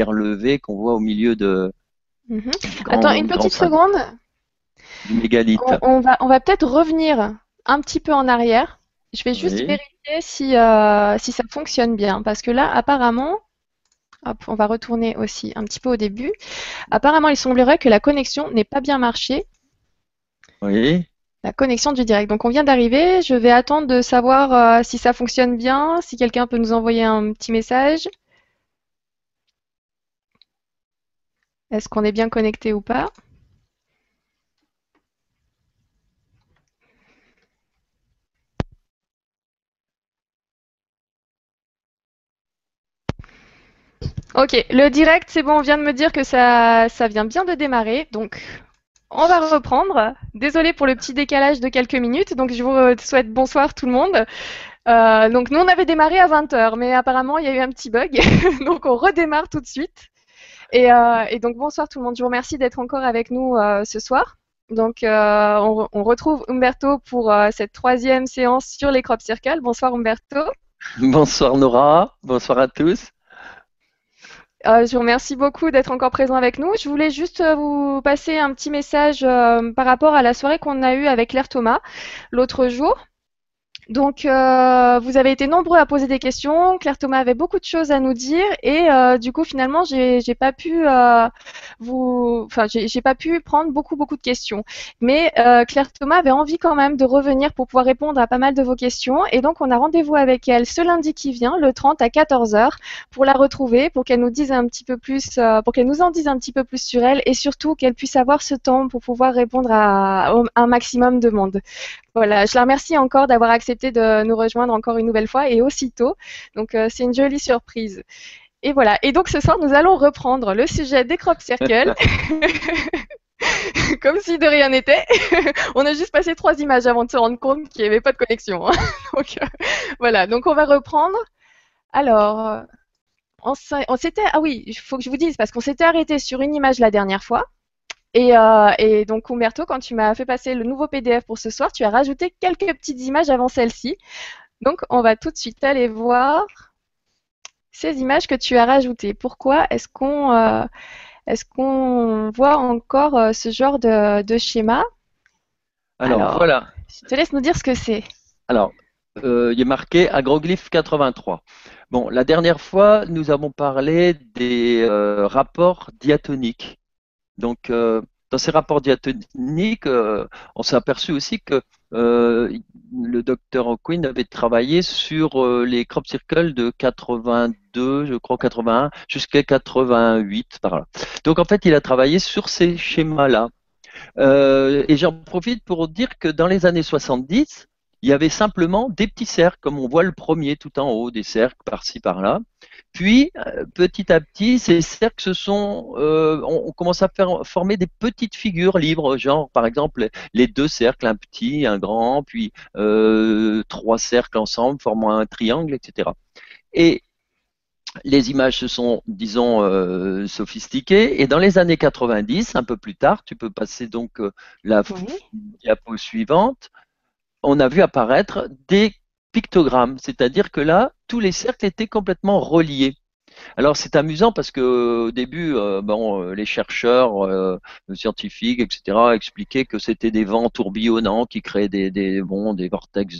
pierre levée qu'on voit au milieu de. Mhm. Attends une petite seconde. Du. On, va, on va peut-être revenir un petit peu en arrière. Je vais juste vérifier si, euh, si ça fonctionne bien. Parce que là, apparemment, hop, on va retourner aussi un petit peu au début. Apparemment, il semblerait que la connexion n'ait pas bien marché. Oui. La connexion du direct. Donc on vient d'arriver. Je vais attendre de savoir euh, si ça fonctionne bien, si quelqu'un peut nous envoyer un petit message. Est-ce qu'on est bien connecté ou pas? Ok, le direct, c'est bon, on vient de me dire que ça, vient bien de démarrer. Donc, on va reprendre. Désolée pour le petit décalage de quelques minutes. Donc, je vous souhaite bonsoir tout le monde. Euh, donc, nous, on avait démarré à 20h, mais apparemment, il y a eu un petit bug. donc, on redémarre tout de suite. Euh, et, donc, bonsoir tout le monde. Je vous remercie d'être encore avec nous euh, ce soir. Donc, on, on, retrouve Umberto pour cette troisième séance sur les crop circles. Bonsoir Umberto. Bonsoir Nora. Bonsoir à tous. Euh, je vous remercie beaucoup d'être encore présent avec nous. Je voulais juste euh, vous passer un petit message euh, par rapport à la soirée qu'on a eue avec Claire Thomas l'autre jour. Donc, euh, vous avez été nombreux à poser des questions. Claire Thomas avait beaucoup de choses à nous dire et euh, du coup, finalement, j'ai pas pu euh, vous, enfin, j'ai pas pu prendre beaucoup beaucoup de questions. Mais Claire Thomas avait envie quand même de revenir pour pouvoir répondre à pas mal de vos questions et donc on a rendez-vous avec elle ce lundi qui vient, le 30 à 14 h pour la retrouver, pour qu'elle nous dise un petit peu plus, pour qu'elle nous en dise un petit peu plus sur elle et surtout qu'elle puisse avoir ce temps pour pouvoir répondre à un maximum de monde. Voilà, je la remercie encore d'avoir accepté de nous rejoindre encore une nouvelle fois et aussitôt. Donc euh, c'est une jolie surprise. Et voilà. Et donc ce soir, nous allons reprendre le sujet des crop circles. Comme si de rien n'était. on a juste passé trois images avant de se rendre compte qu'il n'y avait pas de connexion. Hein. donc euh, voilà. Donc on va reprendre. Alors, euh, on s'était. Ah oui, il faut que je vous dise parce qu'on s'était arrêté sur une image la dernière fois. Euh, et, donc, Umberto, quand tu m'as fait passer le nouveau PDF pour ce soir, tu as rajouté quelques petites images avant celle-ci. Donc, on va tout de suite aller voir ces images que tu as rajoutées. Pourquoi est-ce qu'on euh, est voit encore euh, ce genre de, schéma? Alors, voilà. Je te laisse nous dire ce que c'est. Alors, il est marqué agroglyphe 83. Bon, la dernière fois, nous avons parlé des rapports diatoniques. Donc, euh, dans ces rapports diatoniques, euh, on s'est aperçu aussi que euh, le docteur O'Quinn avait travaillé sur les crop circles de 82, je crois 81, jusqu'à 88 par là. Donc en fait, il a travaillé sur ces schémas-là. et j'en profite pour dire que dans les années 70, il y avait simplement des petits cercles, comme on voit le premier tout en haut, des cercles par-ci par-là. Puis, euh, petit à petit, ces cercles se sont, euh, on, commence à faire former des petites figures libres, genre par exemple les deux cercles, un petit, un grand, puis euh, trois cercles ensemble formant un triangle, etc. Et les images se sont, disons, sophistiquées. Et dans les années 90, un peu plus tard, tu peux passer donc la diapo suivante on a vu apparaître des pictogrammes, c'est-à-dire que là, tous les cercles étaient complètement reliés. Alors c'est amusant parce que au début, euh, bon, euh, les chercheurs euh, scientifiques, etc., expliquaient que c'était des vents tourbillonnants qui créaient des, des, bon, des vortex,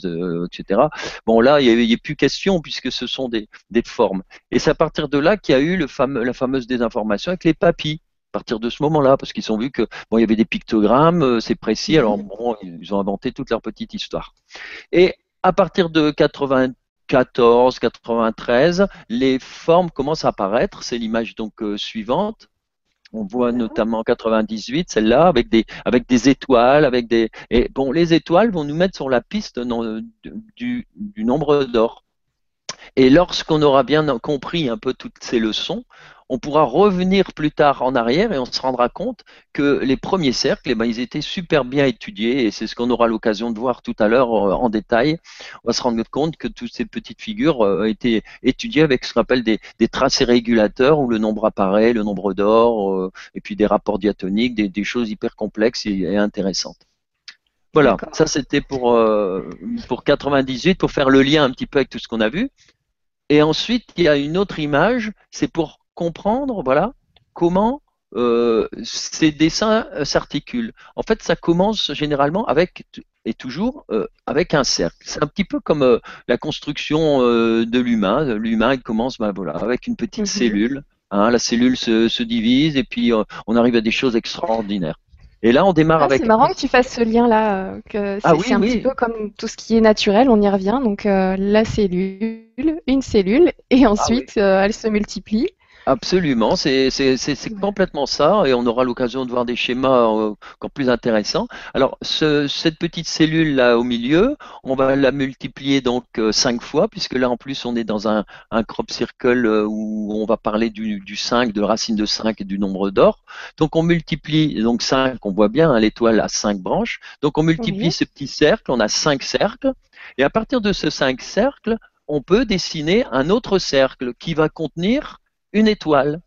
etc. Bon là, il n'y a, plus question puisque ce sont des, des formes. Et c'est à partir de là qu'il y a eu le fameux, la fameuse désinformation avec les papilles à partir de ce moment-là, parce qu'ils ont vu que bon, il y avait des pictogrammes, c'est précis, alors mhm. bon, ils ont inventé toute leur petite histoire. Et à partir de 94, 93, les formes commencent à apparaître. C'est l'image donc euh, suivante. On voit notamment en 98 celle-là avec des avec des étoiles, avec des et bon les étoiles vont nous mettre sur la piste du, du nombre d'or. Et lorsqu'on aura bien compris un peu toutes ces leçons, on pourra revenir plus tard en arrière et on se rendra compte que les premiers cercles, eh ben, ils étaient super bien étudiés et c'est ce qu'on aura l'occasion de voir tout à l'heure euh, en détail. On va se rendre compte que toutes ces petites figures euh, ont été étudiées avec ce qu'on appelle des, tracés régulateurs où le nombre apparaît, le nombre d'or, euh, et puis des rapports diatoniques, des, choses hyper complexes et, intéressantes. Voilà, ça c'était pour, pour 98, pour faire le lien un petit peu avec tout ce qu'on a vu. Et ensuite, il y a une autre image, c'est pour comprendre, voilà, comment euh, ces dessins euh, s'articulent. En fait, ça commence généralement avec et toujours euh, avec un cercle. C'est un petit peu comme la construction de l'humain. L'humain, il commence ben, voilà, avec une petite mhm. cellule. Hein, la cellule se, se, divise et puis on arrive à des choses extraordinaires. Et là, on démarre ah, avec. C'est marrant que tu fasses ce lien-là. Que ah c'est un petit peu comme tout ce qui est naturel, on y revient. Donc la cellule, une cellule, et ah ensuite elle se multiplie. Absolument, c'est complètement ça, et on aura l'occasion de voir des schémas euh, encore plus intéressants. Alors, cette petite cellule là au milieu, on va la multiplier donc euh, cinq fois, puisque là en plus on est dans un, crop circle euh, où on va parler du, 5, de racine de 5 et du nombre d'or. Donc on multiplie donc 5, on voit bien hein, l'étoile a 5 branches. Donc on multiplie ce petit cercle, on a 5 cercles, et à partir de ce 5 cercles, on peut dessiner un autre cercle qui va contenir une étoile.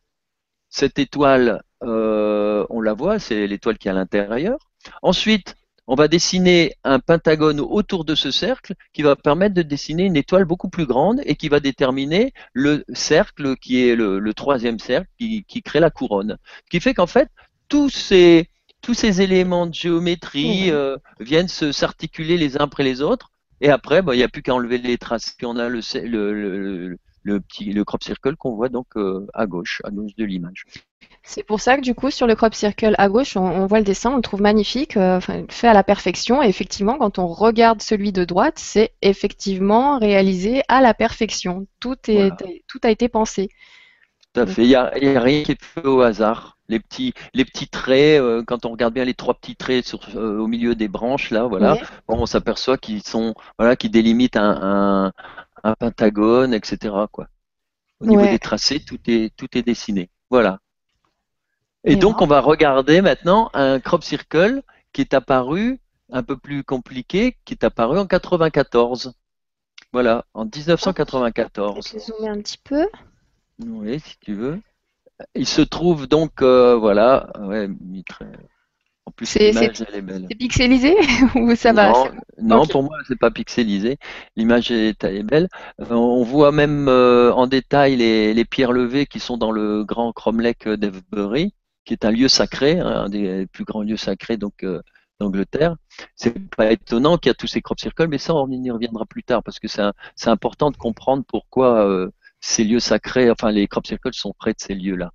Cette étoile, euh, on la voit, c'est l'étoile qui est à l'intérieur. Ensuite, on va dessiner un pentagone autour de ce cercle qui va permettre de dessiner une étoile beaucoup plus grande et qui va déterminer le cercle qui est le, troisième cercle qui, crée la couronne. Ce qui fait qu'en fait, tous ces, tous ces éléments de géométrie euh, viennent s'articuler les uns après les autres. Et après, bah, il n'y a plus qu'à enlever les traces. Puis on a le, le, le petit le crop circle qu'on voit donc euh, à gauche, à gauche de l'image. C'est pour ça que du coup sur le crop circle à gauche, on, voit le dessin, on le trouve magnifique, euh, fait à la perfection. Et effectivement, quand on regarde celui de droite, c'est effectivement réalisé à la perfection. Tout, est, tout a été pensé. Tout à fait. Il n'y a, rien qui est fait au hasard. Les petits, les petits traits, euh, quand on regarde bien les trois petits traits sur, au milieu des branches, là, voilà, on s'aperçoit qu'ils sont, voilà, qui délimitent un, un pentagone, etc. Quoi. Au niveau des tracés, tout est, tout est dessiné. Voilà. Et, donc, on va regarder maintenant un crop circle qui est apparu un peu plus compliqué, qui est apparu en 94. Voilà, en 1994. Je vais zoomer un petit peu. Oui, si tu veux. Il se trouve donc, euh, voilà, ouais, en plus, l'image, elle est belle. C'est pixelisé ou ça va Non, pour moi, c'est pas pixelisé. L'image est, est, belle. Euh, on voit même euh, en détail les, pierres levées qui sont dans le grand cromlech d'Evebury, qui est un lieu sacré, hein, un des plus grands lieux sacrés donc euh, d'Angleterre. C'est pas étonnant qu'il y a tous ces crop circles, mais ça, on y reviendra plus tard parce que c'est important de comprendre pourquoi ces lieux sacrés, enfin les crop circles sont près de ces lieux-là.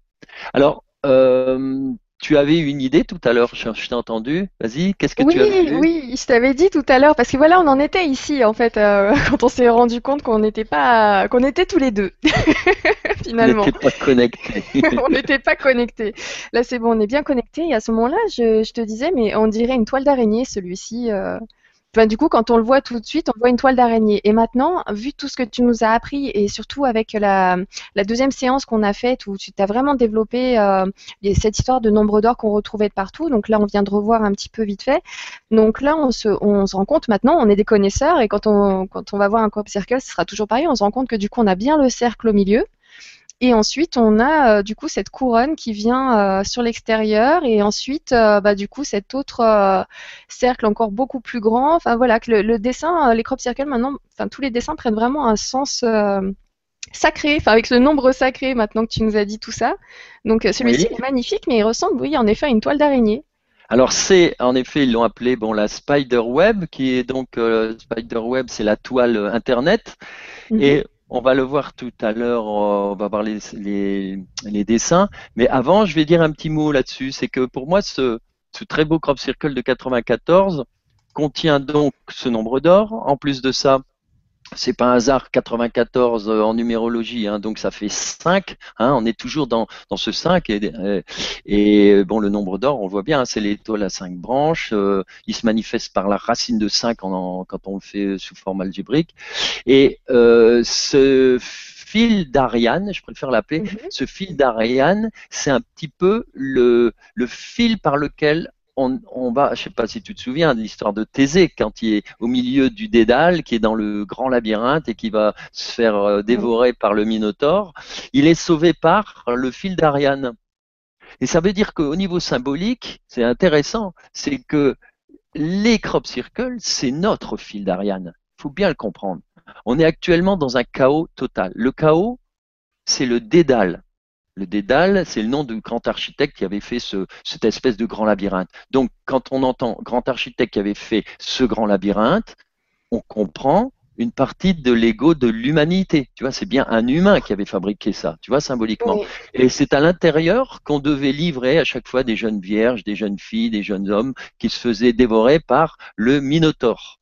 Alors, tu avais une idée tout à l'heure, je, t'ai entendu. Vas-y, qu'est-ce que tu avais vu Oui, je t'avais dit tout à l'heure, parce que voilà, on en était ici, en fait, euh, quand on s'est rendu compte qu'on n'était pas, qu'on était tous les deux, finalement. On n'était pas connectés. on n'était pas connectés. Là, c'est bon, on est bien connectés. Et à ce moment-là, je, te disais, mais on dirait une toile d'araignée, celui-ci. Euh, du coup, quand on le voit tout de suite, on voit une toile d'araignée. Et maintenant, vu tout ce que tu nous as appris, et surtout avec la, deuxième séance qu'on a faite, où tu t'as vraiment développé euh, cette histoire de nombre d'or qu'on retrouvait de partout, donc là, on vient de revoir un petit peu vite fait. Donc là, on se, on se rend compte maintenant, on est des connaisseurs, et quand on, quand on va voir un crop circle, ce sera toujours pareil, on se rend compte que du coup, on a bien le cercle au milieu. Et ensuite, on a euh, du coup cette couronne qui vient euh, sur l'extérieur et ensuite, euh, bah, du coup, cet autre cercle encore beaucoup plus grand. Enfin voilà, que le, dessin, les crop circles maintenant, enfin tous les dessins prennent vraiment un sens sacré, enfin avec le nombre sacré maintenant que tu nous as dit tout ça. Donc celui-ci est magnifique, mais il ressemble, oui, en effet, à une toile d'araignée. Alors c'est, en effet, ils l'ont appelé bon la spider web, qui est donc spider web, c'est la toile internet, mhm. et on va le voir tout à l'heure, on va voir les, les, dessins. Mais avant, je vais dire un petit mot là-dessus. C'est que pour moi, ce, ce, très beau crop circle de 94 contient donc ce nombre d'or. En plus de ça, c'est pas un hasard 94 euh, en numérologie, hein, donc ça fait 5. Hein, on est toujours dans, dans ce 5 et, euh, et bon le nombre d'or, on voit bien, hein, c'est l'étoile à 5 branches. Euh, il se manifeste par la racine de 5 en, quand on le fait sous forme algébrique. Et ce fil d'Ariane, je préfère l'appeler, mhm. ce fil d'Ariane, c'est un petit peu le, le fil par lequel on, va, je sais pas si tu te souviens de l'histoire de Thésée, quand il est au milieu du Dédale, qui est dans le grand labyrinthe et qui va se faire euh, dévorer par le Minotaure, il est sauvé par le fil d'Ariane. Et ça veut dire qu'au niveau symbolique, c'est intéressant, c'est que les crop circles, c'est notre fil d'Ariane. Il faut bien le comprendre. On est actuellement dans un chaos total. Le chaos, c'est le dédale. Le Dédale, c'est le nom du grand architecte qui avait fait ce, cette espèce de grand labyrinthe. Donc, quand on entend grand architecte qui avait fait ce grand labyrinthe, on comprend une partie de l'ego de l'humanité. Tu vois, c'est bien un humain qui avait fabriqué ça, tu vois, symboliquement. Et c'est à l'intérieur qu'on devait livrer à chaque fois des jeunes vierges, des jeunes filles, des jeunes hommes qui se faisaient dévorer par le Minotaure.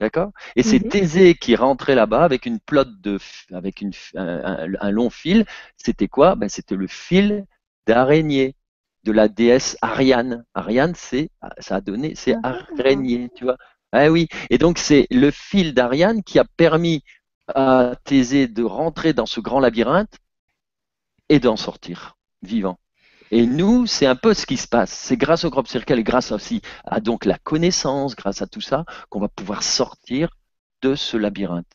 D'accord? Et c'est Thésée qui rentrait là-bas avec une plotte de, avec une, un, long fil. C'était quoi? Ben, C'était le fil d'araignée de la déesse Ariane. Ariane, c'est, ça a donné, c'est ah. araignée, tu vois. Ah oui, et donc c'est le fil d'Ariane qui a permis à Thésée de rentrer dans ce grand labyrinthe et d'en sortir vivant. Et nous, c'est un peu ce qui se passe. C'est grâce au crop circle et grâce aussi à donc la connaissance, grâce à tout ça, qu'on va pouvoir sortir de ce labyrinthe.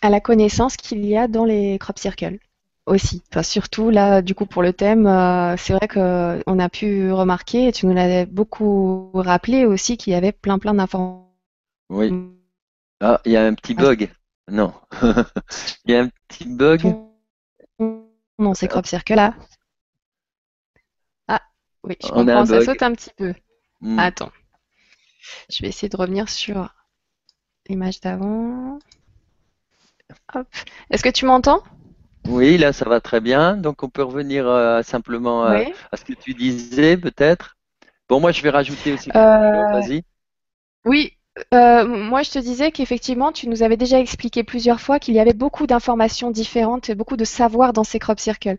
À la connaissance qu'il y a dans les crop circles aussi. Enfin, surtout là, du coup, pour le thème, euh, c'est vrai qu'on a pu remarquer, et tu nous l'avais beaucoup rappelé aussi, qu'il y avait plein plein d'informations oui. Ah, il y a un petit bug. Non. Il y a un petit bug. Non, c'est crop circle là. Oui, je comprends, ça saute un petit peu. Hmm. Attends. Je vais essayer de revenir sur l'image d'avant. Hop. Est-ce que tu m'entends? Oui, là, ça va très bien. Donc, on peut revenir euh, simplement euh, à ce que tu disais, peut-être. Bon, moi, je vais rajouter aussi. Euh, vas-y. Oui, euh, moi, je te disais qu'effectivement, tu nous avais déjà expliqué plusieurs fois qu'il y avait beaucoup d'informations différentes et beaucoup de savoir dans ces crop circles.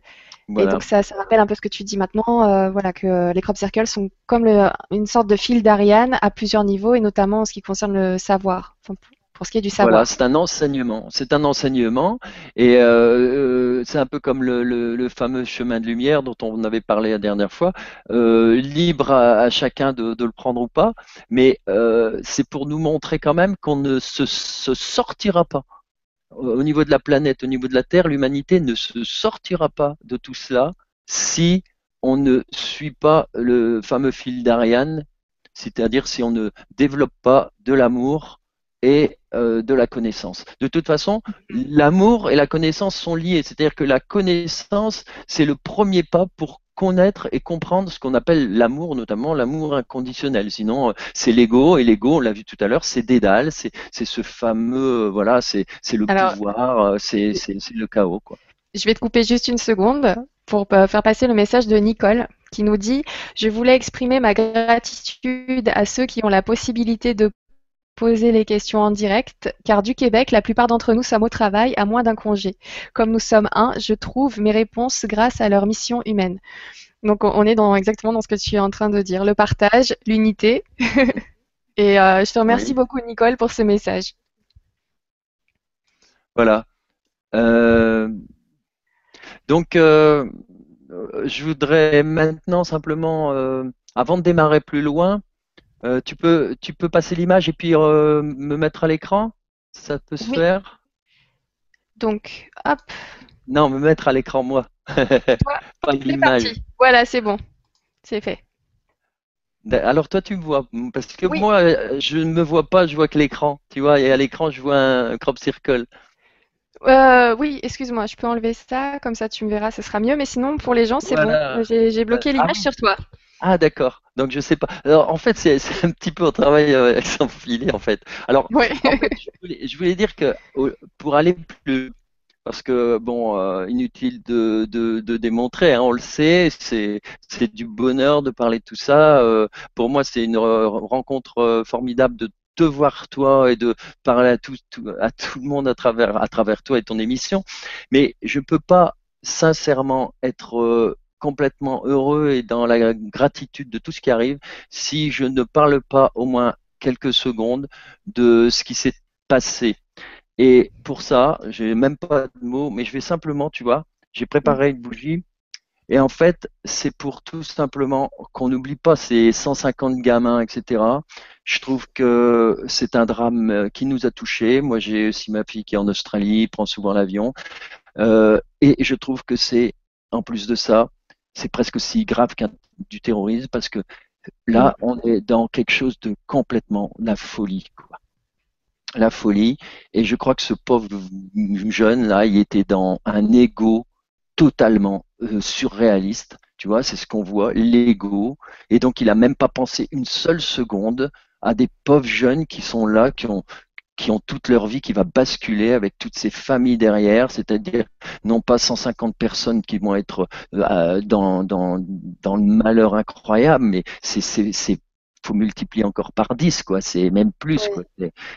Et donc, ça, ça, rappelle un peu ce que tu dis maintenant, euh, voilà, que les crop circles sont comme une sorte de fil d'Ariane à plusieurs niveaux, et notamment en ce qui concerne le savoir pour ce qui est du savoir. Voilà, c'est un enseignement. C'est un enseignement et euh, euh, c'est un peu comme le, fameux chemin de lumière dont on avait parlé la dernière fois. Euh, libre à, chacun de, le prendre ou pas, mais c'est pour nous montrer quand même qu'on ne se, sortira pas. Au niveau de la planète, au niveau de la Terre, l'humanité ne se sortira pas de tout cela si on ne suit pas le fameux fil d'Ariane, c'est-à-dire si on ne développe pas de l'amour et euh, de la connaissance. De toute façon, l'amour et la connaissance sont liés, c'est-à-dire que la connaissance, c'est le premier pas pour connaître et comprendre ce qu'on appelle l'amour, notamment l'amour inconditionnel. Sinon, euh, c'est l'ego, et l'ego, on l'a vu tout à l'heure, c'est Dédale, c'est ce fameux, euh, voilà, c'est le pouvoir, c'est le chaos. Quoi. Je vais te couper juste une seconde pour faire passer le message de Nicole qui nous dit Je voulais exprimer ma gratitude à ceux qui ont la possibilité de poser les questions en direct, car du Québec, la plupart d'entre nous sommes au travail à moins d'un congé. Comme nous sommes un, je trouve mes réponses grâce à leur mission humaine. Donc on est dans, exactement dans ce que tu es en train de dire, le partage, l'unité. Et euh, je te remercie beaucoup Nicole pour ce message. Voilà. Euh, donc euh, je voudrais maintenant simplement, avant de démarrer plus loin, euh, tu, peux, tu peux passer l'image et puis euh, me mettre à l'écran? Ça peut se faire? Donc, hop. Non, me mettre à l'écran, moi. Pas l'image. Voilà, c'est bon. C'est fait. Alors toi tu me vois parce que moi je ne me vois pas, je vois que l'écran, tu vois, et à l'écran je vois un crop circle. Euh, oui, excuse-moi, je peux enlever ça, comme ça tu me verras, ce sera mieux. Mais sinon pour les gens c'est bon, j'ai bloqué ah l'image sur toi. Ah d'accord. Donc je sais pas. Alors en fait c'est un petit peu au travail euh, son filet en fait. Alors en fait, je, voulais, dire que pour aller plus parce que bon euh, inutile de, de, démontrer, hein, on le sait, c'est du bonheur de parler de tout ça. Euh, pour moi c'est une rencontre formidable de te voir toi et de parler à tout, à tout le monde à travers à travers toi et ton émission. Mais je peux pas sincèrement être complètement heureux et dans la gratitude de tout ce qui arrive si je ne parle pas au moins quelques secondes de ce qui s'est passé. Et pour ça, j'ai même pas de mots, mais je vais simplement, tu vois, j'ai préparé une bougie. Et en fait, c'est pour tout simplement qu'on n'oublie pas ces 150 gamins, etc. Je trouve que c'est un drame qui nous a touchés. Moi, j'ai aussi ma fille qui est en Australie, prend souvent l'avion. Euh, et je trouve que c'est, en plus de ça, c'est presque aussi grave qu'un du terrorisme parce que là, on est dans quelque chose de complètement la folie. Quoi. La folie. Et je crois que ce pauvre jeune là, il était dans un ego totalement euh, surréaliste. Tu vois, c'est ce qu'on voit, l'ego. Et donc, il n'a même pas pensé une seule seconde à des pauvres jeunes qui sont là, qui ont, qui ont toute leur vie qui va basculer avec toutes ces familles derrière, c'est-à-dire non pas 150 personnes qui vont être euh, dans, dans, dans le malheur incroyable, mais c'est faut multiplier encore par 10, quoi. C'est même plus, quoi.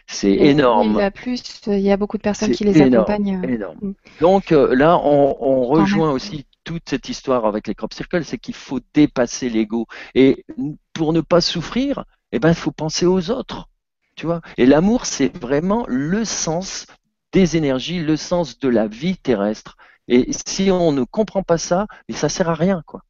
C'est énorme. Il y a plus, il y a beaucoup de personnes qui les accompagnent. Énorme. Mm. Donc euh, là, on, on rejoint aussi toute cette histoire avec les crop circles, c'est qu'il faut dépasser l'ego. Et pour ne pas souffrir, eh ben, il faut penser aux autres. Tu vois Et l'amour, c'est vraiment le sens des énergies, le sens de la vie terrestre. Et si on ne comprend pas ça, ça sert à rien, quoi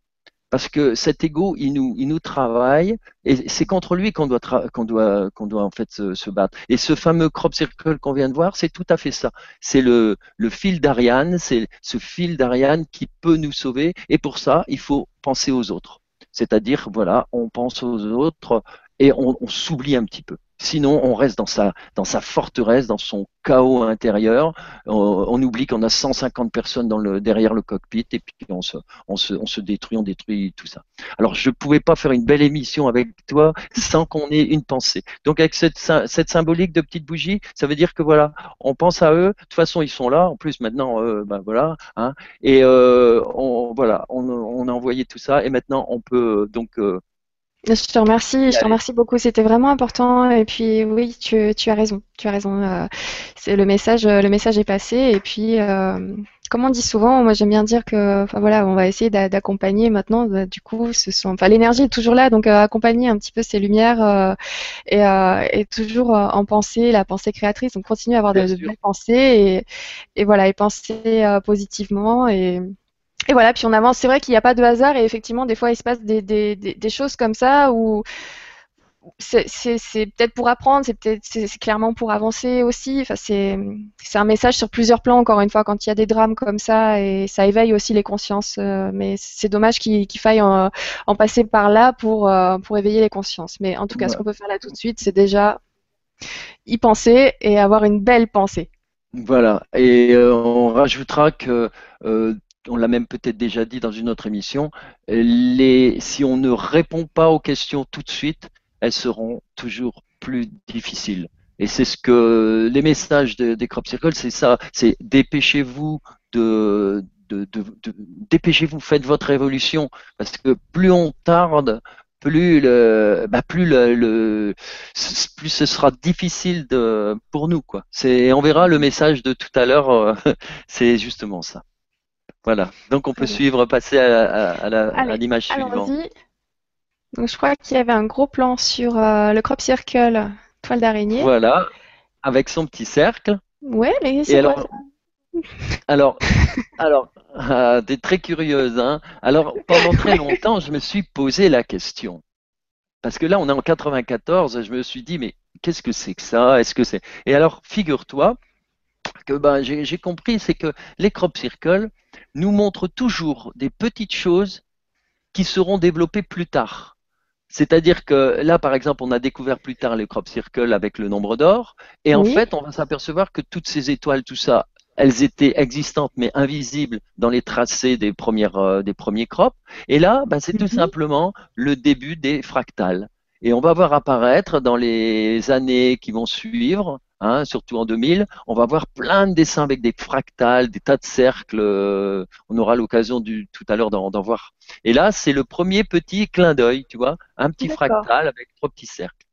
parce que cet ego, il nous, il nous travaille, et c'est contre lui qu'on doit, qu'on doit, qu'on doit en fait se, battre. Et ce fameux crop circle qu'on vient de voir, c'est tout à fait ça. C'est le, le fil d'Ariane, c'est ce fil d'Ariane qui peut nous sauver, et pour ça, il faut penser aux autres. C'est-à-dire, voilà, on pense aux autres et on s'oublie un petit peu. Sinon, on reste dans sa, dans sa forteresse, dans son chaos intérieur. On, oublie qu'on a 150 personnes dans le, derrière le cockpit et puis on se, on, se, on se détruit, on détruit tout ça. Alors, je ne pouvais pas faire une belle émission avec toi sans qu'on ait une pensée. Donc, avec cette, cette symbolique de petite bougie, ça veut dire que voilà, on pense à eux. De toute façon, ils sont là. En plus, maintenant, euh, ben voilà. Hein, et euh, on, voilà, on, on, a envoyé tout ça et maintenant, on peut donc euh, je te remercie, je te remercie beaucoup. C'était vraiment important. Et puis oui, tu, tu as raison, tu as raison. Euh, c'est le message, euh, le message est passé. Et puis, euh, comme on dit souvent, moi j'aime bien dire que, enfin voilà, on va essayer d'accompagner maintenant. Bah, du coup, ce sont, enfin l'énergie est toujours là, donc accompagner un petit peu ces lumières et, et, toujours en pensée, la pensée créatrice. Donc continuer à avoir de, de, belles pensées et, et voilà, et penser positivement et et voilà, puis on avance. C'est vrai qu'il n'y a pas de hasard et effectivement, des fois, il se passe des, des, des, choses comme ça où c'est peut-être pour apprendre, c'est peut-être c'est clairement pour avancer aussi. Enfin, c'est un message sur plusieurs plans, encore une fois, quand il y a des drames comme ça et ça éveille aussi les consciences. Euh, mais c'est dommage qu'il faille en, en, passer par là pour, euh, pour éveiller les consciences. Mais en tout cas, ce qu'on peut faire là tout de suite, c'est déjà y penser et avoir une belle pensée. Voilà, et euh, on rajoutera que on l'a même peut-être déjà dit dans une autre émission, si on ne répond pas aux questions tout de suite, elles seront toujours plus difficiles. Et c'est ce que les messages des crop circles, c'est ça, c'est dépêchez-vous de, de, dépêchez-vous, faites votre évolution, parce que plus on tarde, plus bah ce sera difficile de, pour nous on verra le message de tout à l'heure, euh, c'est justement ça. Voilà, donc on peut suivre, passer à, l'image suivante. Donc je crois qu'il y avait un gros plan sur euh, le crop circle toile d'araignée. Voilà, avec son petit cercle. Ouais, mais c'est alors, alors, alors, ah, t'es très curieuse, hein. Alors, pendant très longtemps, je me suis posé la question. Parce que là, on est en 94, je me suis dit, mais qu'est-ce que c'est que ça? Est-ce que c'est? Et alors, figure-toi que ben, j'ai compris, c'est que les crop circles nous montrent toujours des petites choses qui seront développées plus tard. C'est-à-dire que là, par exemple, on a découvert plus tard les crop circles avec le nombre d'or, et en fait, on va s'apercevoir que toutes ces étoiles, tout ça, elles étaient existantes mais invisibles dans les tracés des, premières, euh, des premiers crops. Et là, ben, c'est tout mhm. simplement le début des fractales. Et on va voir apparaître dans les années qui vont suivre Hein, surtout en 2000, on va voir plein de dessins avec des fractales, des tas de cercles. Euh, on aura l'occasion tout à l'heure d'en voir. Et là, c'est le premier petit clin d'œil, tu vois, un petit fractal avec trois petits cercles.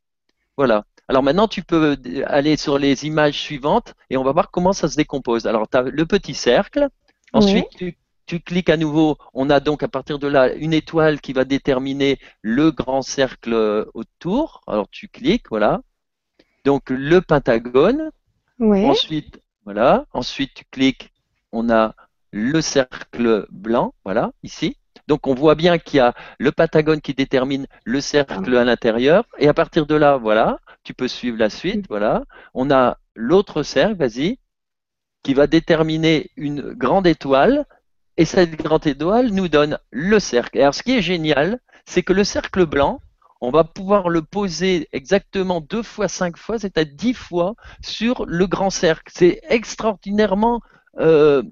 Voilà. Alors maintenant, tu peux aller sur les images suivantes et on va voir comment ça se décompose. Alors, tu as le petit cercle. Ensuite, tu, tu cliques à nouveau. On a donc à partir de là une étoile qui va déterminer le grand cercle autour. Alors, tu cliques, voilà donc le pentagone. Ensuite, voilà. Ensuite, tu cliques, on a le cercle blanc, voilà, ici. Donc on voit bien qu'il y a le pentagone qui détermine le cercle à l'intérieur. Et à partir de là, voilà, tu peux suivre la suite, voilà. On a l'autre cercle, vas-y, qui va déterminer une grande étoile. Et cette grande étoile nous donne le cercle. alors ce qui est génial, c'est que le cercle blanc, on va pouvoir le poser exactement deux fois cinq fois, c'est à dix fois sur le grand cercle. C'est extraordinairement euh,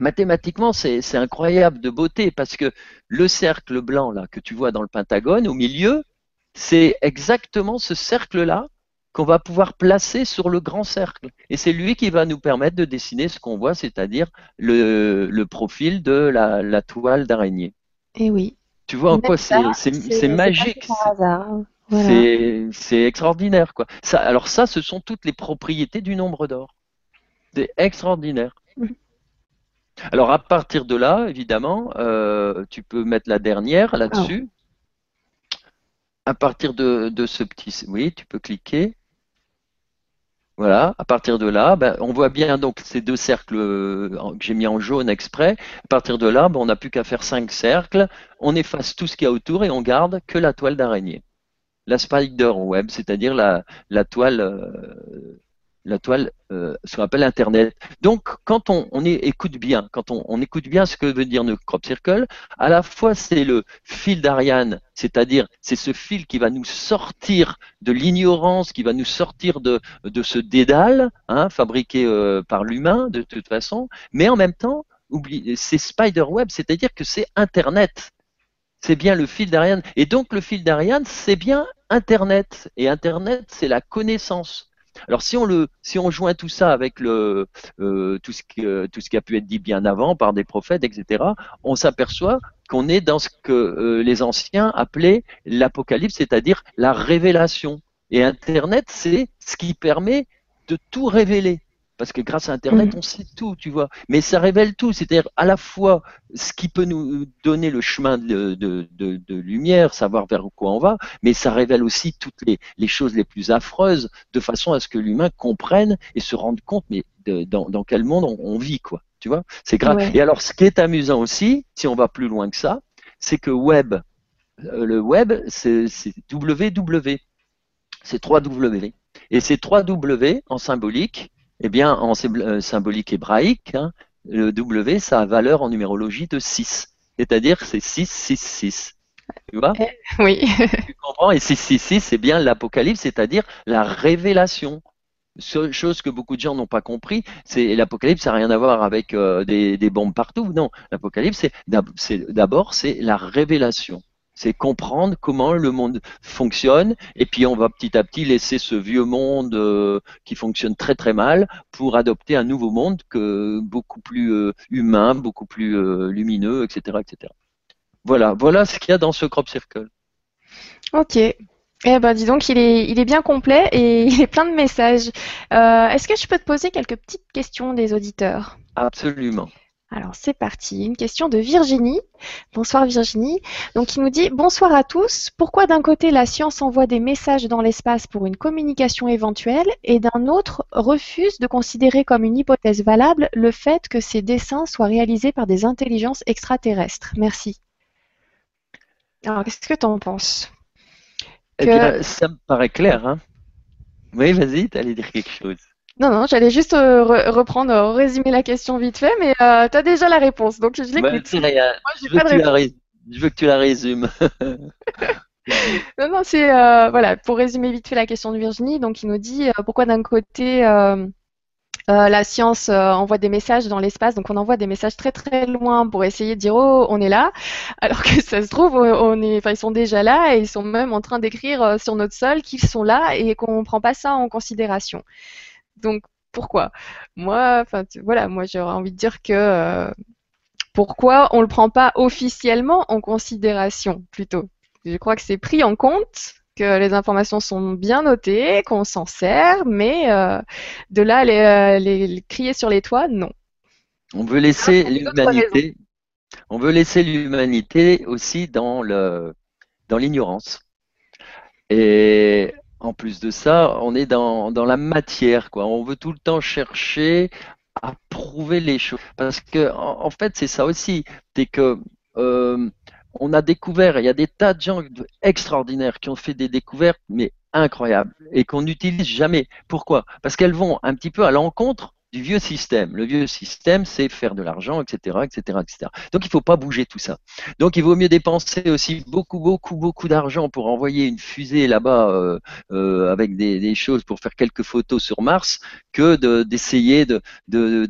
mathématiquement, c'est incroyable de beauté parce que le cercle blanc là que tu vois dans le pentagone au milieu, c'est exactement ce cercle-là qu'on va pouvoir placer sur le grand cercle. Et c'est lui qui va nous permettre de dessiner ce qu'on voit, c'est-à-dire le, profil de la, toile d'araignée. Et eh oui. Tu vois en quoi c'est magique. C'est extraordinaire. Quoi. Ça, alors ça, ce sont toutes les propriétés du nombre d'or. C'est extraordinaire. Alors à partir de là, évidemment, euh, tu peux mettre la dernière là-dessus. À partir de, ce petit... Oui, tu peux cliquer. Voilà, à partir de là, ben, on voit bien donc ces deux cercles euh, que j'ai mis en jaune exprès. À partir de là, ben, on n'a plus qu'à faire cinq cercles, on efface tout ce qu'il y a autour et on garde que la toile d'araignée. La spider web, c'est-à-dire la, toile euh, la toile, euh, ce qu'on appelle Internet. Donc, quand on, écoute bien, quand on, écoute bien ce que veut dire notre crop circle, à la fois c'est le fil d'Ariane, c'est-à-dire c'est ce fil qui va nous sortir de l'ignorance, qui va nous sortir de, de ce dédale hein, fabriqué euh, par l'humain de toute façon, mais en même temps, c'est spider web, c'est-à-dire que c'est Internet. C'est bien le fil d'Ariane. Et donc le fil d'Ariane, c'est bien Internet. Et Internet, c'est la connaissance. Alors si on le, si on joint tout ça avec le, euh, tout, ce qui, a pu être dit bien avant par des prophètes, etc., on s'aperçoit qu'on est dans ce que euh, les anciens appelaient l'Apocalypse, c'est-à-dire la révélation. Et Internet, c'est ce qui permet de tout révéler. Parce que grâce à Internet, mhm. on sait tout, tu vois. Mais ça révèle tout, c'est-à-dire à la fois ce qui peut nous donner le chemin de, de, de, lumière, savoir vers quoi on va, mais ça révèle aussi toutes les, les choses les plus affreuses, de façon à ce que l'humain comprenne et se rende compte, mais dans, dans, quel monde on, vit, quoi. Tu vois? C'est grave. Et alors, ce qui est amusant aussi, si on va plus loin que ça, c'est que web, euh, le web, c'est WW. C'est 3W. Et ces 3W en symbolique, eh bien, en euh, symbolique hébraïque, hein, le W, ça a valeur en numérologie de 6. C'est-à-dire c'est 6, 6, 6. Tu vois? Eh, Oui. tu comprends? Et 6, 6, 6, c'est bien l'Apocalypse, c'est-à-dire la révélation. Chose que beaucoup de gens n'ont pas compris, c'est l'Apocalypse, ça n'a rien à voir avec euh, des, des, bombes partout. Non, l'Apocalypse, c'est d'abord, c'est la révélation. C'est comprendre comment le monde fonctionne et puis on va petit à petit laisser ce vieux monde euh, qui fonctionne très très mal pour adopter un nouveau monde que beaucoup plus euh, humain, beaucoup plus euh, lumineux, etc., etc. Voilà, voilà ce qu'il y a dans ce crop circle. Ok. Eh ben, dis donc, il est, il est bien complet et il est plein de messages. Est-ce que je peux te poser quelques petites questions des auditeurs? Absolument. Alors c'est parti, une question de Virginie. Bonsoir Virginie. Donc il nous dit Bonsoir à tous. Pourquoi d'un côté la science envoie des messages dans l'espace pour une communication éventuelle et d'un autre refuse de considérer comme une hypothèse valable le fait que ces dessins soient réalisés par des intelligences extraterrestres? Merci. Alors qu'est-ce que tu en penses eh bien, ça me paraît clair. Hein oui, vas-y, tu allais dire quelque chose. Non, non, j'allais juste euh, reprendre, euh, résumer la question vite fait, mais euh, tu as déjà la réponse, donc je l'écoute. Moi, je, veux je, veux que tu la résumes. non, non, c'est voilà, pour résumer vite fait la question de Virginie, donc il nous dit pourquoi d'un côté la science envoie des messages dans l'espace, donc on envoie des messages très très loin pour essayer de dire oh on est là, alors que ça se trouve on est, ils sont déjà là et ils sont même en train d'écrire sur notre sol qu'ils sont là et qu'on ne prend pas ça en considération. Donc pourquoi? Moi, enfin voilà, moi j'aurais envie de dire que euh, pourquoi on le prend pas officiellement en considération plutôt? Je crois que c'est pris en compte, que les informations sont bien notées, qu'on s'en sert, mais euh, de là les, euh, les, crier sur les toits, non. On veut laisser l'humanité. On veut laisser l'humanité aussi dans le dans l'ignorance. Et en plus de ça, on est dans, la matière, quoi. On veut tout le temps chercher à prouver les choses. Parce que, en, fait, c'est ça aussi. C'est que euh, on a découvert, il y a des tas de gens extraordinaires qui ont fait des découvertes, mais incroyables, et qu'on n'utilise jamais. Pourquoi? Parce qu'elles vont un petit peu à l'encontre du vieux système. Le vieux système, c'est faire de l'argent, etc., etc., etc. Donc, il faut pas bouger tout ça. Donc, il vaut mieux dépenser aussi beaucoup, beaucoup, beaucoup d'argent pour envoyer une fusée là-bas euh, euh, avec des, choses pour faire quelques photos sur Mars que d'essayer de, de,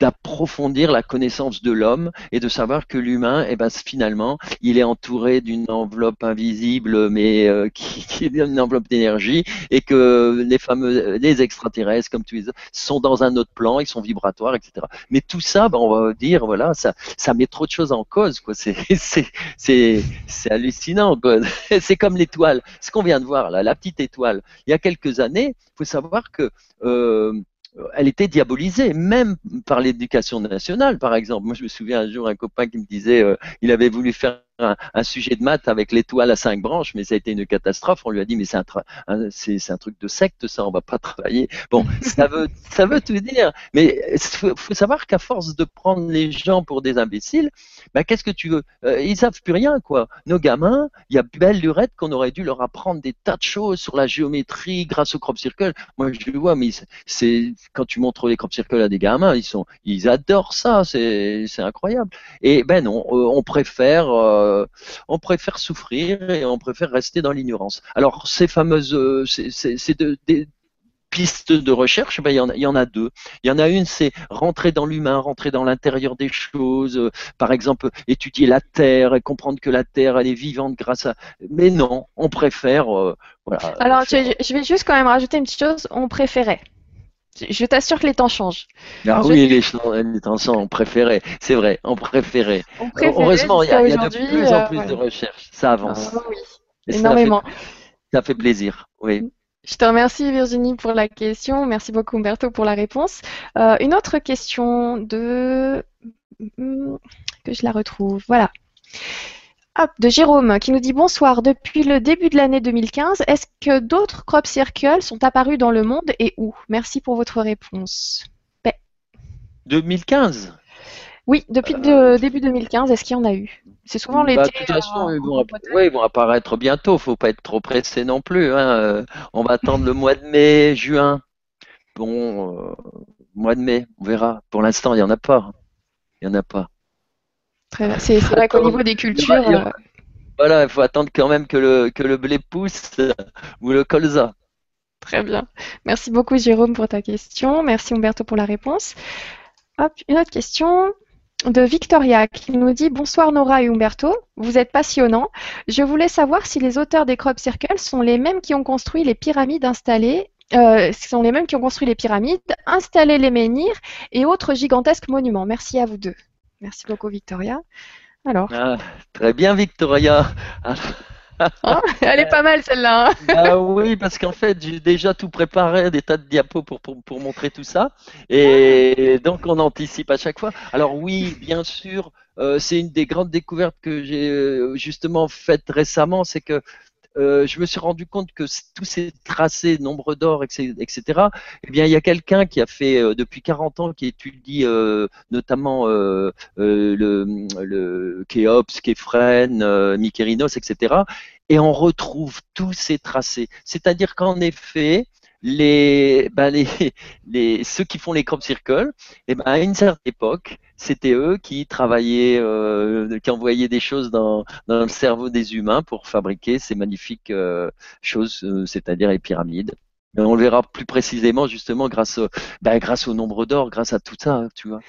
d'approfondir la connaissance de l'homme et de savoir que l'humain, eh ben, finalement, il est entouré d'une enveloppe invisible, mais euh, qui, qui, est une enveloppe d'énergie, et que les fameux, les extraterrestres, comme tu dis, sont dans un autre plan, ils sont vibratoires, etc. Mais tout ça, ben, on va dire, voilà, ça, ça met trop de choses en cause, quoi. C'est, c'est, c'est, c'est hallucinant. C'est comme l'étoile, ce qu'on vient de voir là, la petite étoile. Il y a quelques années, il faut savoir que euh, elle était diabolisée, même par l'éducation nationale, par exemple. Moi, je me souviens un jour un copain qui me disait, euh, il avait voulu faire un, sujet de maths avec l'étoile à cinq branches, mais ça a été une catastrophe. On lui a dit, mais c'est un, truc de secte, ça, on va pas travailler. Bon, ça veut, ça veut tout dire. Mais il faut, savoir qu'à force de prendre les gens pour des imbéciles, ben, qu'est-ce que tu veux? Euh, Ils savent plus rien, quoi. Nos gamins, il y a belle lurette qu'on aurait dû leur apprendre des tas de choses sur la géométrie grâce au crop circle. Moi, je vois, mais c'est quand tu montres les crop circles à des gamins, ils adorent ça. C'est, c'est incroyable. Et ben non, euh, on préfère euh, euh, on préfère souffrir et on préfère rester dans l'ignorance. Alors ces fameuses, euh, des pistes de recherche, ben, il, y en a, deux. Il y en a une, c'est rentrer dans l'humain, rentrer dans l'intérieur des choses, euh, par exemple étudier la Terre et comprendre que la Terre elle est vivante grâce à. Mais non, on préfère. Alors je vais juste quand même rajouter une petite chose. On préférait. Je t'assure que les temps changent. Ah oui, les, temps sont préférés. C'est vrai, on préférait. Heureusement, il y a, de plus en plus de recherches. Ça avance. Ah oui, énormément. Ça fait, plaisir. Oui. Je te remercie Virginie pour la question. Merci beaucoup Umberto pour la réponse. Euh, une autre question de que je la retrouve. Voilà de Jérôme qui nous dit bonsoir. Depuis le début de l'année 2015, est-ce que d'autres crop circles sont apparus dans le monde et où? Merci pour votre réponse. 2015 Oui, depuis le début 2015, est-ce qu'il y en a eu? C'est souvent bah, l'été. de toute façon, ils, vont apparaître bientôt. Faut pas être trop pressé non plus. Hein. Euh, on va attendre le mois de mai, juin. Bon, euh, mois de mai, on verra. Pour l'instant, il n'y en a pas. Il n'y en a pas. C'est vrai qu'au niveau des cultures. Euh, voilà, il faut attendre quand même que le, que le blé pousse ou le colza. Très bien. Merci beaucoup Jérôme pour ta question. Merci Umberto pour la réponse. Hop, une autre question de Victoria qui nous dit Bonsoir Nora et Umberto, vous êtes passionnants. Je voulais savoir si les auteurs des crop circles sont les mêmes qui ont construit les pyramides installées. Euh, sont les mêmes qui ont construit les pyramides, installé les menhirs et autres gigantesques monuments. Merci à vous deux. Merci beaucoup, Victoria. Alors. Ah, très bien, Victoria. Ah, elle est pas mal celle-là. Hein. ah oui, parce qu'en fait, j'ai déjà tout préparé, des tas de diapos pour, pour, montrer tout ça. Et donc, on anticipe à chaque fois. Alors oui, bien sûr, euh, c'est une des grandes découvertes que j'ai euh, justement faites récemment, c'est que euh, je me suis rendu compte que tous ces tracés, nombre d'or, etc., eh bien, il y a quelqu'un qui a fait euh, depuis 40 ans, qui étudie euh, notamment le, le Khéops, Képhren, Mykérinos, etc., et on retrouve tous ces tracés. C'est-à-dire qu'en effet, les, ben les, les, ceux qui font les crop circles, eh ben à une certaine époque, c'était eux qui travaillaient, euh, qui envoyaient des choses dans, dans, le cerveau des humains pour fabriquer ces magnifiques euh, choses, euh, c'est-à-dire les pyramides. Et on le verra plus précisément justement grâce, ben, grâce au nombre d'or, grâce à tout ça, tu vois.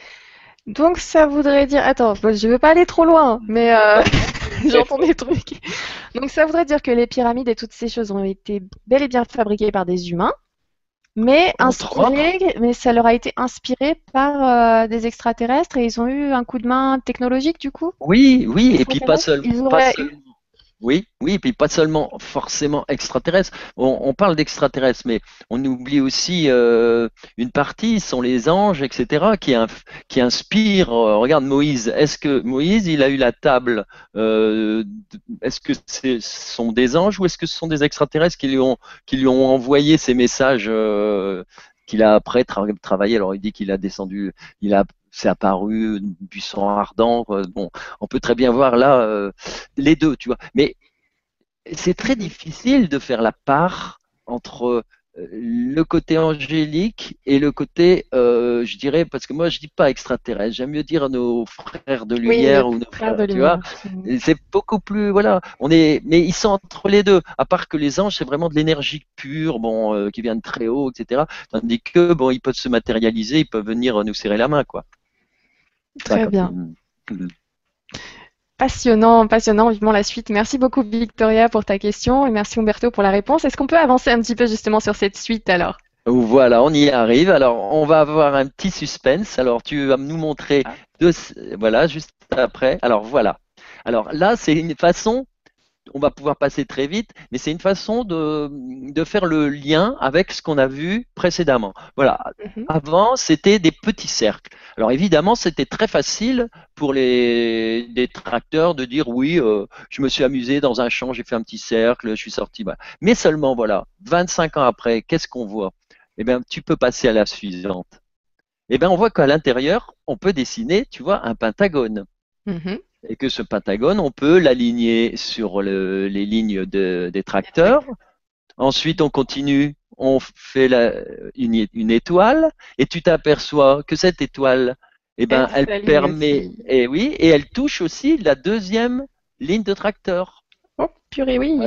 Donc ça voudrait dire, attends, je veux pas aller trop loin, mais euh, j'entends des trucs. Donc ça voudrait dire que les pyramides et toutes ces choses ont été bel et bien fabriquées par des humains, mais mais ça leur a été inspiré par euh, des extraterrestres et ils ont eu un coup de main technologique du coup? Oui, oui, et puis pas, seulement. Oui, oui, et puis pas seulement forcément extraterrestres. On, parle d'extraterrestres, mais on oublie aussi euh, une partie, sont les anges, etc., qui, qui inspirent. Euh, regarde Moïse. Est-ce que Moïse, il a eu la table euh, Est-ce que ce sont des anges ou est-ce que ce sont des extraterrestres qui lui ont, qui lui ont envoyé ces messages qu'il a après travaillé? Alors il dit qu'il a descendu, il a c'est apparu, buisson ardent. Bon, on peut très bien voir là euh, les deux, tu vois. Mais c'est très difficile de faire la part entre euh, le côté angélique et le côté, euh, je dirais, parce que moi je dis pas extraterrestre, j'aime mieux dire nos frères de lumière ou nos frères, de tu vois. C'est beaucoup plus, voilà, on est, mais ils sont entre les deux. À part que les anges, c'est vraiment de l'énergie pure, bon, qui vient de très haut, etc. Tandis que, bon, ils peuvent se matérialiser, ils peuvent venir nous serrer la main, quoi. Très bien. Passionnant, passionnant, vivement la suite. Merci beaucoup Victoria pour ta question et merci Umberto pour la réponse. Est-ce qu'on peut avancer un petit peu justement sur cette suite alors? Voilà, on y arrive. Alors, on va avoir un petit suspense. Alors, tu vas nous montrer ah. deux, voilà, juste après. Alors, voilà. Alors là, c'est une façon on va pouvoir passer très vite, mais c'est une façon de, de, faire le lien avec ce qu'on a vu précédemment. Voilà. Mhm. Avant, c'était des petits cercles. Alors évidemment, c'était très facile pour les détracteurs de dire oui, euh, je me suis amusé dans un champ, j'ai fait un petit cercle, je suis sorti. Mais seulement, voilà, 25 ans après, qu'est-ce qu'on voit? Eh bien, tu peux passer à la suivante. Eh bien, on voit qu'à l'intérieur, on peut dessiner, tu vois, un pentagone. Mhm et que ce pentagone, on peut l'aligner sur les lignes des tracteurs. Ensuite, on continue, on fait une, étoile, et tu t'aperçois que cette étoile, eh ben, elle, permet, et eh oui, et elle touche aussi la deuxième ligne de tracteur. Oh, purée, oui.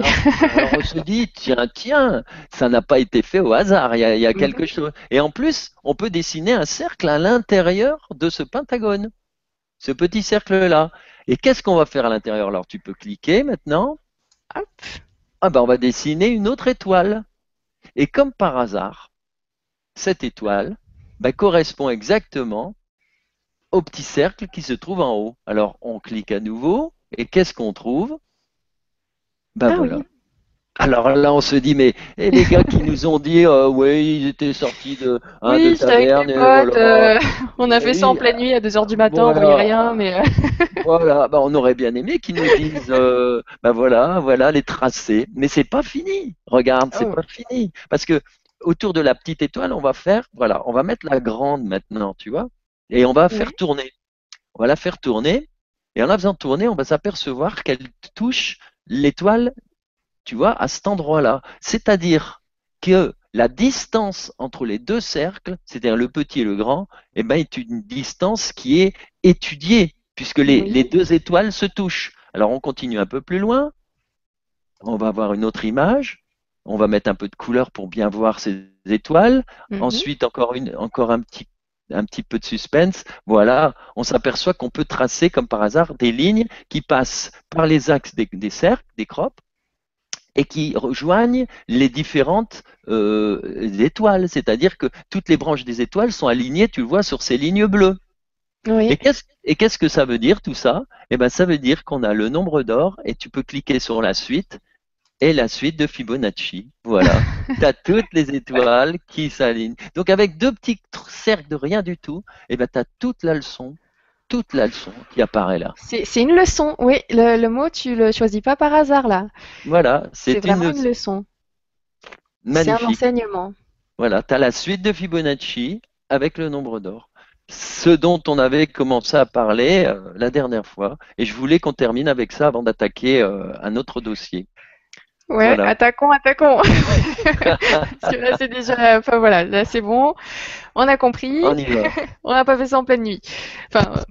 Alors, on se dit, tiens, tiens, ça n'a pas été fait au hasard, il y a, quelque chose. Et en plus, on peut dessiner un cercle à l'intérieur de ce pentagone, ce petit cercle-là. Et qu'est-ce qu'on va faire à l'intérieur Alors, tu peux cliquer maintenant. Hop. Ah ben, on va dessiner une autre étoile. Et comme par hasard, cette étoile ben, correspond exactement au petit cercle qui se trouve en haut. Alors, on clique à nouveau. Et qu'est-ce qu'on trouve? Ben ah voilà. Alors là, on se dit, mais et les gars qui nous ont dit, euh, oui, ils étaient sortis de, hein, oui, de avec potes, euh, on a fait ça en pleine nuit à 2h du matin, on voyait rien, mais... Euh. voilà, bah, on aurait bien aimé qu'ils nous disent, euh, bah voilà, voilà les tracés. Mais c'est pas fini. Regarde, c'est oh. pas fini. Parce que autour de la petite étoile, on va faire, voilà, on va mettre la grande maintenant, tu vois, et on va faire tourner. On va la faire tourner, et en la faisant tourner, on va s'apercevoir qu'elle touche l'étoile tu vois, à cet endroit-là. C'est-à-dire que la distance entre les deux cercles, c'est-à-dire le petit et le grand, eh ben, est une distance qui est étudiée, puisque les, deux étoiles se touchent. Alors on continue un peu plus loin, on va avoir une autre image, on va mettre un peu de couleur pour bien voir ces étoiles, mhm. ensuite encore, une, encore un, petit, un petit peu de suspense, voilà, on s'aperçoit qu'on peut tracer comme par hasard des lignes qui passent par les axes des, des cercles, des croppes, et qui rejoignent les différentes euh, étoiles. C'est-à-dire que toutes les branches des étoiles sont alignées, tu le vois, sur ces lignes bleues. Et qu'est-ce que ça veut dire tout ça? Eh ben, ça veut dire qu'on a le nombre d'or et tu peux cliquer sur la suite et la suite de Fibonacci. Voilà, tu as toutes les étoiles qui s'alignent. Donc avec deux petits cercles de rien du tout, eh ben, tu as toute la leçon toute la leçon qui apparaît là. C'est une leçon, oui. Le, mot, tu le choisis pas par hasard là. Voilà, c'est vraiment une, leçon. C'est un enseignement. Voilà, tu as la suite de Fibonacci avec le nombre d'or. Ce dont on avait commencé à parler euh, la dernière fois. Et je voulais qu'on termine avec ça avant d'attaquer euh, un autre dossier. Ouais, attaquons, attaquons. Parce que là, c'est déjà. Enfin voilà, là, c'est bon. On a compris. On y va. on n'a pas fait ça en pleine nuit. Enfin,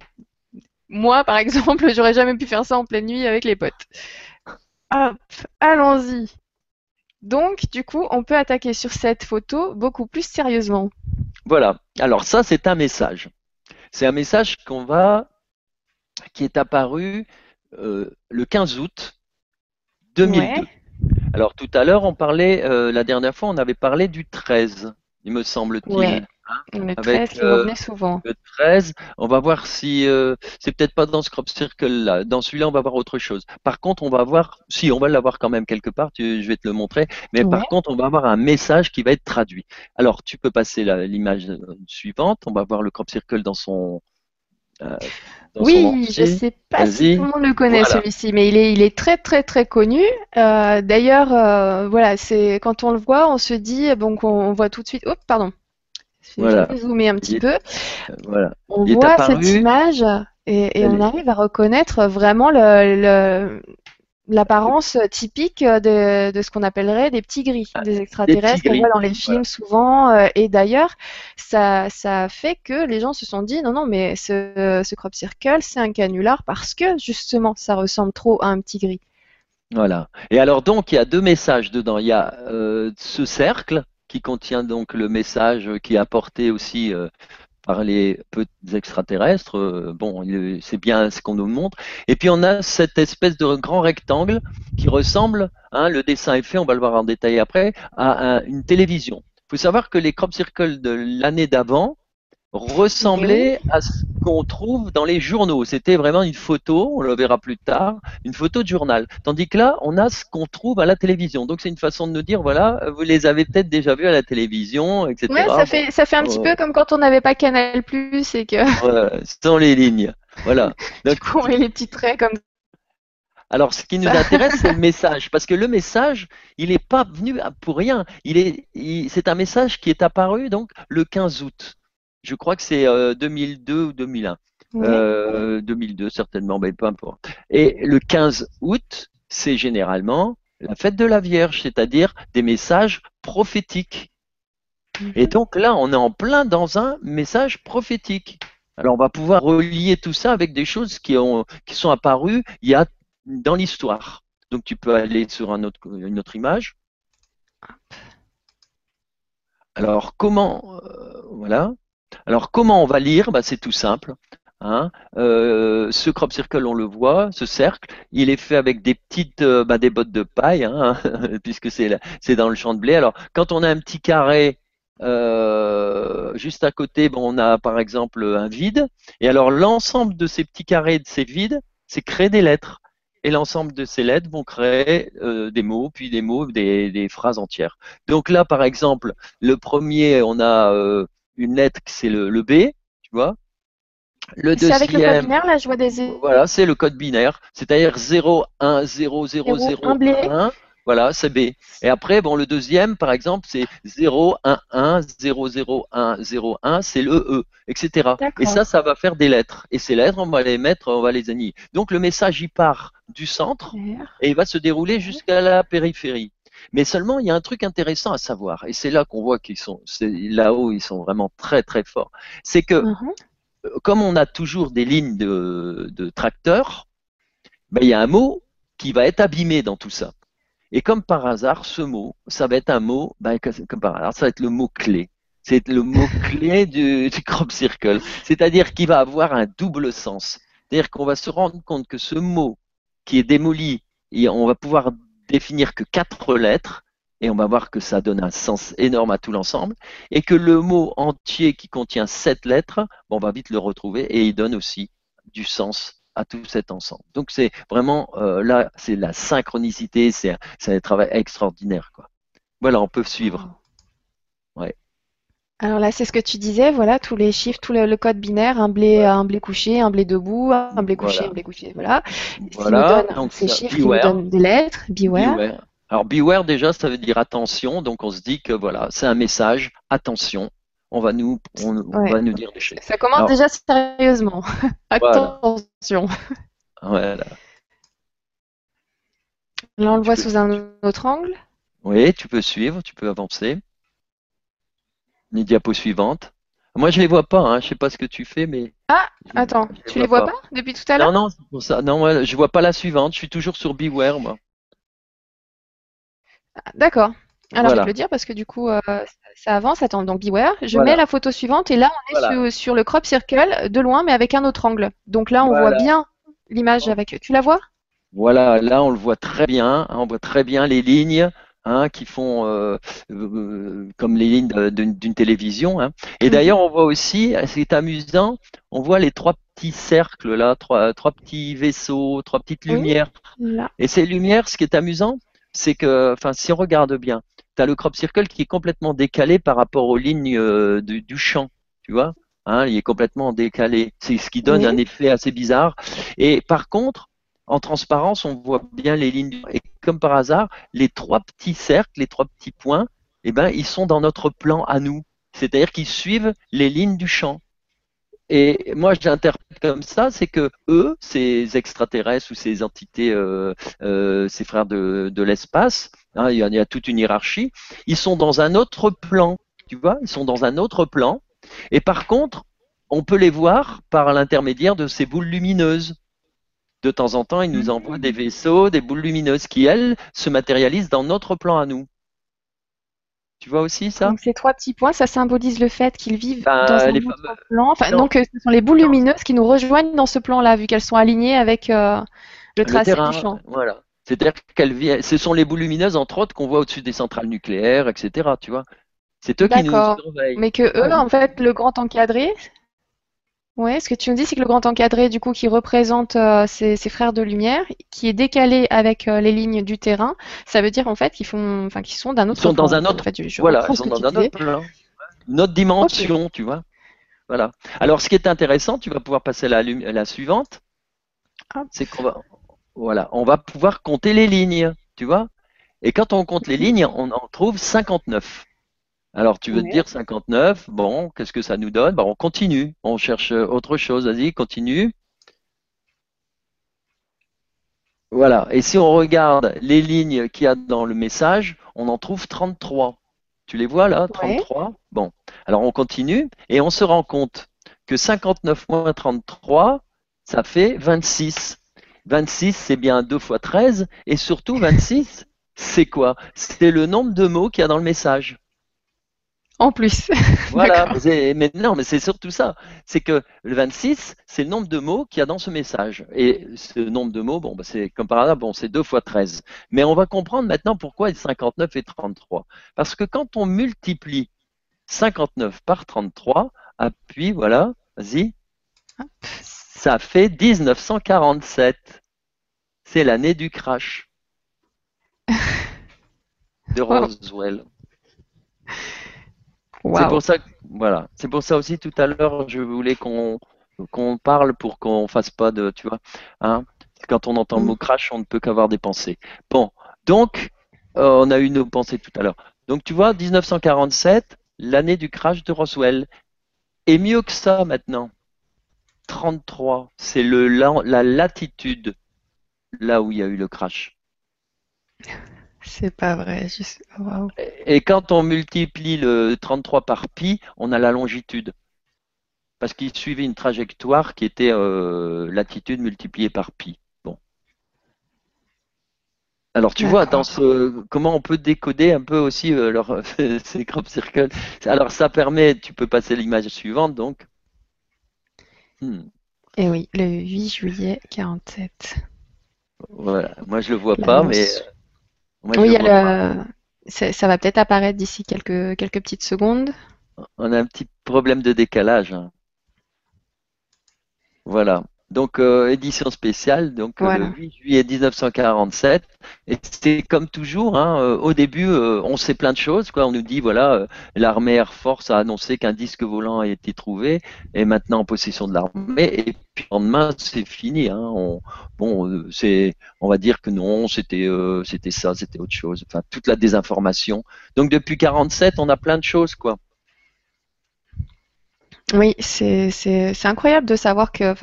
moi, par exemple, j'aurais jamais pu faire ça en pleine nuit avec les potes. Hop, allons-y. Donc, du coup, on peut attaquer sur cette photo beaucoup plus sérieusement. Voilà. Alors ça, c'est un message. C'est un message qu'on va, qui est apparu euh, le 15 août 2002. Alors tout à l'heure, on parlait, euh, la dernière fois, on avait parlé du 13, il me semble-t-il. le 13 qui euh, revenait souvent. Le 13, on va voir si euh, c'est peut-être pas dans ce crop circle là. Dans celui-là, on va voir autre chose. Par contre, on va voir, si on va l'avoir quand même quelque part, je vais te le montrer. Mais par contre, on va avoir un message qui va être traduit. Alors, tu peux passer l'image suivante. On va voir le crop circle dans son oui, je ne sais pas si tout le monde le connaît celui-ci, mais il est, il est très très très connu. Euh, d'ailleurs, euh, voilà, c'est quand on le voit, on se dit, bon, on voit tout de suite. Oh, pardon. Je vais zoomer un petit peu. Voilà. On voit cette image et, on arrive à reconnaître vraiment le, l'apparence typique de, ce qu'on appellerait des petits gris, ah, des extraterrestres qu'on voit dans les films souvent. Euh, et d'ailleurs, ça, ça fait que les gens se sont dit non, non, mais ce, ce crop circle, c'est un canular parce que justement, ça ressemble trop à un petit gris. Voilà. Et alors donc, il y a deux messages dedans. Il y a euh, ce cercle qui contient donc le message qui est apporté aussi euh, par les petits extraterrestres. Euh, bon, c'est bien ce qu'on nous montre. Et puis on a cette espèce de grand rectangle qui ressemble, hein, le dessin est fait, on va le voir en détail après, à une télévision. Il faut savoir que les crop circles de l'année d'avant, ressemblait à ce qu'on trouve dans les journaux. C'était vraiment une photo, on le verra plus tard, une photo de journal. Tandis que là, on a ce qu'on trouve à la télévision. Donc c'est une façon de nous dire, voilà, vous les avez peut-être déjà vus à la télévision, etc. Ouais, ça fait, ça fait un petit peu comme quand on n'avait pas Canal Plus et que. Voilà, sans les lignes. Voilà. Donc, du coup, on met les petits traits comme alors, ce qui nous intéresse, c'est le message, parce que le message, il n'est pas venu pour rien. Il est, c'est un message qui est apparu donc le 15 août. Je crois que c'est 2002 euh, ou 2001. 2002 euh, certainement, mais peu importe. Et le 15 août, c'est généralement la fête de la Vierge, c'est-à-dire des messages prophétiques. Et mhm. donc là, on est en plein dans un message prophétique. Alors on va pouvoir relier tout ça avec des choses qui, ont, qui sont apparues il y a dans l'histoire. Donc tu peux aller sur un autre, une autre image. Alors comment, euh, voilà. Alors comment on va lire? Bah, C'est tout simple. Hein. Euh, ce crop circle, on le voit, ce cercle, il est fait avec des petites, euh, bah, bottes de paille, hein, puisque c'est dans le champ de blé. Alors quand on a un petit carré euh, juste à côté, on a par exemple un vide. Et alors l'ensemble de ces petits carrés, de ces vides, c'est créer des lettres. Et l'ensemble de ces lettres vont créer des mots, puis des mots, des, phrases entières. Donc là, par exemple, le premier, on a une lettre, c'est le, le, B, tu vois. Le deuxième, avec le code binaire, là, je vois des. Voilà, c'est le code binaire, c'est-à-dire 0, 1, 0, 0, 0, 1. Voilà, c'est B. Et après, bon, le deuxième, par exemple, c'est 0, 1, 1, 0, 0, 1, 0, 1, c'est le E, etc. Et ça, ça va faire des lettres. Et ces lettres, on va les mettre, on va les annihiler. Donc, le message, il part du centre et il va se dérouler jusqu'à la périphérie. Mais seulement, il y a un truc intéressant à savoir, et c'est là qu'on voit qu'ils sont, là-haut, ils sont vraiment très très forts. C'est que, mhm. euh, comme on a toujours des lignes de, de tracteurs, ben, il y a un mot qui va être abîmé dans tout ça. Et comme par hasard, ce mot, ça va être un mot, ben, comme par hasard, ça va être le mot clé. C'est le mot clé du, du crop circle. C'est-à-dire qu'il va avoir un double sens. C'est-à-dire qu'on va se rendre compte que ce mot qui est démoli, et on va pouvoir définir que quatre lettres, et on va voir que ça donne un sens énorme à tout l'ensemble, et que le mot entier qui contient sept lettres, on va vite le retrouver, et il donne aussi du sens à tout cet ensemble. Donc c'est vraiment euh, là, c'est la synchronicité, c'est un, travail extraordinaire. Quoi. Voilà, on peut suivre. Alors là, c'est ce que tu disais, voilà, tous les chiffres, tout le, code binaire, un blé, un blé couché, un blé debout, un blé couché, un blé couché, voilà. Voilà. Donc, ces chiffres qui nous donnent des lettres, beware. Alors beware déjà, ça veut dire attention, donc on se dit que voilà, c'est un message, attention, on va nous, on, va nous dire des choses. Ça commence déjà sérieusement. attention. Voilà. Là, on le voit sous un autre angle. Oui, tu peux suivre, tu peux avancer les diapos suivantes. Moi, je les vois pas. Hein. Je sais pas ce que tu fais, mais. Ah, attends, tu les vois pas. depuis tout à l'heure? Non, non, c'est pour ça. Non, moi, je vois pas la suivante. Je suis toujours sur Beware, moi. Ah, d'accord. Alors, je vais le dire parce que du coup, euh, ça avance. Attends, donc Beware. Je mets la photo suivante et là, on est sur, le crop circle de loin, mais avec un autre angle. Donc là, on voit bien l'image avec. Tu la vois? Voilà, là, on le voit très bien. Hein. on voit très bien les lignes. Hein, qui font euh, euh, comme les lignes d'une télévision. Hein. Et mhm. d'ailleurs, on voit aussi, c'est amusant, on voit les trois petits cercles là, trois, trois petits vaisseaux, trois petites lumières. Et ces lumières, ce qui est amusant, c'est que, enfin, si on regarde bien, tu as le crop circle qui est complètement décalé par rapport aux lignes euh, du, du, champ, tu vois. Hein, il est complètement décalé. C'est ce qui donne un effet assez bizarre. Et par contre, en transparence, on voit bien les lignes. Et comme par hasard, les trois petits cercles, les trois petits points, eh ben, ils sont dans notre plan à nous. C'est-à-dire qu'ils suivent les lignes du champ. Et moi, j'interprète comme ça, c'est que eux, ces extraterrestres ou ces entités, euh, euh, ces frères de, l'espace, hein, il, y a, toute une hiérarchie, ils sont dans un autre plan. Tu vois, ils sont dans un autre plan. Et par contre, on peut les voir par l'intermédiaire de ces boules lumineuses de temps en temps, il nous envoie des vaisseaux, des boules lumineuses qui, elles, se matérialisent dans notre plan à nous. Tu vois aussi ça? Donc ces trois petits points, ça symbolise le fait qu'ils vivent Ben, dans un autre plan. Enfin, donc euh, ce sont les boules lumineuses qui nous rejoignent dans ce plan-là, vu qu'elles sont alignées avec euh, le tracé terrain, du champ. voilà. C'est-à-dire qu'elles viennent, ce sont les boules lumineuses, entre autres, qu'on voit au-dessus des centrales nucléaires, etc. Tu vois C'est eux qui nous surveillent. Mais que eux, en fait, le grand encadré, ouais, ce que tu nous dis, c'est que le grand encadré, du coup, qui représente euh, ces, ces frères de lumière, qui est décalé avec euh, les lignes du terrain, ça veut dire en fait qu'ils font, enfin, qu'ils sont d'un autre sont dans un autre- En fait, je- je Voilà, ils sont dans un autre plan. Une autre dimension, tu vois. Voilà. Alors, ce qui est intéressant, tu vas pouvoir passer à la, la suivante, Hop. c'est qu'on va, voilà, on va pouvoir compter les lignes, tu vois. Et quand on compte les lignes, on en trouve 59. Alors, tu veux te dire 59, bon, qu'est-ce que ça nous donne? Ben, on continue, on cherche autre chose, vas-y, continue. Voilà. Et si on regarde les lignes qu'il y a dans le message, on en trouve 33. Tu les vois là, 33? Bon. Alors on continue et on se rend compte que 59 moins 33, ça fait 26. 26, c'est bien 2 fois 13 et surtout 26, c'est quoi? C'est le nombre de mots qu'il y a dans le message. En plus. Voilà, mais non, mais c'est surtout ça. C'est que le 26, c'est le nombre de mots qu'il y a dans ce message. Et ce nombre de mots, bon, bah, c'est comme par hasard, bon, c'est 2 fois 13. Mais on va comprendre maintenant pourquoi il y a 59 et 33. Parce que quand on multiplie 59 par 33, appuie, voilà, vas-y, ça fait 1947. C'est l'année du crash de Wow. C'est pour ça que, voilà, c'est pour ça aussi tout à l'heure, je voulais qu'on qu'on parle pour qu'on fasse pas de, tu vois, hein, quand on entend le mot crash, on ne peut qu'avoir des pensées. Bon, donc, euh, on a eu nos pensées tout à l'heure. Donc, tu vois, 1947, l'année du crash de Roswell. Et mieux que ça maintenant, 33, c'est le la, la latitude là où il y a eu le crash. C'est pas vrai. je. Et quand on multiplie le 33 par pi, on a la longitude. Parce qu'il suivait une trajectoire qui était euh, latitude multipliée par pi. Bon. Alors tu vois, D'accord. dans ce, comment on peut décoder un peu aussi euh, leur, ces crop circles? Alors ça permet, tu peux passer l'image suivante donc. Hmm, Et oui, le 8 juillet 47. voilà, moi je le vois La pas, lance. mais moi, Oui, le il y vois a le- c'est- ça va peut-être apparaître d'ici quelques, quelques petites secondes. On a un petit problème de décalage. hein. Voilà. Donc, euh, édition spéciale, donc euh, Voilà. le 8 juillet 1947. Et c'est comme toujours, hein, euh, au début, euh, on sait plein de choses. Quoi. On nous dit, voilà, l'armée Air Force a annoncé qu'un disque volant a été trouvé, et maintenant en possession de l'armée. Et puis, le lendemain, c'est fini. Hein. On, bon, c'est, on va dire que non, c'était, c'était ça, c'était autre chose. Enfin, toute la désinformation. Donc, depuis 47, on a plein de choses, quoi. Oui, c'est incroyable de savoir que,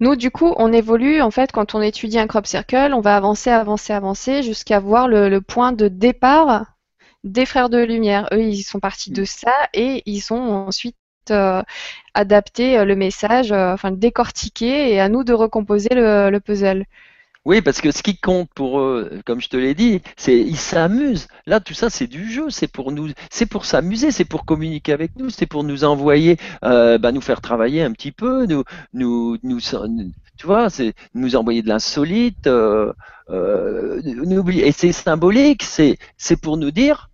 nous, du coup, on évolue, en fait, quand on étudie un crop circle, on va avancer, avancer, avancer jusqu'à voir le, le point de départ des frères de lumière. Eux, ils sont partis de ça et ils ont ensuite euh, adapté euh, le message, euh, enfin, décortiqué et à nous de recomposer le, le puzzle. Oui, parce que ce qui compte pour eux, comme je te l'ai dit, c'est ils s'amusent. Là, tout ça, c'est du jeu, c'est pour nous, c'est pour s'amuser, c'est pour communiquer avec nous, c'est pour nous envoyer, euh, bah, nous faire travailler un petit peu, nous, nous, nous, tu vois, c'est nous envoyer de l'insolite. Euh, euh, et c'est symbolique, c'est, c'est pour nous dire,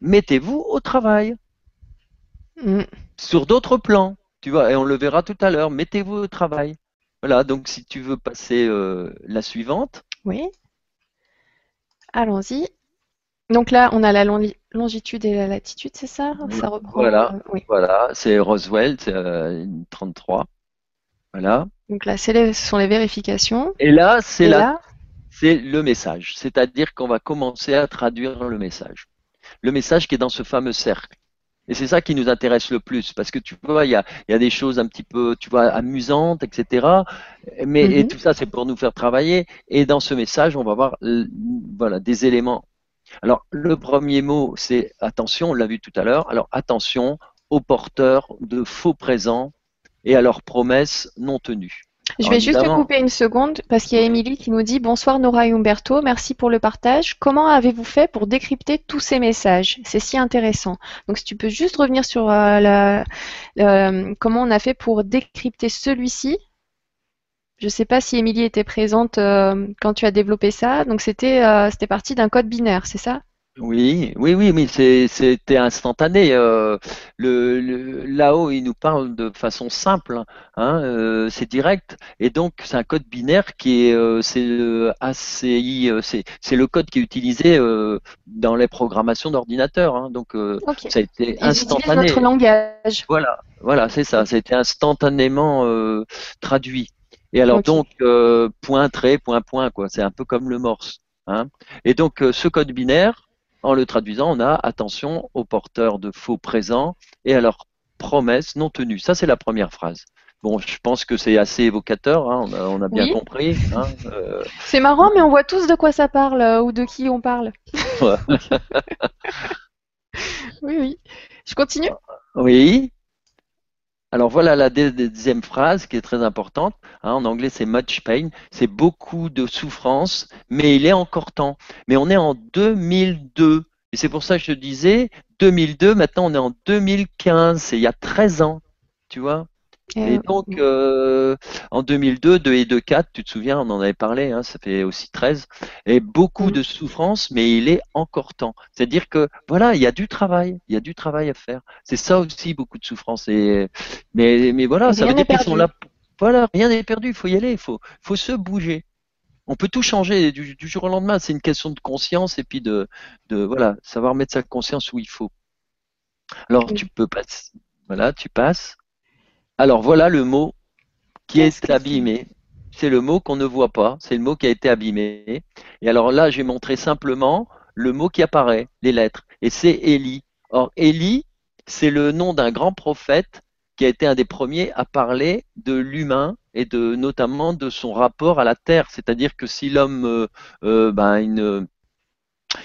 mettez-vous au travail Mm. sur d'autres plans, tu vois, et on le verra tout à l'heure. Mettez-vous au travail. Voilà, donc si tu veux passer euh, la suivante. Oui. Allons-y. Donc là, on a la longi- longitude et la latitude, c'est ça? Ça reprend. Voilà. euh, oui. Voilà, c'est Roswell, c'est euh, 33. Voilà. Donc là, les- ce sont les vérifications. Et là, c'est là, c'est le message. C'est-à-dire qu'on va commencer à traduire le message. Le message qui est dans ce fameux cercle. Et c'est ça qui nous intéresse le plus, parce que tu vois, il y a, y a des choses un petit peu, tu vois, amusantes, etc. Mais et Mhm. tout ça, c'est pour nous faire travailler. Et dans ce message, on va voir, voilà, des éléments. Alors, le premier mot, c'est attention. On l'a vu tout à l'heure. Alors, attention aux porteurs de faux présents et à leurs promesses non tenues. Je Alors, vais juste te couper une seconde parce qu'il y a Émilie qui nous dit Bonsoir Nora et Umberto, merci pour le partage. Comment avez-vous fait pour décrypter tous ces messages? C'est si intéressant. Donc, si tu peux juste revenir sur euh, la- euh, comment on a fait pour décrypter celui-ci. Je ne sais pas si Émilie était présente euh, quand tu as développé ça. Donc, c'était c'était parti d'un code binaire, c'est ça? Oui, oui, oui, mais c'est- c'était instantané. euh, le, le- là-haut, il nous parle de façon simple, hein, euh, c'est direct, et donc c'est un code binaire qui est, euh, c'est le ACI, euh, c'est c'est le code qui est utilisé euh, dans les programmations d'ordinateur, hein, donc euh, Ok. ça a été Ils utilisent notre instantané. langage. Voilà, voilà, c'est ça, ça a été instantanément euh, traduit. Et alors Ok. donc euh, point trait, point point, quoi, c'est un peu comme le morse, hein. Et donc euh, ce code binaire en le traduisant, on a attention aux porteurs de faux présents et à leurs promesses non tenues. Ça, c'est la première phrase. Bon, je pense que c'est assez évocateur, hein, on a, on a bien Oui. compris. hein, euh, C'est marrant, mais on voit tous de quoi ça parle euh, ou de qui on parle. Oui, oui. Je continue? oui. Alors voilà la deuxième phrase qui est très importante. hein, en anglais, c'est much pain. C'est beaucoup de souffrance, mais il est encore temps. Mais on est en 2002. Et c'est pour ça que je disais 2002. Maintenant, on est en 2015. C'est il y a 13 ans. Tu vois? Et Euh, donc, euh, en 2002, 2 et 2, 4, tu te souviens, on en avait parlé, hein, ça fait aussi 13, et beaucoup mm, de souffrance, mais il est encore temps. C'est-à-dire que, voilà, il y a du travail, il y a du travail à faire. C'est ça aussi, beaucoup de souffrance. Et, mais, mais voilà, ça veut dire qu'ils sont là. Voilà, rien n'est perdu, il faut y aller, il faut, faut se bouger. On peut tout changer du, du jour au lendemain, c'est une question de conscience et puis de, de, voilà, savoir mettre sa conscience où il faut. Alors, Mm. tu peux passer, voilà, tu passes. Alors, voilà le mot qui est abîmé. C'est le mot qu'on ne voit pas, c'est le mot qui a été abîmé. Et alors là, j'ai montré simplement le mot qui apparaît, les lettres, et c'est Élie. Or, Élie, c'est le nom d'un grand prophète qui a été un des premiers à parler de l'humain et de notamment de son rapport à la terre. C'est-à-dire que si l'homme, euh, euh, ben, il ne,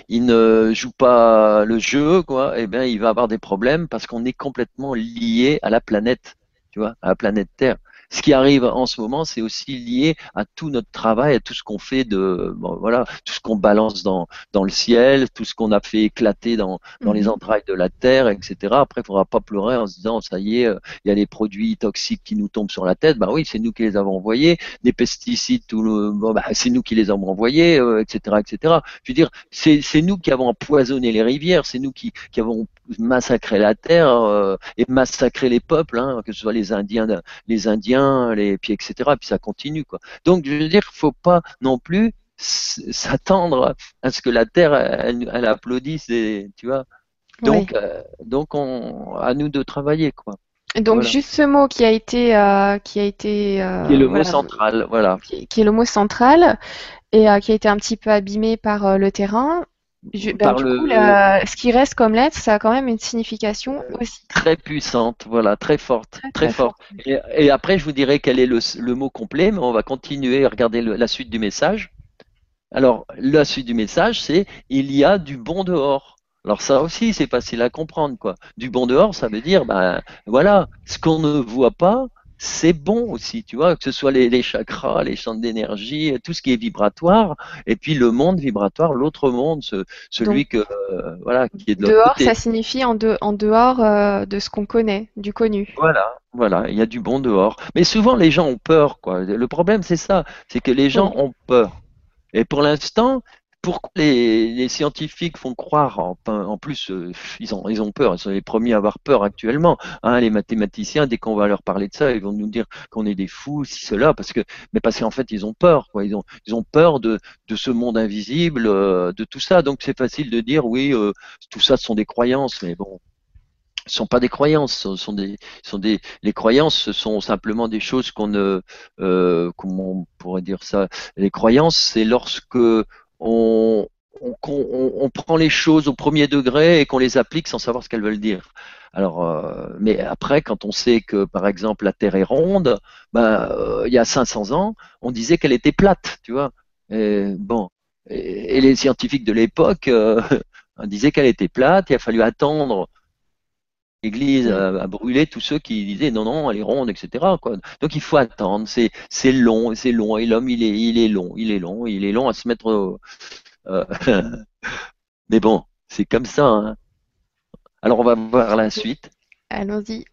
il ne joue pas le jeu, quoi, eh bien, il va avoir des problèmes parce qu'on est complètement lié à la planète, tu vois, à la planète Terre. Ce qui arrive en ce moment, c'est aussi lié à tout notre travail, à tout ce qu'on fait de, bon, voilà, tout ce qu'on balance dans, dans le ciel, tout ce qu'on a fait éclater dans, dans les Mhm. entrailles de la terre, etc. Après, il faudra pas pleurer en se disant, ça y est, euh, il y a les produits toxiques qui nous tombent sur la tête. Bah oui, c'est nous qui les avons envoyés. Des pesticides, tout le, bon, bah, c'est nous qui les avons envoyés, euh, etc., etc. Je veux dire, c'est c'est nous qui avons empoisonné les rivières, c'est nous qui, qui avons massacré la terre euh, et massacré les peuples, hein, que ce soit les Indiens, les Indiens, les puis etc. Puis ça continue quoi. Donc je veux dire, faut pas non plus s'attendre à ce que la terre elle, elle applaudisse, et, tu vois. Oui. Donc euh, donc on, à nous de travailler quoi. Donc Voilà. juste ce mot qui a été euh, qui a été Qui est le mot central, voilà. qui, qui est le mot central et euh, qui a été un petit peu abîmé par le terrain. Je- ben, Par du coup, le la- ce qui reste comme lettre, ça a quand même une signification aussi très puissante, voilà, très forte, très très très forte. forte. Et, et après, je vous dirai quel est le, le mot complet, mais on va continuer à regarder le- la suite du message. Alors, la suite du message, c'est il y a du bon dehors. Alors ça aussi, c'est facile à comprendre, quoi. Du bon dehors, ça veut dire, ben voilà, ce qu'on ne voit pas, c'est bon aussi, tu vois, que ce soit les, les chakras, les champs d'énergie, tout ce qui est vibratoire, et puis le monde vibratoire, l'autre monde, ce- Donc celui que, euh, voilà, qui est de l'autre dehors, côté. ça signifie en, de- en dehors euh, de ce qu'on connaît, du connu. Voilà, voilà, il y a du bon dehors. Mais souvent, les gens ont peur, quoi. Le problème, c'est ça, c'est que les gens Oui. ont peur. Et pour l'instant, pourquoi les, les scientifiques font croire, en, en plus, euh, ils ont, ils ont peur, ils sont les premiers à avoir peur actuellement. Hein, les mathématiciens, dès qu'on va leur parler de ça, ils vont nous dire qu'on est des fous, si cela, parce que, mais parce qu'en fait, ils ont peur, quoi. Ils ont, ils ont peur de, de ce monde invisible, euh, de tout ça. Donc, c'est facile de dire, oui, euh, tout ça, ce sont des croyances, mais bon. Ce sont pas des croyances, ce sont des, sont des, les croyances, ce sont simplement des choses qu'on ne, euh, comment on pourrait dire ça Les croyances, c'est lorsque on, on, on- on prend les choses au premier degré et qu'on les applique sans savoir ce qu'elles veulent dire. Alors, euh, mais après, quand on sait que, par exemple, la Terre est ronde, ben, euh, il y a 500 ans, on disait qu'elle était plate, tu vois. Et, bon, et, et les scientifiques de l'époque euh, disaient qu'elle était plate. Il a fallu attendre l'Église a, brûlé tous ceux qui disaient non, non, elle est ronde, etc. Quoi. Donc il faut attendre, c'est, c'est long, c'est long, et l'homme il est, il est long, il est long, il est long à se mettre. Euh, mais bon, c'est comme ça. Hein. Alors on va voir la suite. Allons-y.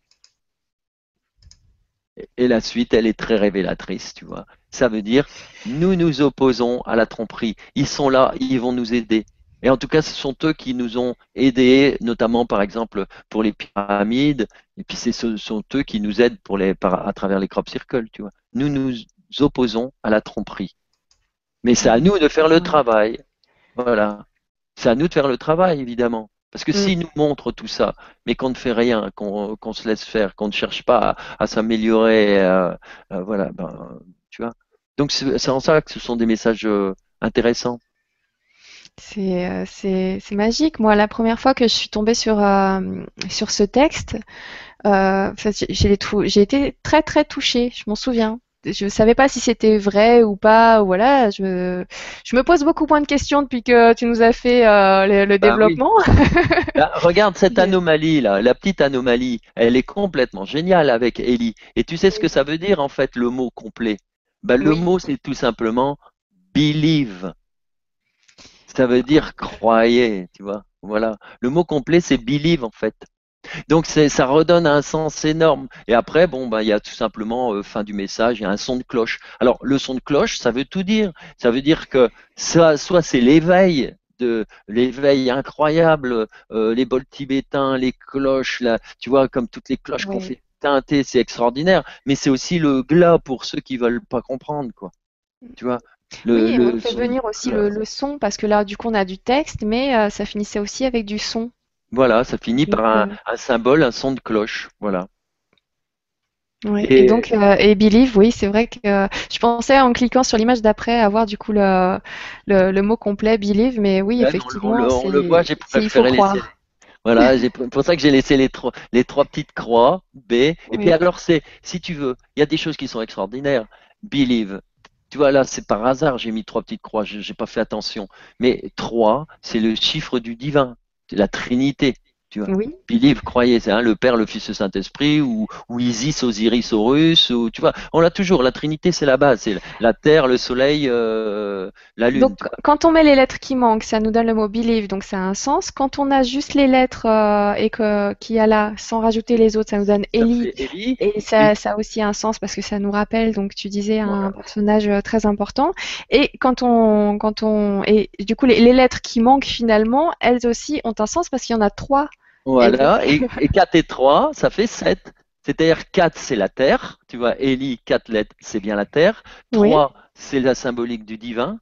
Et la suite, elle est très révélatrice, tu vois. Ça veut dire, nous nous opposons à la tromperie. Ils sont là, ils vont nous aider. Et en tout cas, ce sont eux qui nous ont aidés, notamment par exemple pour les pyramides. Et puis ce sont eux qui nous aident pour les, à travers les crop circles, tu vois. Nous nous opposons à la tromperie. Mais c'est à nous de faire le travail. Voilà. C'est à nous de faire le travail, évidemment. Parce que s'ils nous montrent tout ça, mais qu'on ne fait rien, qu'on se laisse faire, qu'on ne cherche pas à, s'améliorer, voilà, ben, tu vois. Donc c'est en ça que ce sont des messages euh, intéressants. C'est c'est magique. Moi, la première fois que je suis tombée sur, sur ce texte, j'ai été très très touchée, je m'en souviens je ne savais pas si c'était vrai ou pas. Voilà, je, je me pose beaucoup moins de questions depuis que tu nous as fait euh, le, bah développement. regarde cette anomalie là, la petite anomalie, elle est complètement géniale avec Ellie. Et tu sais ce que ça veut dire en fait le mot complet? Bah, Le mot c'est tout simplement believe. Ça veut dire croyez, tu vois. Voilà. Le mot complet c'est believe en fait. Donc ça redonne un sens énorme. Et après, bon, bah, il y a tout simplement euh, fin du message, il y a un son de cloche. Alors le son de cloche, ça veut tout dire. Ça veut dire que soit, soit c'est l'éveil de l'éveil incroyable, euh, les bols tibétains, les cloches, là, tu vois, comme toutes les cloches qu'on fait teinter, c'est extraordinaire. Mais c'est aussi le glas pour ceux qui veulent pas comprendre, quoi. Tu vois? Le, oui, on fait venir aussi le, son parce que là, du coup, on a du texte, mais euh, ça finissait aussi avec du son. Voilà, ça finit par un, symbole, un son de cloche. Voilà. et, donc, euh, et Believe, oui, c'est vrai que euh, je pensais en cliquant sur l'image d'après avoir du coup le, le, mot complet Believe, mais oui, effectivement. On le, voit, j'ai préféré laisser. Voilà, c'est pour ça que j'ai laissé les trois petites croix, B. Et puis alors, c'est, si tu veux, il y a des choses qui sont extraordinaires. Believe. Tu vois, là, c'est par hasard, j'ai mis trois petites croix, je n'ai pas fait attention. Mais trois, c'est le chiffre du divin la Trinité. Tu vois. Oui. Believe, croyez, c'est hein, le Père, le Fils, le Saint-Esprit, ou, ou Isis, Osiris, Horus, ou tu vois, on l'a toujours. La Trinité, c'est la base, c'est la Terre, le Soleil, euh, la Lune. Donc, quand on met les lettres qui manquent, ça nous donne le mot believe, donc ça a un sens. Quand on a juste les lettres euh, et que qu'il y a là, sans rajouter les autres, ça nous donne Eli. Et ça, ça a aussi un sens parce que ça nous rappelle, donc tu disais un personnage euh, très important. Et quand on, quand on, et du coup les, les lettres qui manquent finalement, elles aussi ont un sens parce qu'il y en a trois. Voilà, et, 4 et 3, ça fait 7. C'est-à-dire 4, c'est la terre. Tu vois, Élie, 4 lettres, c'est bien la terre. 3, c'est la symbolique du divin.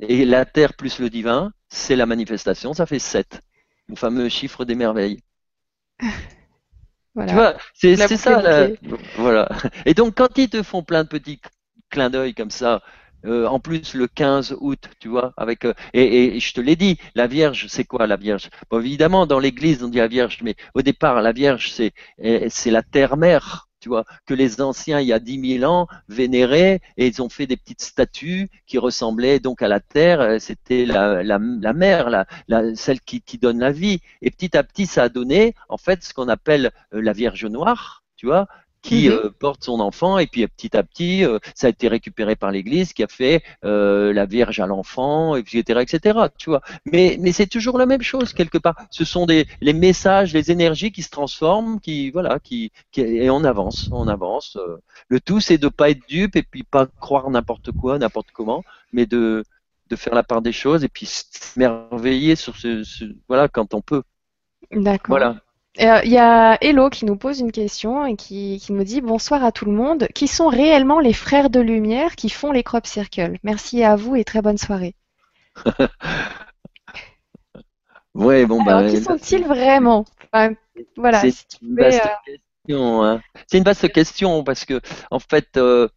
Et la terre plus le divin, c'est la manifestation, ça fait 7. Le fameux chiffre des merveilles. Voilà. Tu vois, c'est ça. Voilà. Et donc, quand ils te font plein de petits clins d'œil comme ça, euh, en plus le 15 août, tu vois, avec euh, et, je te l'ai dit, la Vierge, c'est quoi la Vierge? Bon, évidemment, dans l'Église, on dit la Vierge, mais au départ, la Vierge, c'est c'est la terre-mère, tu vois, que les anciens, il y a 10 000 ans, vénéraient, et ils ont fait des petites statues qui ressemblaient donc à la terre, euh, c'était la, la, la, mère, la, la, celle qui, qui donne la vie. Et petit à petit, ça a donné, en fait, ce qu'on appelle la Vierge noire, tu vois, qui mhm. euh, porte son enfant et puis petit à petit euh, ça a été récupéré par l'Église qui a fait euh, la Vierge à l'enfant etc etc tu vois mais mais c'est toujours la même chose quelque part ce sont des les messages les énergies qui se transforment qui voilà qui, qui et on avance on avance le tout c'est de pas être dupe et puis pas croire n'importe quoi n'importe comment mais de de faire la part des choses et puis s'émerveiller sur ce, ce voilà quand on peut D'accord. Voilà. Euh, il y a Hello qui nous pose une question et qui, nous dit bonsoir à tout le monde. Qui sont réellement les frères de lumière qui font les crop circles? Merci à vous et très bonne soirée. ouais, bon bah. Qui sont-ils vraiment? Voilà. C'est une, vaste euh, question. Hein. C'est une vaste question parce que en fait, euh,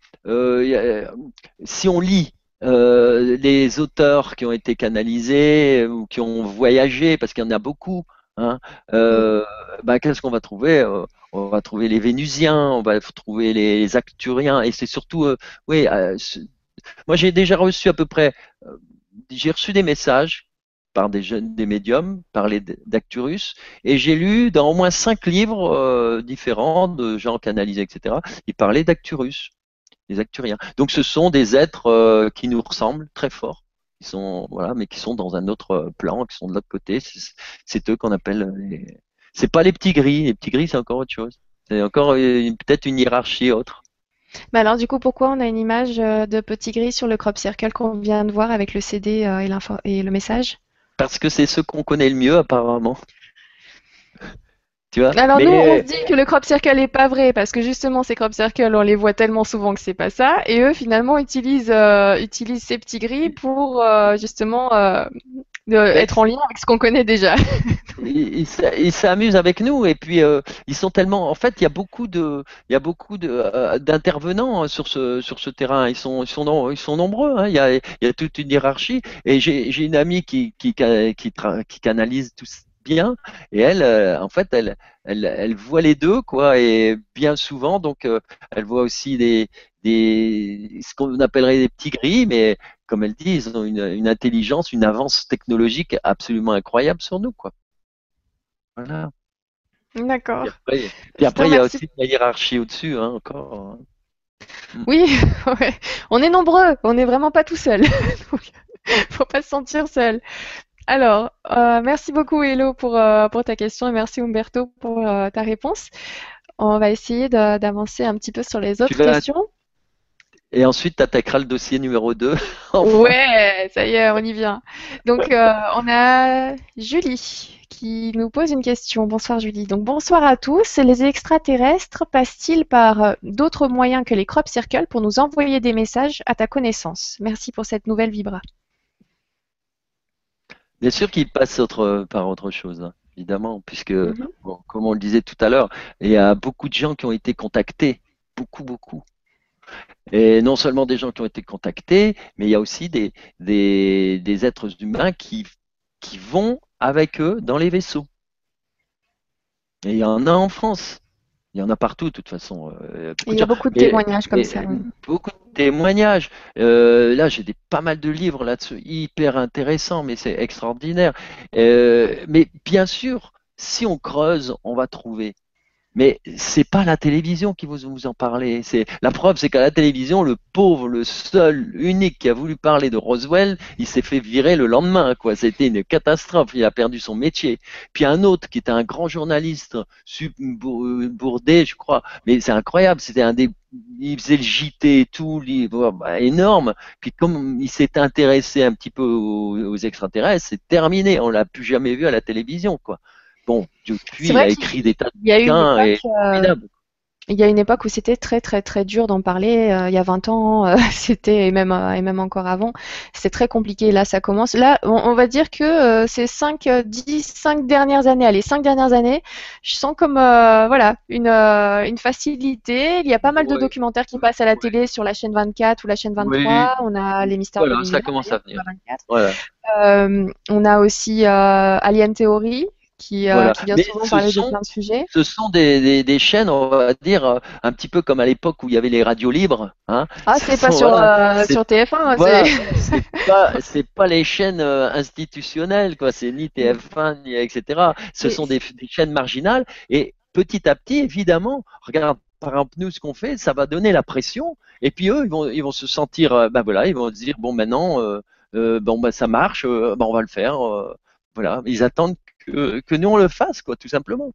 si on lit les auteurs qui ont été canalisés ou qui ont voyagé, parce qu'il y en a beaucoup, Hein. Euh, bah, qu'est-ce qu'on va trouver euh, On va trouver les Vénusiens, on va trouver les Acturiens, et c'est surtout, euh, oui, moi j'ai déjà reçu à peu près, j'ai reçu des messages par des jeunes, des médiums, parler d'Acturus, et j'ai lu dans au moins cinq livres différents de gens canalisés, etc. Ils parlaient d'Acturus, des Acturiens. Donc ce sont des êtres qui nous ressemblent très fort, qui sont voilà, mais qui sont dans un autre plan, qui sont de l'autre côté. C'est eux qu'on appelle les. C'est pas les petits gris. Les petits gris, c'est encore autre chose. C'est encore peut-être une hiérarchie autre. Mais alors, du coup, pourquoi on a une image euh, de petit gris sur le crop circle qu'on vient de voir avec le CD euh, et, et le message? Parce que c'est ce qu'on connaît le mieux, apparemment. Tu vois? Alors nous, on se dit que le crop circle n'est pas vrai parce que justement ces crop circles, on les voit tellement souvent que c'est pas ça. Et eux, finalement, utilisent, euh, utilisent ces petits gris pour justement être en lien avec ce qu'on connaît déjà. ils s'amusent avec nous et puis euh, ils sont tellement. En fait, il y a beaucoup de, il y a beaucoup de euh, d'intervenants sur ce sur ce terrain. Ils sont ils sont ils sont nombreux. Hein. Il, y a, il y a toute une hiérarchie et j'ai j'ai une amie qui qui qui, qui canalise tout bien et elle euh, en fait elle, elle elle voit les deux quoi et bien souvent donc elle voit aussi des des ce qu'on appellerait des petits gris mais comme elle dit ils ont une, une intelligence une avance technologique absolument incroyable sur nous quoi voilà. D'accord. Et après, il y a aussi la hiérarchie au-dessus, hein, encore. Hein. Oui, on est nombreux, on n'est vraiment pas tout seul. faut pas se sentir seul. Alors, euh, merci beaucoup Hello pour, euh, pour ta question et merci Umberto pour euh, ta réponse. On va essayer d'avancer un petit peu sur les autres questions. Et ensuite, tu attaqueras le dossier numéro 2. ouais, ça y est, on y vient. Donc, on a Julie qui nous pose une question. Bonsoir Julie. Donc bonsoir à tous. Les extraterrestres passent-ils par d'autres moyens que les crop circles pour nous envoyer des messages à ta connaissance? Merci pour cette nouvelle vibra. Bien sûr qu'ils passent par autre chose, évidemment, puisque, mhm. comme on le disait tout à l'heure, il y a beaucoup de gens qui ont été contactés, beaucoup, beaucoup. Et non seulement des gens qui ont été contactés, mais il y a aussi des, des, êtres humains qui, qui vont avec eux dans les vaisseaux. Et il y en a en France. Il y en a partout, de toute façon. Euh, il y a beaucoup de témoignages comme ça. Beaucoup de témoignages. Euh, là, j'ai des, pas mal de livres là-dessus, hyper intéressants, mais c'est extraordinaire. Euh, mais bien sûr, si on creuse, on va trouver. Mais c'est pas la télévision qui vous, en parler. C'est la preuve, c'est qu'à la télévision, le pauvre, le seul, unique qui a voulu parler de Roswell, il s'est fait virer le lendemain. Quoi, c'était une catastrophe. Il a perdu son métier. Puis un autre qui était un grand journaliste, Bourdet, je crois. Mais c'est incroyable. C'était un des il faisait le JT et tout, bah, énorme. Puis comme il s'est intéressé un petit peu aux, aux extraterrestres, c'est terminé. On l'a plus jamais vu à la télévision, quoi. Bon, depuis, il a écrit des tas de bouquins et euh, il y a une époque où c'était très très très dur d'en parler. Euh, il y a 20 ans, euh, c'était et même et même encore avant, c'était très compliqué. Là, ça commence. Là, on, va dire que ces 5, 10, 5 dernières années, allez, 5 dernières années, je sens comme voilà une, une facilité. Il y a pas mal de documentaires qui passent à la télé sur la chaîne 24 ou la chaîne 23. On a les mystères voilà, ça commence à venir. on a aussi Alien Theory qui, euh, qui vient souvent parler de plein de sujets. Ce sont des, des, chaînes, on va dire, euh, un petit peu comme à l'époque où il y avait les radios libres. Hein. Ah, c'est pas sur, euh, sur TF1. Voilà, c'est pas, pas, les chaînes institutionnelles, quoi. C'est ni TF1, ni etc. Ce sont des, des, chaînes marginales. Et petit à petit, évidemment, regarde, par exemple, nous, ce qu'on fait, ça va donner la pression. Et puis eux, ils vont, ils vont se sentir, ben voilà, ils vont se dire, bon, maintenant, bon, ben, ça marche, ben, on va le faire. voilà, ils attendent que, nous on le fasse, quoi, tout simplement.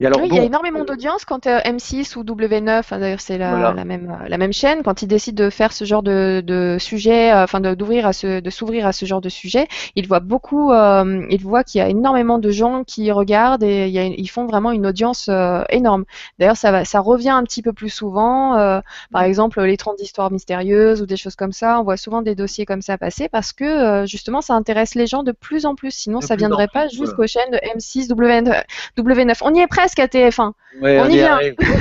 Et alors, oui, il y a énormément d'audience quand euh, M6 ou W9, d'ailleurs c'est la, la, même, la même chaîne, quand ils décident de faire ce genre de, de sujet, euh, enfin d'ouvrir à ce, de s'ouvrir à ce genre de sujet, ils voient beaucoup, euh, ils voient qu'il y a énormément de gens qui regardent et il y a, ils font vraiment une audience euh, énorme. D'ailleurs, ça, va, ça revient un petit peu plus souvent. Euh, par exemple, les 30 histoires mystérieuses ou des choses comme ça, on voit souvent des dossiers comme ça passer parce que justement, ça intéresse les gens de plus en plus. Sinon, ça viendrait pas jusqu'aux chaînes de M6, W9. On y est presque presque à TF1. on, y, vient.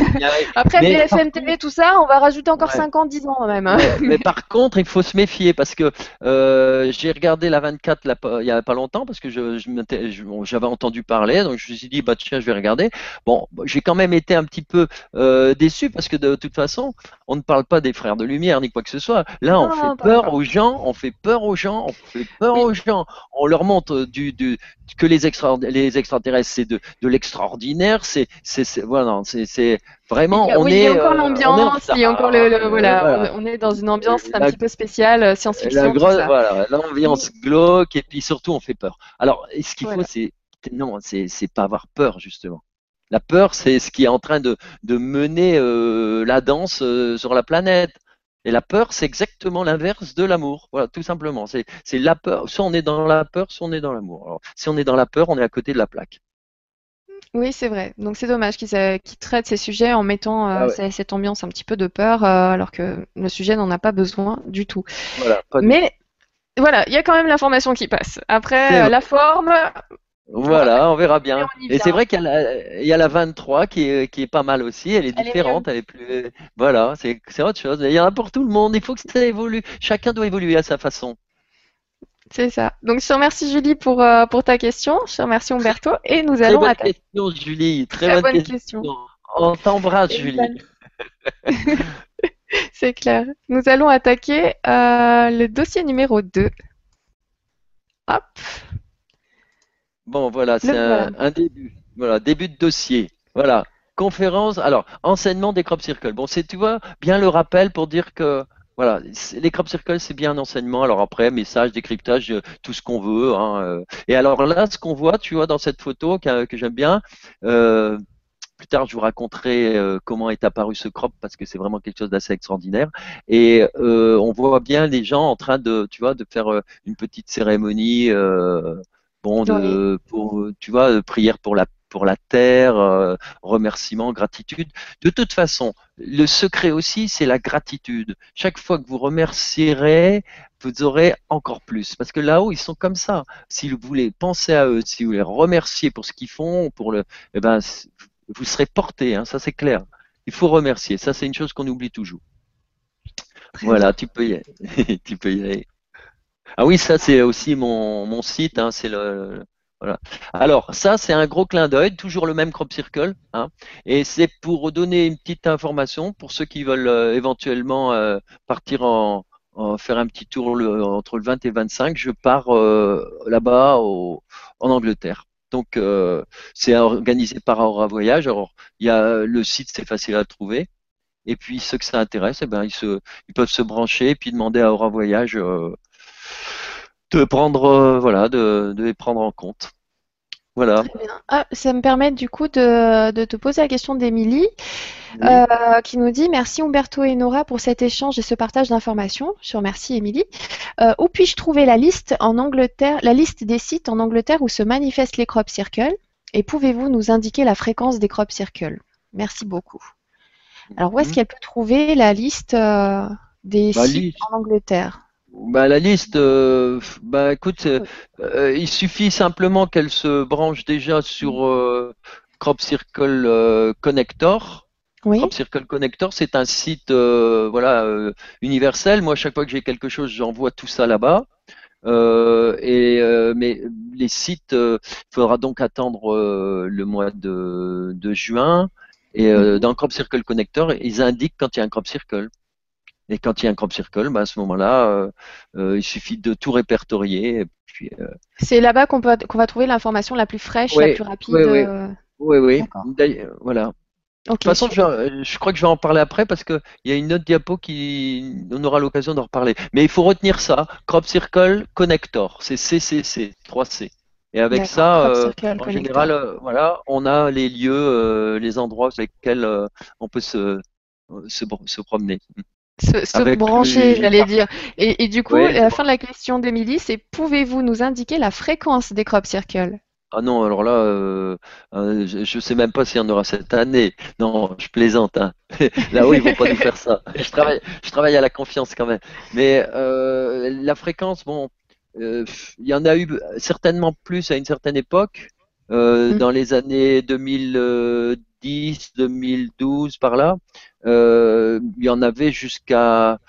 Après BFM TV, tout ça, on va rajouter encore 5 ans, 10 ans même. mais par contre, il faut se méfier parce que euh, j'ai regardé la 24 il n'y a pas longtemps parce que j'avais entendu parler, donc je me suis dit, bah tiens, je vais regarder. Bon, j'ai quand même été un petit peu euh, déçu parce que de toute façon, on ne parle pas des frères de lumière ni quoi que ce soit. Là, on fait peur aux gens, on fait peur aux gens, on fait peur aux gens. On leur montre du, du que les, extra, les extraterrestres, c'est de, de l'extraordinaire, c'est voilà, c'est vraiment on est. Il y a encore euh, l'ambiance, il y a encore le, voilà, on est dans une ambiance un petit peu spéciale, euh, science-fiction. Voilà, l'ambiance glauque et puis surtout on fait peur. Alors, ce qu'il faut, c'est non, c'est pas avoir peur justement. La peur, c'est ce qui est en train de, de mener euh, la danse sur la planète. Et la peur, c'est exactement l'inverse de l'amour. Voilà, tout simplement. C'est la peur. Soit on est dans la peur, soit on est dans l'amour. si on est dans la peur, on est à côté de la plaque. Oui, c'est vrai. Donc c'est dommage qu'ils traitent ces sujets en mettant euh, ah cette ambiance un petit peu de peur, euh, alors que le sujet n'en a pas besoin du tout. Voilà, Mais voilà, il y a quand même l'information qui passe. Après, la forme, voilà, on verra bien. Et c'est vrai qu'il y, a la 23 qui est, qui est pas mal aussi. Elle est différente, elle est plus. Voilà, c'est autre chose. Il y en a pour tout le monde. Il faut que ça évolue. Chacun doit évoluer à sa façon. C'est ça. Donc je te remercie Julie pour, euh, pour ta question. Je te remercie Umberto. Et nous allons bonne question Julie. Très, bonne, question. On t'embrasse Julie. c'est clair. Nous allons attaquer euh, le dossier numéro 2. Hop. Bon, voilà, c'est un, début. Voilà, début de dossier. Voilà. Conférence, alors, enseignement des crop circles. Bon, c'est, tu vois, bien le rappel pour dire que, voilà, les crop circles, c'est bien un enseignement. Alors après, message, décryptage, euh, tout ce qu'on veut. Hein, euh. Et alors là, ce qu'on voit, tu vois, dans cette photo que, j'aime bien, euh, plus tard, je vous raconterai comment est apparu ce crop parce que c'est vraiment quelque chose d'assez extraordinaire. Et on voit bien les gens en train de, tu vois, de faire une petite cérémonie bon, de, pour, tu vois, prière pour la pour la terre, euh, remerciement, gratitude. De toute façon, le secret aussi, c'est la gratitude. Chaque fois que vous remercierez, vous aurez encore plus. Parce que là-haut, ils sont comme ça. Si vous voulez penser à eux, si vous voulez remercier pour ce qu'ils font, pour le, eh ben, vous serez porté. Hein, ça, c'est clair. Il faut remercier. Ça, c'est une chose qu'on oublie toujours. Voilà, tu peux y aller. tu peux y aller. Ah oui, ça c'est aussi mon, mon site, hein, c'est le, Alors, ça, c'est un gros clin d'œil, toujours le même crop circle. Hein, et c'est pour donner une petite information pour ceux qui veulent euh, éventuellement euh, partir en, faire un petit tour entre le 20 et 25. Je pars euh, là-bas en Angleterre. Donc, c'est organisé par Aura Voyage. Alors, il y a le site, c'est facile à trouver. Et puis, ceux que ça intéresse, eh ben, ils peuvent se brancher et puis demander à Aura Voyage de prendre, euh, voilà, de, les prendre en compte. Voilà. Ah, ça me permet du coup de, te poser la question d'Émilie, euh, qui nous dit Merci Umberto et Nora pour cet échange et ce partage d'informations. Je remercie Émilie. Euh, où puis-je trouver la liste en Angleterre, la liste des sites en Angleterre où se manifestent les crop circles? Et pouvez-vous nous indiquer la fréquence des crop circles? Merci beaucoup. Alors où est-ce mhm. qu'elle peut trouver la liste des sites en Angleterre? Bah, la liste, euh, bah, écoute, euh, euh, il suffit simplement qu'elle se branche déjà sur euh, Crop Circle Connector. Crop Circle Connector, c'est un site voilà universel. Moi, chaque fois que j'ai quelque chose, j'envoie tout ça là-bas. et mais les sites, il faudra donc attendre le mois de, de juin. Et dans Crop Circle Connector, ils indiquent quand il y a un Crop Circle. Et quand il y a un crop circle, bah, à ce moment-là, euh, euh, il suffit de tout répertorier. Euh, c'est là-bas qu'on va trouver l'information la plus fraîche, la plus rapide. Oui, oui. oui, Voilà. de toute façon, je, crois que je vais en parler après parce qu'il y a une autre diapo qui on aura l'occasion d'en reparler. Mais il faut retenir ça, Crop Circle Connector, c'est CCC, 3C. Et avec ça, en général, voilà, on a les lieux, les endroits sur lesquels on peut se, se promener se, brancher, j'allais dire. Et, du coup, la fin de la question d'Emilie, c'est pouvez-vous nous indiquer la fréquence des crop circles? Ah non, alors là, euh, euh, je ne sais même pas s'il y en aura cette année. Non, je plaisante. Hein. Là-haut, ils vont pas nous faire ça. Je travaille, je travaille à la confiance quand même. Mais euh, la fréquence, bon, il y en a eu certainement plus à une certaine époque. Mm. Dans les années 2010, 2012, par là, il y en avait jusqu'à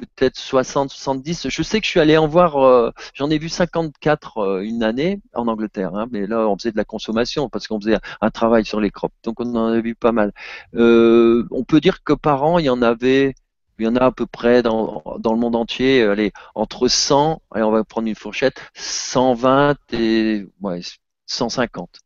peut-être 60, 70. Je sais que je suis allé en voir, euh, j'en ai vu 54 euh, une année en Angleterre, hein, mais là on faisait de la consommation parce qu'on faisait un travail sur les crops, donc on en a vu pas mal. Euh, on peut dire que par an il y en avait, il y en a à peu près dans, dans le monde entier, allez, entre 100, allez, on va prendre une fourchette, 120 et ouais, 150.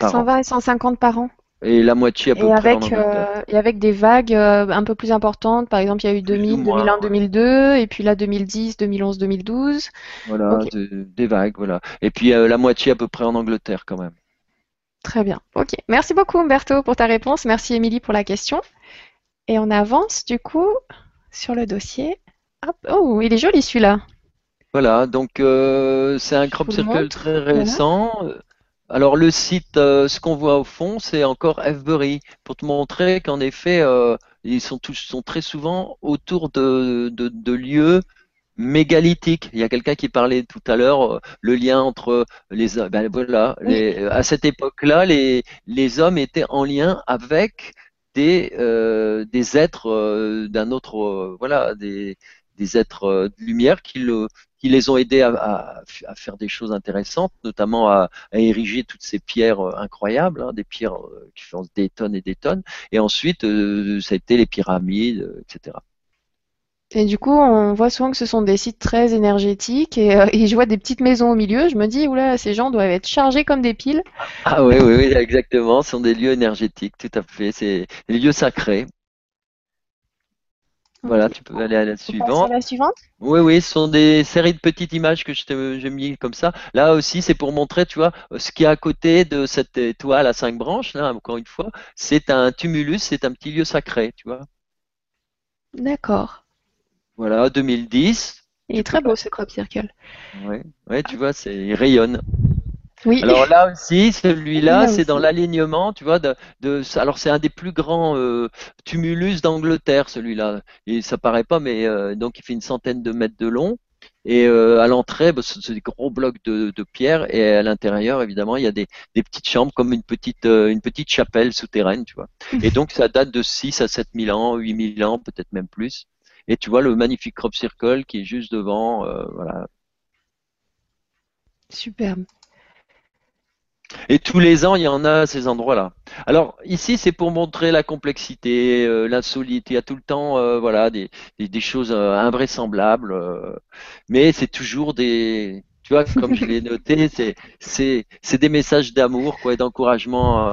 120 et 150 par an? Et la moitié à peu et près avec, euh, et avec des vagues euh, un peu plus importantes. Par exemple, il y a eu 2000, 2001, 2002, et puis là 2010, 2011, 2012. Voilà, des vagues, voilà. Et puis euh, la moitié à peu près en Angleterre quand même. Très bien. Ok. Merci beaucoup Umberto pour ta réponse. Merci Émilie pour la question. Et on avance du coup sur le dossier. Hop. Oh, il est joli celui-là. Voilà, donc c'est un crop circle très récent. Alors le site, euh, ce qu'on voit au fond, c'est encore Fbury, pour te montrer qu'en effet, euh, ils sont, tous, sont très souvent autour de, de, lieux mégalithiques. Il y a quelqu'un qui parlait tout à l'heure, euh, le lien entre les ben voilà, à cette époque-là, les, les hommes étaient en lien avec des, des êtres d'un autre, voilà, des, des êtres de lumière qui, le, qui les ont aidés à, faire des choses intéressantes, notamment à, ériger toutes ces pierres euh, incroyables, hein, des pierres euh, qui font des tonnes et des tonnes. Et ensuite, euh, ça a été les pyramides, etc. Et du coup, on voit souvent que ce sont des sites très énergétiques et, je vois des petites maisons au milieu. Je me dis, oula, ces gens doivent être chargés comme des piles. Ah oui, oui, oui, exactement. Ce sont des lieux énergétiques, tout à fait. C'est des lieux sacrés. Voilà, tu peux aller à la suivante. la suivante Oui, oui, ce sont des séries de petites images que j'ai mis comme ça. Là aussi, c'est pour montrer, tu vois, ce qui est à côté de cette étoile à cinq branches, là, encore une fois, c'est un tumulus, c'est un petit lieu sacré, tu vois. D'accord. Voilà, 2010. Il est très beau ce crop circle. Oui, ouais, tu vois, il rayonne. Oui. Alors là aussi, celui-là, c'est dans l'alignement, tu vois, de, de alors c'est un des plus grands euh, tumulus d'Angleterre, celui-là. Et ça paraît pas, mais euh, donc il fait une centaine de mètres de long. Et euh, à l'entrée, bah, c'est des gros blocs de, de, pierre, et à l'intérieur, évidemment, il y a des, des, petites chambres comme une petite, une petite chapelle souterraine, tu vois. Et donc ça date de 6 à 7 000 ans, 8 000 ans, peut-être même plus. Et tu vois le magnifique crop circle qui est juste devant, voilà. Superbe. Et tous les ans, il y en a à ces endroits-là. Alors ici, c'est pour montrer la complexité, euh, l'insolite. Il y a tout le temps, euh, voilà, des, des, choses euh, invraisemblables, mais c'est toujours des, tu vois, comme je l'ai noté, c'est des messages d'amour, quoi, et d'encouragement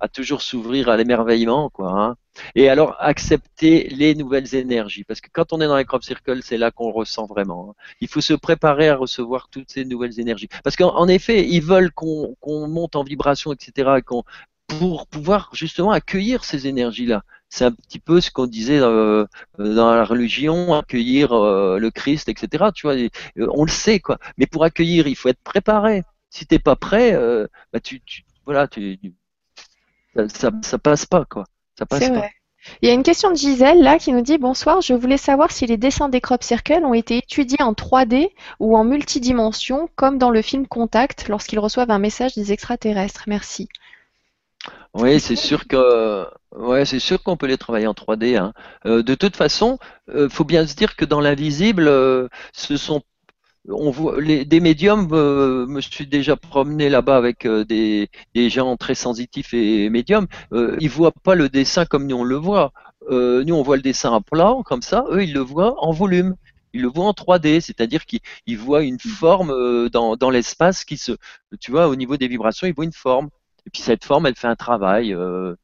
à, toujours s'ouvrir à l'émerveillement, quoi. Hein. Et alors accepter les nouvelles énergies, parce que quand on est dans les crop circles, c'est là qu'on ressent vraiment. Hein. Il faut se préparer à recevoir toutes ces nouvelles énergies, parce qu'en effet, ils veulent qu'on monte en vibration, etc., pour pouvoir justement accueillir ces énergies-là c'est un petit peu ce qu'on disait euh, dans la religion, accueillir euh, le Christ, etc. Tu vois, euh, on le sait quoi. Mais pour accueillir, il faut être préparé. Si t'es pas prêt, bah tu, voilà, tu, ça, ça, passe pas quoi. Ça passe pas. Il y a une question de Gisèle là qui nous dit bonsoir, je voulais savoir si les dessins des crop circles ont été étudiés en 3D ou en multidimension comme dans le film Contact lorsqu'ils reçoivent un message des extraterrestres. Merci. Oui, c'est sûr que ouais, c'est sûr qu'on peut les travailler en 3D. Hein. Euh, de toute façon, euh, faut bien se dire que dans l'invisible, euh, ce sont on voit les, des médiums. Euh, me suis déjà promené là-bas avec des, des, gens très sensitifs et, médiums. ils voient pas le dessin comme nous on le voit. nous, on voit le dessin à plat comme ça. Eux, ils le voient en volume. Ils le voient en 3D, c'est-à-dire qu'ils voient une forme dans, dans l'espace qui se, tu vois, au niveau des vibrations, ils voient une forme. Et puis cette forme, elle fait un travail. Euh,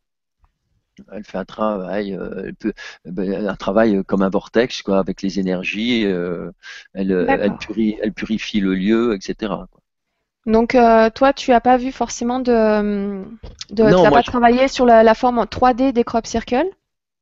elle fait un travail, euh, elle peut, ben, un travail comme un vortex, quoi, avec les énergies. Euh, elle, elle, purifie, le lieu, etc. Donc toi, tu n'as pas vu forcément de, de tu n'as pas travaillé sur la, forme 3D des crop circles?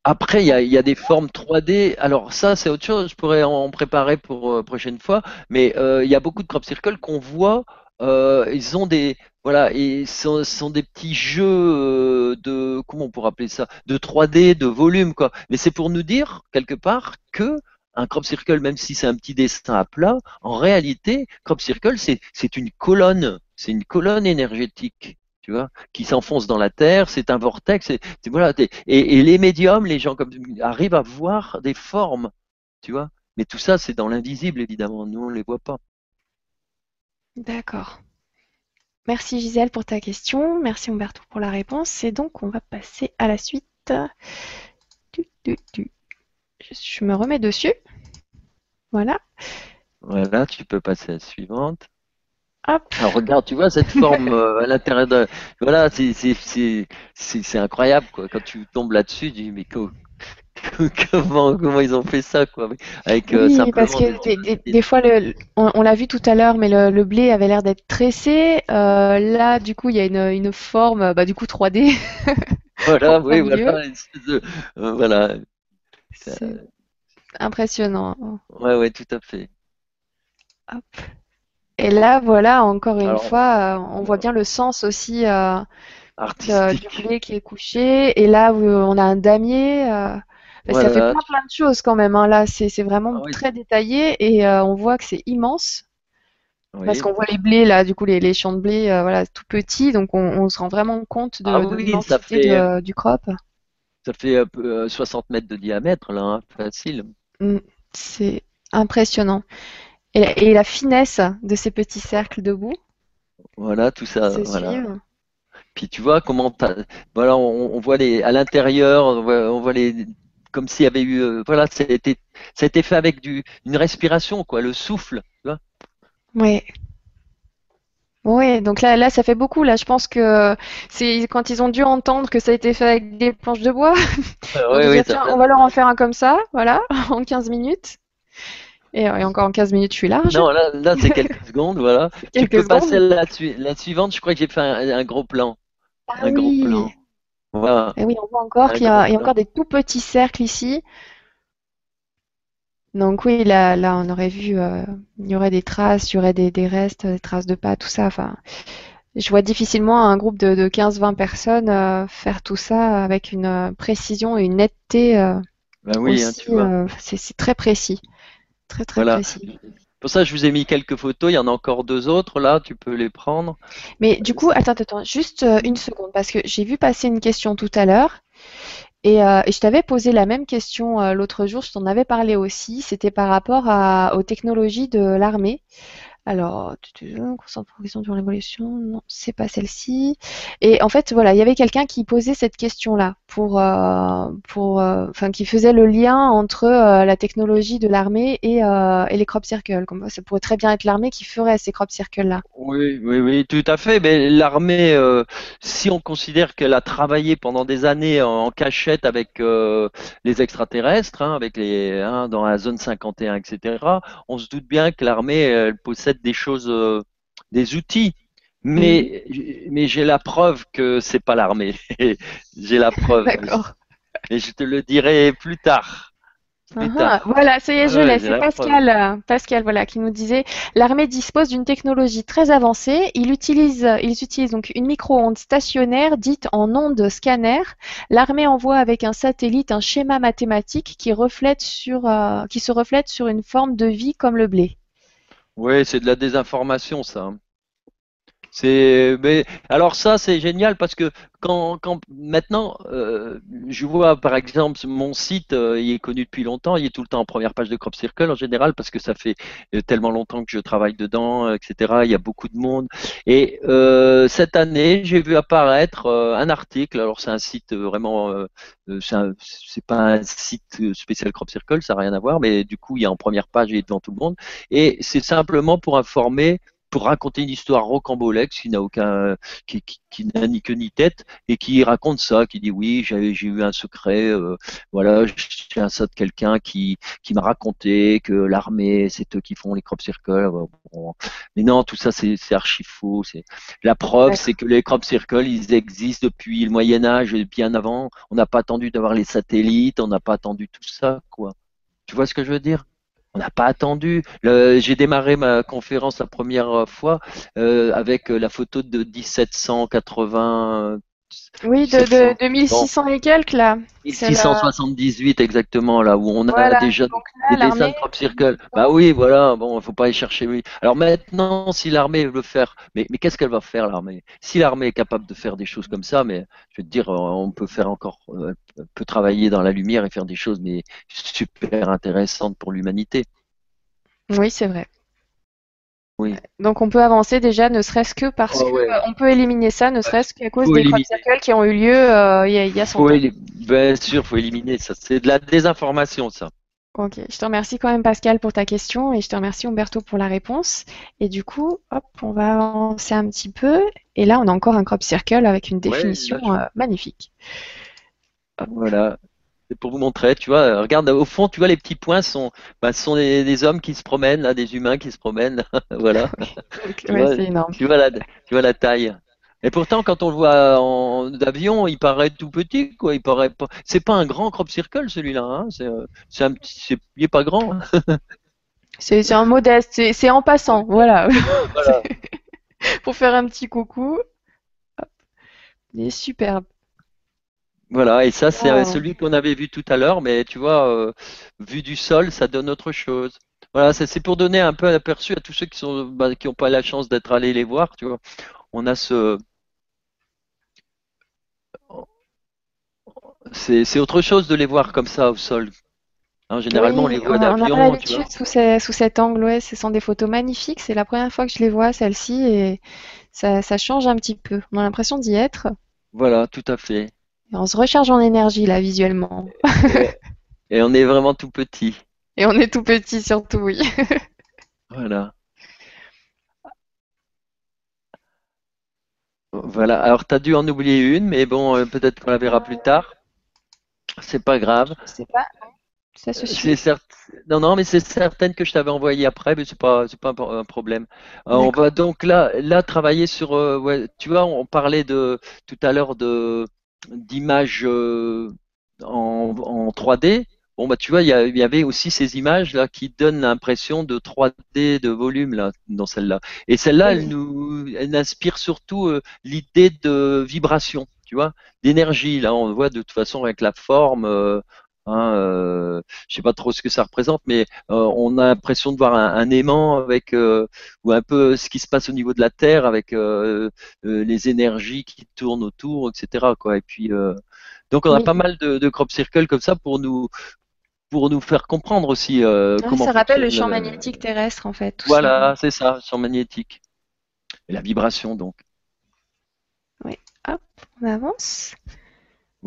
Après, il y a, y a, des formes 3D. Alors ça, c'est autre chose. Je pourrais en préparer pour prochaine fois. Mais il y a beaucoup de crop circles qu'on voit. ils ont des, voilà, et ce sont des petits jeux euh, de, comment on pourrait appeler ça, de 3D, de volume, quoi. Mais c'est pour nous dire, quelque part, que un crop circle, même si c'est un petit dessin à plat, en réalité, crop circle, c'est une colonne c'est une colonne énergétique, tu vois, qui s'enfonce dans la terre. C'est un vortex. Voilà. Et, les médiums, les gens comme arrivent à voir des formes, tu vois. Mais tout ça, c'est dans l'invisible, évidemment. Nous, on les voit pas. D'accord. Merci Gisèle pour ta question. Merci Umberto pour la réponse. Et donc, on va passer à la suite. Je me remets dessus. Voilà. Voilà, tu peux passer à la suivante. Hop. Alors regarde, tu vois cette forme euh, à l'intérieur de. Voilà, c'est incroyable quoi. Quand tu tombes là-dessus, tu dis mais comment, comment ils ont fait ça quoi Avec euh, oui, parce que des, fois, le, on, l'a vu tout à l'heure, mais le, blé avait l'air d'être tressé. Euh, là, du coup, il y a une, une forme, bah, du coup 3D. voilà, oui, voilà. voilà. Impressionnant. Ouais, ouais, tout à fait. Et là, voilà, encore une fois, euh, on voit bien le sens aussi euh, du blé qui est couché. Et là, on a un damier. Euh, ça fait plein, plein de choses quand même. Hein. Là, c'est vraiment ah très détaillé et on voit que c'est immense. Parce qu'on voit les blés là, du coup les, champs de blé, voilà, tout petits, donc on, se rend vraiment compte de, ah l'immensité du crop. Ça fait 60 mètres de diamètre là, hein, facile. Mm, c'est impressionnant. Et la, finesse de ces petits cercles debout. Voilà, tout ça. Voilà. Puis tu vois comment voilà, on, voit les à l'intérieur, on voit, les comme s'il y avait eu euh, voilà, ça a, été, ça a été fait avec du une respiration quoi, le souffle, tu vois. Oui. Oui, donc là, là, ça fait beaucoup. Là, je pense que c'est quand ils ont dû entendre que ça a été fait avec des planches de bois. on va leur en faire un comme ça, voilà, en 15 minutes. Et, encore en 15 minutes, je suis large. Non, là, là c'est quelques secondes, voilà. tu peux passer la, la suivante, je crois que j'ai fait un, gros plan. Ah un gros plan. Voilà. Et oui, on voit encore qu'il y, a encore des tout petits cercles ici. Donc oui, là, là on aurait vu, euh, il y aurait des traces, il y aurait des, des, restes, des traces de pas, tout ça. Enfin, je vois difficilement un groupe de, de 15-20 personnes euh, faire tout ça avec une euh, précision et une netteté. Ben oui, hein, c'est très précis. Très très précis. Pour ça, je vous ai mis quelques photos. Il y en a encore deux autres là. Tu peux les prendre. Mais du coup, attends, attends, juste euh, une seconde parce que j'ai vu passer une question tout à l'heure et, euh, je t'avais posé la même question euh, l'autre jour. Je t'en avais parlé aussi. C'était par rapport aux technologies de l'armée. Alors, concentration sur l'évolution, non, c'est pas celle-ci. Et en fait, voilà, il y avait quelqu'un qui posait cette question-là pour, euh, pour, euh, enfin, qui faisait le lien entre euh, la technologie de l'armée et, et, les crop circles. Comme, ça pourrait très bien être l'armée qui ferait ces crop circles-là. Oui, oui, oui, tout à fait. Mais l'armée, si on considère qu'elle a travaillé pendant des années en, cachette avec les extraterrestres, hein, avec les, hein, dans la zone 51, etc., on se doute bien que l'armée, elle possède des choses, euh, des outils. Mais, mais j'ai la preuve que c'est pas l'armée. j'ai la preuve. Et je te le dirai plus tard. voilà, ça y est, je laisse. C'est Pascal, euh, Pascal, voilà, qui nous disait l'armée dispose d'une technologie très avancée. Il utilise, ils utilisent donc une micro-onde stationnaire dite en onde scanner. L'armée envoie avec un satellite un schéma mathématique qui reflète sur, euh, qui se reflète sur une forme de vie comme le blé. Oui, c'est de la désinformation, ça. C'est, mais alors ça c'est génial parce que quand, quand maintenant euh, je vois par exemple mon site, euh, il est connu depuis longtemps, il est tout le temps en première page de Crop Circle en général parce que ça fait euh, tellement longtemps que je travaille dedans, etc. Il y a beaucoup de monde et cette année j'ai vu apparaître un article. Alors c'est un site vraiment, c'est pas un site spécial Crop Circle, ça n'a rien à voir, mais du coup il est en première page, est devant tout le monde et c'est simplement pour informer pour raconter une histoire rocambolesque qui n'a aucun, qui, qui, n'a ni queue ni tête et qui raconte ça, qui dit oui, j'ai, j'ai eu un secret, euh, voilà, j'ai un ça de quelqu'un qui, qui m'a raconté que l'armée, c'est eux qui font les crop circles. Mais non, tout ça c'est, c'est archi faux. C'est la preuve, c'est que les crop circles, ils existent depuis le Moyen Âge et bien avant. On n'a pas attendu d'avoir les satellites, on n'a pas attendu tout ça, quoi. Tu vois ce que je veux dire? On n'a pas attendu. J'ai démarré ma conférence la première fois euh, avec la photo de 1780, Oui, de, de, de 1600 et quelques là. 1678 exactement là où on a déjà des dessins de crop circle. Bah oui, voilà, bon, il faut pas aller chercher lui. Alors maintenant, si l'armée veut faire, mais, mais qu'est-ce qu'elle va faire l'armée? Si l'armée est capable de faire des choses comme ça, mais je veux te dire, on peut faire encore, euh, peut travailler dans la lumière et faire des choses mais super intéressantes pour l'humanité. Oui, c'est vrai. Donc on peut avancer déjà, ne serait-ce que parce qu'on on peut éliminer ça, ne serait-ce qu'à cause des crop circles qui ont eu lieu euh, il y, a, y a faut Bien sûr, faut éliminer ça. C'est de la désinformation, ça. Ok, je te remercie quand même Pascal pour ta question et je te remercie Umberto pour la réponse. Et du coup, hop, on va avancer un petit peu. Et là, on a encore un crop circle avec une définition euh, magnifique. Voilà. Pour vous montrer, tu vois, regarde au fond, tu vois les petits points sont, bah, sont des, hommes qui se promènent, là, des humains qui se promènent, voilà. tu, vois, énorme. tu, vois la, tu vois la taille. Et pourtant, quand on le voit en avion, il paraît tout petit, quoi. Il paraît pas. C'est pas un grand crop circle celui-là. Hein. C'est, c'est un petit. il est pas grand. c'est, un modeste. C'est, en passant, voilà. voilà. pour faire un petit coucou. Il est superbe. Voilà, et ça, c'est celui qu'on avait vu tout à l'heure, mais tu vois, euh, vu du sol, ça donne autre chose. Voilà, c'est pour donner un peu un aperçu à tous ceux qui sont bah, qui n'ont pas la chance d'être allés les voir, tu vois. On a ce c'est autre chose de les voir comme ça au sol. Hein, généralement, on les voit d'avion. On a l'habitude sous, sous, cet angle, ouais, ce sont des photos magnifiques. C'est la première fois que je les vois, celles-ci, et ça, ça change un petit peu. On a l'impression d'y être. Voilà, tout à fait on se recharge en énergie là visuellement. Et, on est vraiment tout petit. Et on est tout petit surtout, oui. voilà. Voilà, alors tu as dû en oublier une, mais bon, euh, peut-être qu'on la verra plus tard. C'est pas grave. Je sais pas. Ça se Certes... Non, non, mais c'est certaine que je t'avais envoyé après, mais c'est pas, c'est pas un problème. Euh, on va donc là, là travailler sur. Euh, ouais, tu vois, on parlait de tout à l'heure de d'images euh, en, en, 3D. Bon bah tu vois, il y, avait aussi ces images là qui donnent l'impression de 3D de volume là dans celle-là. Et celle-là, elle nous, elle inspire surtout euh, l'idée de vibration, tu vois, d'énergie. Là, on voit de toute façon avec la forme. Euh, Hein, euh, je sais pas trop ce que ça représente, mais euh, on a l'impression de voir un, aimant avec euh, ou un peu ce qui se passe au niveau de la Terre avec euh, les énergies qui tournent autour, etc. Quoi. Et puis donc on a pas mal de, de crop circles comme ça pour nous pour nous faire comprendre aussi comment. Ça rappelle le champ magnétique terrestre en fait. Voilà, c'est ça, champ magnétique et la vibration donc. Oui, hop, on avance.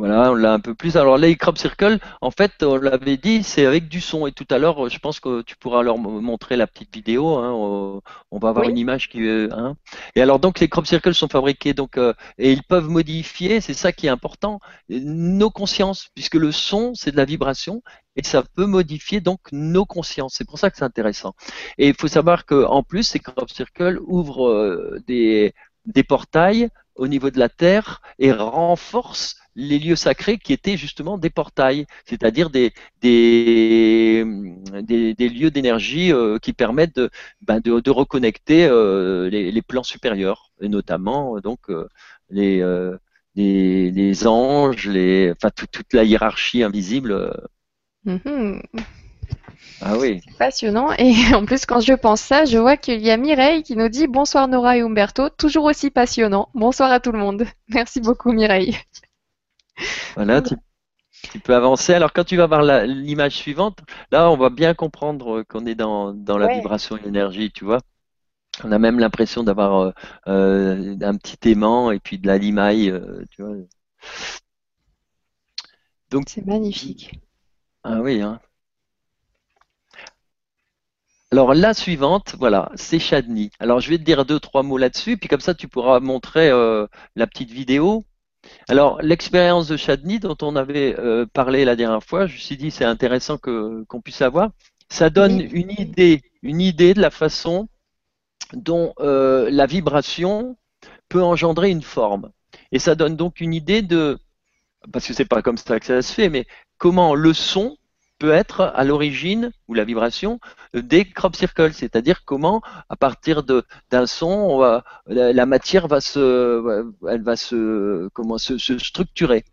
Voilà, on l'a un peu plus. Alors les crop circle, en fait, on l'avait dit, c'est avec du son. Et tout à l'heure, je pense que tu pourras leur montrer la petite vidéo. Hein, on va avoir une image qui. Hein. Et alors donc les crop circles sont fabriqués donc euh, et ils peuvent modifier. C'est ça qui est important. Nos consciences, puisque le son c'est de la vibration et ça peut modifier donc nos consciences. C'est pour ça que c'est intéressant. Et il faut savoir que en plus ces crop circles ouvrent euh, des des portails au niveau de la terre et renforcent les lieux sacrés qui étaient justement des portails, c'est-à-dire des, des, lieux d'énergie euh, qui permettent de, ben reconnecter euh, les, plans supérieurs, et notamment euh, donc les, anges, les, toute la hiérarchie invisible. Mm-hmm. Ah oui. Passionnant. Et en plus, quand je pense ça, je vois qu'il y a Mireille qui nous dit bonsoir Nora et Umberto, toujours aussi passionnant. Bonsoir à tout le monde. Merci beaucoup Mireille. Voilà, tu, peux avancer. Alors quand tu vas voir l'image suivante, là on va bien comprendre qu'on est dans, la vibration et l'énergie, tu vois. On a même l'impression d'avoir euh, euh, un petit aimant et puis de la limaille, euh, tu vois. Donc c'est magnifique. Ah oui, hein. Alors la suivante, voilà, c'est Chadni. Alors je vais te dire deux, trois mots là-dessus, puis comme ça tu pourras montrer la petite vidéo. Alors, l'expérience de Chadni dont on avait euh, parlé la dernière fois, je me suis dit c'est intéressant que qu'on puisse avoir. Ça donne une idée, une idée de la façon dont euh, la vibration peut engendrer une forme. Et ça donne donc une idée de, parce que c'est pas comme ça que ça se fait, mais comment le son peut être à l'origine, ou la vibration, des crop circles, c'est-à-dire comment, à partir d'un son, la, matière va se, elle va se, comment, se structurer.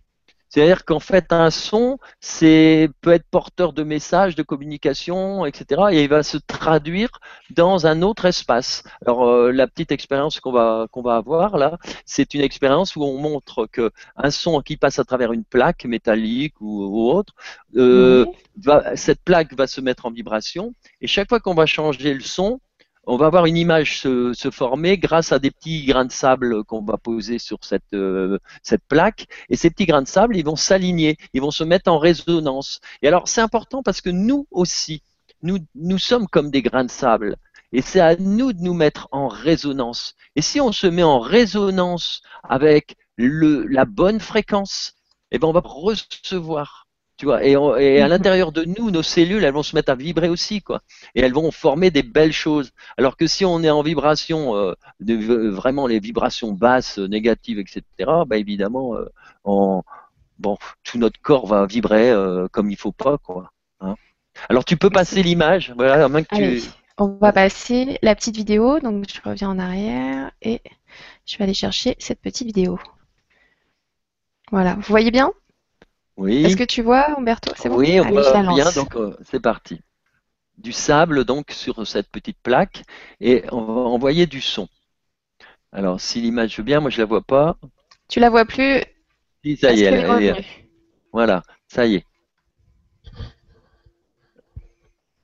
C'est-à-dire qu'en fait, un son, c'est peut être porteur de messages, de communication, etc. Et il va se traduire dans un autre espace. Alors, euh, la petite expérience qu'on va qu'on va avoir là, c'est une expérience où on montre que un son qui passe à travers une plaque métallique ou, autre, euh, cette plaque va se mettre en vibration. Et chaque fois qu'on va changer le son, on va voir une image se, former grâce à des petits grains de sable qu'on va poser sur cette, euh, cette plaque. Et ces petits grains de sable, ils vont s'aligner, ils vont se mettre en résonance. Et alors, c'est important parce que nous aussi, nous, nous sommes comme des grains de sable. Et c'est à nous de nous mettre en résonance. Et si on se met en résonance avec le, la bonne fréquence, eh ben on va recevoir tu vois, et, à mhm. l'intérieur de nous, nos cellules, elles vont se mettre à vibrer aussi, quoi. Et elles vont former des belles choses. Alors que si on est en vibration, euh, de, vraiment les vibrations basses, négatives, etc., bah évidemment, euh, bon, tout notre corps va vibrer euh, comme il faut pas, quoi. Hein. Alors tu peux passer l'image, voilà, que tu... On va passer la petite vidéo, donc je reviens en arrière et je vais aller chercher cette petite vidéo. Voilà, vous voyez bien? Oui. Est-ce que tu vois, Umberto? C'est bon? Oui, on voit bien, donc euh, c'est parti. Du sable donc sur cette petite plaque et on va envoyer du son. Alors, si l'image veut bien, moi je la vois pas. Tu la vois plus? Si, ça y est, elle, est Voilà, ça y est.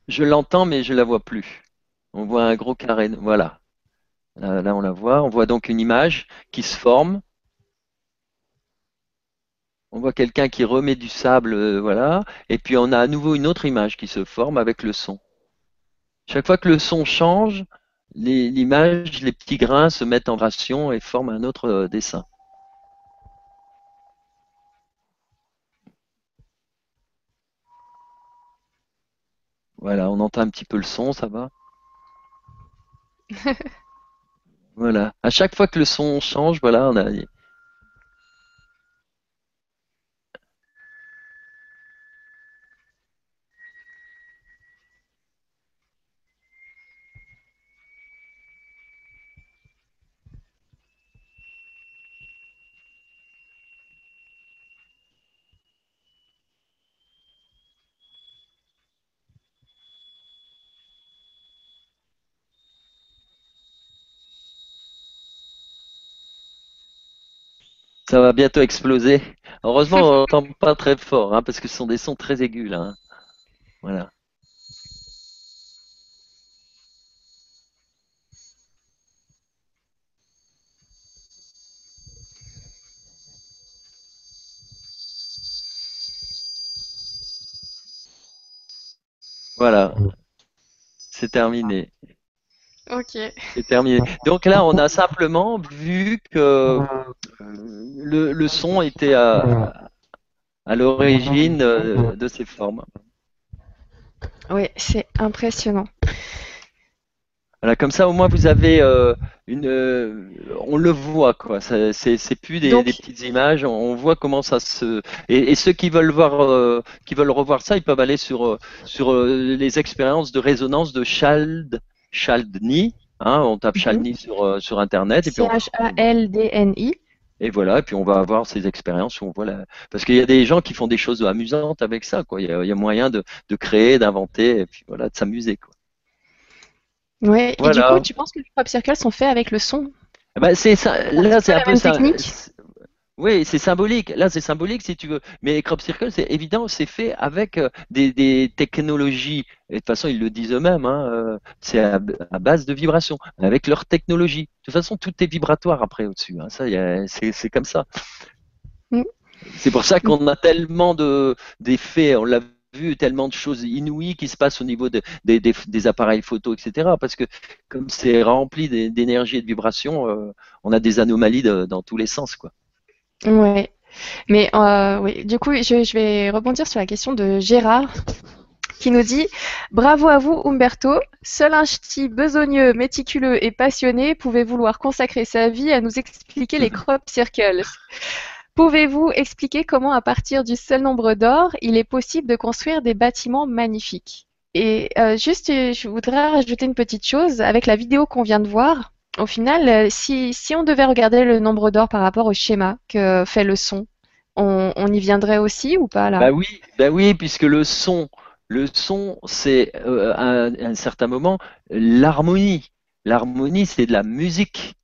Je l'entends, mais je la vois plus. On voit un gros carré. Voilà. là, on la voit. On voit donc une image qui se forme on voit quelqu'un qui remet du sable, euh, voilà, et puis on a à nouveau une autre image qui se forme avec le son. Chaque fois que le son change, l'image, les, petits grains se mettent en ration et forment un autre euh, dessin. Voilà, on entend un petit peu le son, ça va? Voilà. À chaque fois que le son change, voilà, on a Ça va bientôt exploser. Heureusement, on n'entend pas très fort, hein, parce que ce sont des sons très aigus là. Hein. Voilà. Voilà. C'est terminé. Ok. C'est terminé. Donc là, on a simplement vu que le, son était à, l'origine euh, de ces formes. Oui, c'est impressionnant. Voilà, comme ça, au moins, vous avez euh, une. Euh, on le voit, quoi. C'est plus des, petites images. On voit comment ça se. Et, ceux qui veulent voir, qui veulent revoir ça, ils peuvent aller sur sur les expériences de résonance de Chald Chaldni. Hein, on tape mhm. Chaldni sur, euh, sur Internet. C-H-A-L-D-N-I. Et voilà, et puis on va avoir ces expériences où on voit la... Parce qu'il y a des gens qui font des choses amusantes avec ça, quoi. Il y a, moyen de, de créer, d'inventer, et puis voilà, de s'amuser, quoi. Ouais, et du coup, tu penses que les crop circles sont faits avec le son? Ben, c'est ça, là, c'est un peu ça. Oui, c'est symbolique. Là, c'est symbolique si tu veux. Mais Crop Circle, c'est évident, c'est fait avec euh, des, technologies. Et de toute façon, ils le disent eux-mêmes. Hein, euh, c'est à, base de vibrations, avec leur technologie. De toute façon, tout est vibratoire après au-dessus. Hein. Ça, c'est comme ça. Mm. C'est pour ça qu'on a tellement de d'effets. On l'a vu tellement de choses inouïes qui se passent au niveau des, appareils photo, etc. Parce que comme c'est rempli d'énergie et de vibrations, euh, on a des anomalies dans tous les sens, quoi. Ouais. Mais euh, oui, du coup, je, vais rebondir sur la question de Gérard qui nous dit Bravo à vous, Umberto. Seul un ch'ti besogneux, méticuleux et passionné pouvait vouloir consacrer sa vie à nous expliquer les crop circles. Pouvez-vous expliquer comment, à partir du seul nombre d'or, il est possible de construire des bâtiments magnifiques? Et euh, juste, je voudrais rajouter une petite chose. Avec la vidéo qu'on vient de voir, au final, euh, si, si on devait regarder le nombre d'or par rapport au schéma que fait le son, on, on y viendrait aussi ou pas là? Bah oui, bah oui, puisque le son, le son, c'est euh, à un certain moment l'harmonie. L'harmonie, c'est de la musique.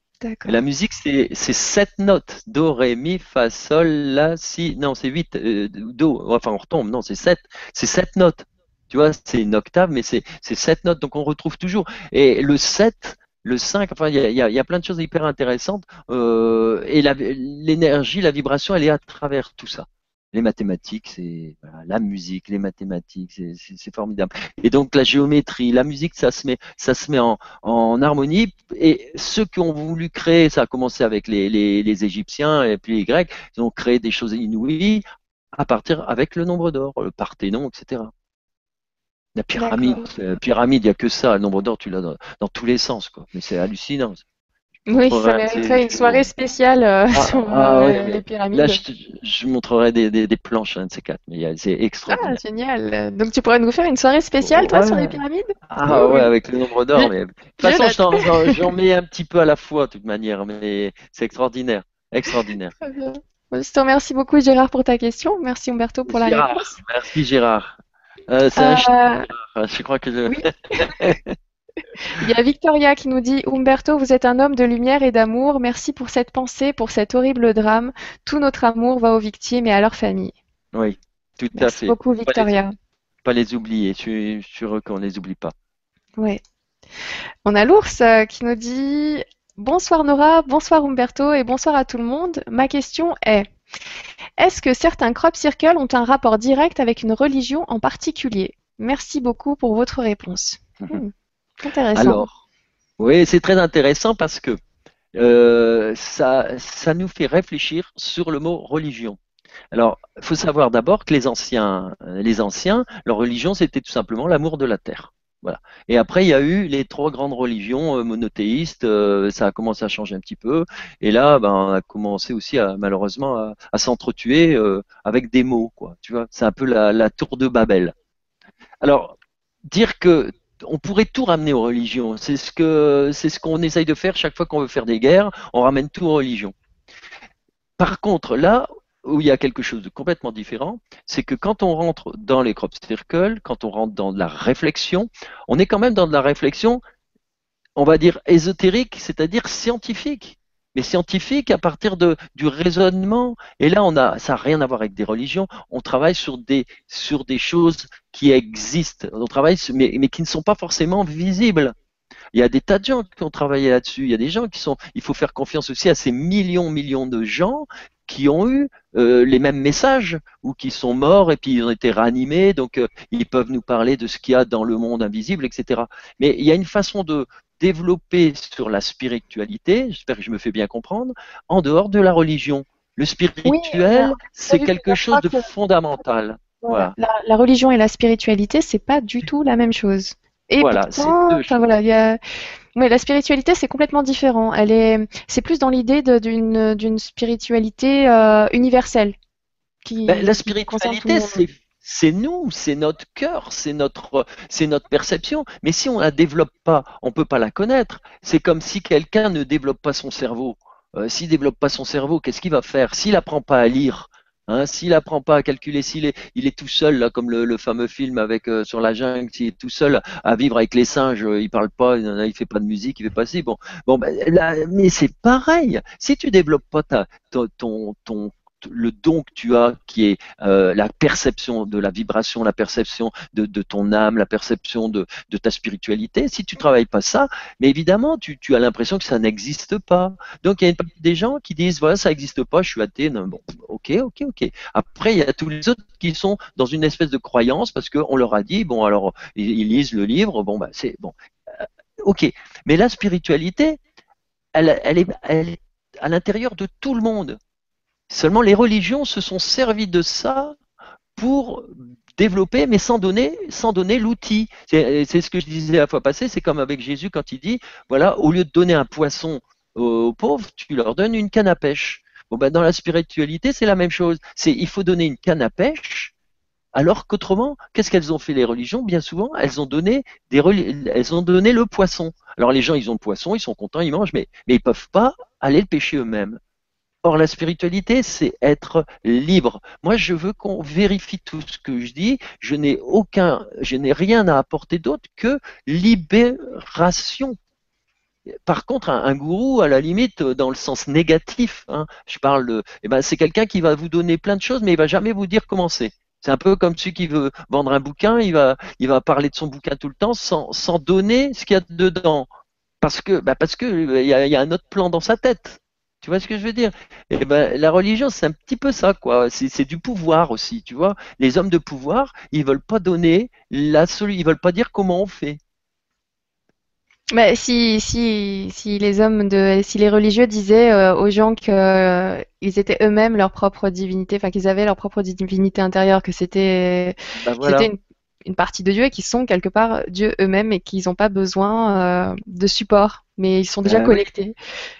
La musique, c'est sept notes. Do, ré, mi, fa, sol, la, si. Non, c'est huit. Euh, do, enfin, on retombe. Non, c'est sept. C'est sept notes. Tu vois, c'est une octave, mais c'est sept notes. Donc, on retrouve toujours. Et le 7, le 5, enfin, il y a, plein de choses hyper intéressantes. Euh, et l'énergie, la vibration, elle est à travers tout ça les mathématiques, c'est la musique, les mathématiques, c'est formidable. Et donc la géométrie, la musique, ça se met, ça se met en, harmonie. Et ceux qui ont voulu créer, ça a commencé avec les, les, les, Égyptiens et puis les Grecs, ils ont créé des choses inouïes à partir avec le nombre d'or, le Parthénon, etc. La pyramide, la pyramide, il n'y a que ça. Le nombre d'or, tu l'as dans, dans, tous les sens, quoi. Mais c'est hallucinant. Oui, ça mériterait une soirée spéciale euh, ah, sur ah, euh, les pyramides. Là, je, je montrerai des, des, des, planches, un de ces quatre, mais c'est extraordinaire. Ah, génial. Donc, tu pourrais nous faire une soirée spéciale, toi, sur les pyramides? Ah ouais, avec le nombre d'or. Mais... De toute façon, j'en mets un petit peu à la fois, de toute manière, mais c'est extraordinaire. Extraordinaire. Je te remercie beaucoup, Gérard, pour ta question. Merci, Umberto, pour la réponse. Merci, Gérard. Euh, c'est un euh... Je crois que je... Oui. Il y a Victoria qui nous dit Umberto, vous êtes un homme de lumière et d'amour. Merci pour cette pensée, pour cet horrible drame. Tout notre amour va aux victimes et à leurs familles. Oui, tout à fait. Merci beaucoup, Victoria. Pas les, oublier. Je suis sûr qu'on ne les oublie pas. Oui. On a l'ours euh, qui nous dit Bonsoir Nora, bonsoir Umberto et bonsoir à tout le monde. Ma question est est-ce que certains crop circles ont un rapport direct avec une religion en particulier? Merci beaucoup pour votre réponse. Hmm. Intéressant. Alors, oui, c'est très intéressant parce que euh, ça, ça nous fait réfléchir sur le mot religion. Alors, il faut savoir d'abord que les anciens, les anciens, leur religion, c'était tout simplement l'amour de la terre. Et après, il y a eu les trois grandes religions euh, monothéistes. Euh, ça a commencé à changer un petit peu. Et là, ben, on a commencé aussi à, malheureusement à, à s'entretuer euh, avec des mots. Quoi. Tu vois, c'est un peu la, la tour de Babel. Alors, dire que on pourrait tout ramener aux religions. C'est ce que c'est ce qu'on essaye de faire chaque fois qu'on veut faire des guerres. On ramène tout aux religions. Par contre, là où il y a quelque chose de complètement différent, c'est que quand on rentre dans les crop circles, quand on rentre dans de la réflexion, on est quand même dans de la réflexion, on va dire ésotérique, c'est-à-dire scientifique mais scientifique à partir de, du raisonnement. Et là, on a, ça n'a rien à voir avec des religions. On travaille sur des, sur des choses qui existent. On travaille, mais, mais qui ne sont pas forcément visibles. Il y a des tas de gens qui ont travaillé là-dessus. Il y a des gens qui sont. Il faut faire confiance aussi à ces millions, millions de gens qui ont eu euh, les mêmes messages ou qui sont morts et puis ils ont été réanimés, donc euh, ils peuvent nous parler de ce qu'il y a dans le monde invisible, etc. Mais il y a une façon de, développer sur la spiritualité, j'espère que je me fais bien comprendre, en dehors de la religion. Le spirituel, c'est quelque chose de fondamental. Voilà. La, religion et la spiritualité, c'est pas du tout la même chose. Et voilà, pourtant, voilà, y a... la spiritualité, c'est complètement différent. Elle est, c'est plus dans l'idée d'une d'une spiritualité euh, universelle. Qui, ben, la spiritualité, c'est c'est nous, c'est notre cœur, c'est notre, c'est notre perception. Mais si on la développe pas, on peut pas la connaître. C'est comme si quelqu'un ne développe pas son cerveau. Euh, s'il développe pas son cerveau, qu'est-ce qu'il va faire? S'il apprend pas à lire, hein, s'il apprend pas à calculer, s'il est, il est tout seul là, comme le, fameux film avec euh, sur la jungle, s'il est tout seul à vivre avec les singes, euh, il parle pas, il fait pas de musique, il fait pas si bon. Bon, ben, mais c'est pareil. Si tu développes pas ta, ton, ton le don que tu as, qui est euh, la perception de la vibration, la perception de, ton âme, la perception de, ta spiritualité, si tu travailles pas ça, mais évidemment, tu, as l'impression que ça n'existe pas. Donc, il y a des gens qui disent, voilà, ça n'existe pas, je suis athée. bon, ok, ok, ok. Après, il y a tous les autres qui sont dans une espèce de croyance parce qu'on leur a dit, bon, alors, ils, lisent le livre, bon, bah, c'est bon. Euh, ok. Mais la spiritualité, elle est à l'intérieur de tout le monde. Seulement, les religions se sont servies de ça pour développer, mais sans donner, l'outil. C'est ce que je disais la fois passée, c'est comme avec Jésus quand il dit, voilà, au lieu de donner un poisson aux pauvres, tu leur donnes une canne à pêche. Bon, ben, dans la spiritualité, c'est la même chose. C'est il faut donner une canne à pêche, alors qu'autrement, qu'est-ce qu'elles ont fait les religions? Bien souvent, elles ont donné des elles ont donné le poisson. Alors les gens, ils ont le poisson, ils sont contents, ils mangent, mais, mais ils peuvent pas aller le pêcher eux-mêmes. Or, la spiritualité, c'est être libre. Moi, je veux qu'on vérifie tout ce que je dis. Je n'ai aucun, je n'ai rien à apporter d'autre que libération. Par contre, un, gourou, à la limite, dans le sens négatif, hein, je parle de, eh ben, c'est quelqu'un qui va vous donner plein de choses, mais il va jamais vous dire comment c'est. C'est un peu comme celui qui veut vendre un bouquin, il va, il va parler de son bouquin tout le temps sans, sans donner ce qu'il y a dedans. Parce que, bah parce que y a un autre plan dans sa tête. Tu vois ce que je veux dire? Eh ben, la religion, c'est un petit peu ça, quoi. C'est du pouvoir aussi, tu vois. Les hommes de pouvoir, ils veulent pas donner la solution, ils veulent pas dire comment on fait. Mais si, si, si les hommes de, si les religieux disaient euh, aux gens qu'ils euh, étaient eux-mêmes leur propre divinité, enfin qu'ils avaient leur propre divinité intérieure, que c'était, bah, une, une, partie de Dieu et qu'ils sont quelque part Dieu eux-mêmes et qu'ils n'ont pas besoin euh, de support mais ils sont déjà bah connectés.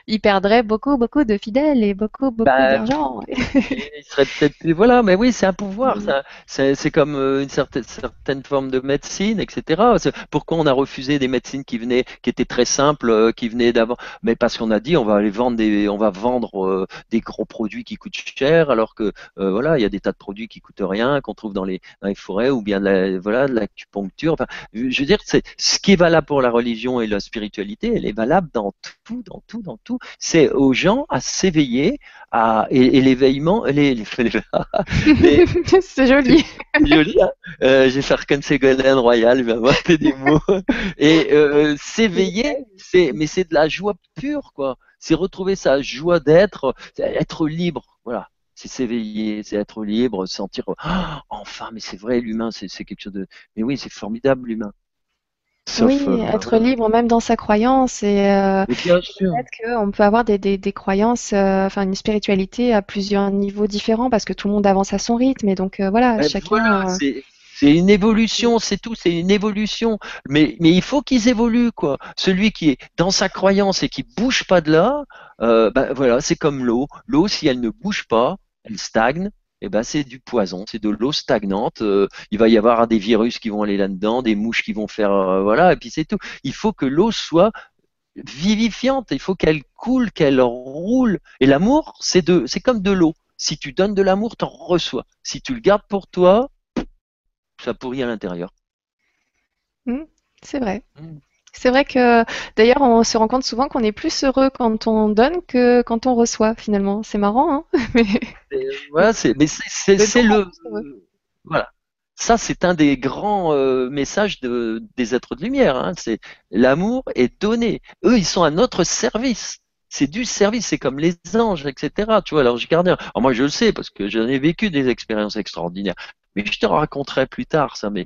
Ils perdraient beaucoup, beaucoup de fidèles et beaucoup, beaucoup bah, d'argent. ils seraient peut-être Voilà, mais oui, c'est un pouvoir. Mm. C'est comme euh, une certaine, certaine forme de médecine, etc. Pourquoi on a refusé des médecines qui venaient, qui étaient très simples, euh, qui venaient d'avant? Mais parce qu'on a dit, on va aller vendre des, on va vendre euh, des gros produits qui coûtent cher, alors que voilà, il y a des tas de produits qui coûtent rien, qu'on trouve dans les, dans les forêts ou bien de la, voilà, de l'acupuncture. Enfin, je veux dire, c'est ce qui est valable pour la religion et la spiritualité, elle est valable dans tout, dans tout, dans tout. C'est aux gens à s'éveiller, à et, l'éveillement, les, c'est joli. joli. Hein euh, je vais faire comme Ségolène Royal, va des mots. Et euh, s'éveiller, c'est mais c'est de la joie pure, quoi. C'est retrouver sa joie d'être, être libre, voilà c'est s'éveiller, c'est être libre, sentir oh, enfin, mais c'est vrai, l'humain, c'est quelque chose de. Mais oui, c'est formidable l'humain oui, euh, être libre même dans sa croyance et euh, peut-être qu'on peut avoir des, des, croyances, euh, enfin une spiritualité à plusieurs niveaux différents parce que tout le monde avance à son rythme et donc voilà, chacun. c'est une évolution, c'est tout, c'est une évolution. Mais, mais il faut qu'ils évoluent, quoi. Celui qui est dans sa croyance et qui bouge pas de là, ben voilà, c'est comme l'eau. L'eau, si elle ne bouge pas, elle stagne eh ben c'est du poison, c'est de l'eau stagnante. Euh, il va y avoir des virus qui vont aller là-dedans, des mouches qui vont faire, euh, voilà, et puis c'est tout. Il faut que l'eau soit vivifiante, il faut qu'elle coule, qu'elle roule. Et l'amour, c'est de, c'est comme de l'eau. Si tu donnes de l'amour, t'en reçois. Si tu le gardes pour toi, ça pourrit à l'intérieur. Mmh, c'est vrai. Mmh. C'est vrai que d'ailleurs, on se rend compte souvent qu'on est plus heureux quand on donne que quand on reçoit, finalement. C'est marrant, hein mais... Voilà, c'est, le. Voilà. Ça, c'est un des grands euh, messages de, des êtres de lumière. Hein. C'est l'amour est donné. Eux, ils sont à notre service. C'est du service, c'est comme les anges, etc. Tu vois, l'ange gardien. Alors moi, je le sais parce que j'en ai vécu des expériences extraordinaires. Mais je te raconterai plus tard ça, mais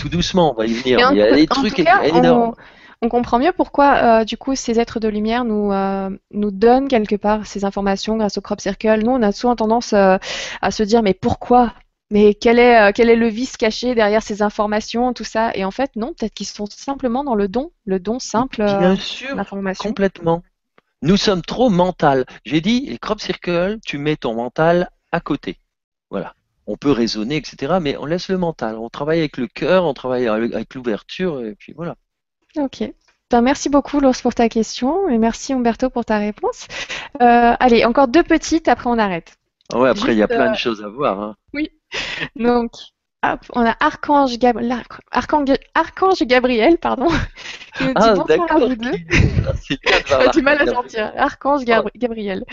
tout doucement, on va y venir. Il y a des trucs énormes. On, comprend mieux pourquoi, euh, du coup, ces êtres de lumière nous, euh, nous donnent quelque part ces informations grâce au crop circle. Nous, on a souvent tendance euh, à se dire, mais pourquoi? Mais quel est, quel est le vice caché derrière ces informations, tout ça? Et en fait, non, peut-être qu'ils sont simplement dans le don, le don simple Bien sûr, complètement. Nous sommes trop mental. J'ai dit, les crop circle, tu mets ton mental à côté. Voilà on peut raisonner, etc. Mais on laisse le mental. On travaille avec le cœur, on travaille avec l'ouverture, et puis voilà. Ok. Ben, merci beaucoup, Lours, pour ta question, et merci, Umberto, pour ta réponse. Euh, allez, encore deux petites, après on arrête. Ah ouais, après, il y a plein de euh, choses à voir. Hein. Oui. Donc, on a Archange, Archange, Gabriel, pardon, qui nous dit ah, bonsoir à vous deux. J'ai du mal à sentir. Archange Gabriel.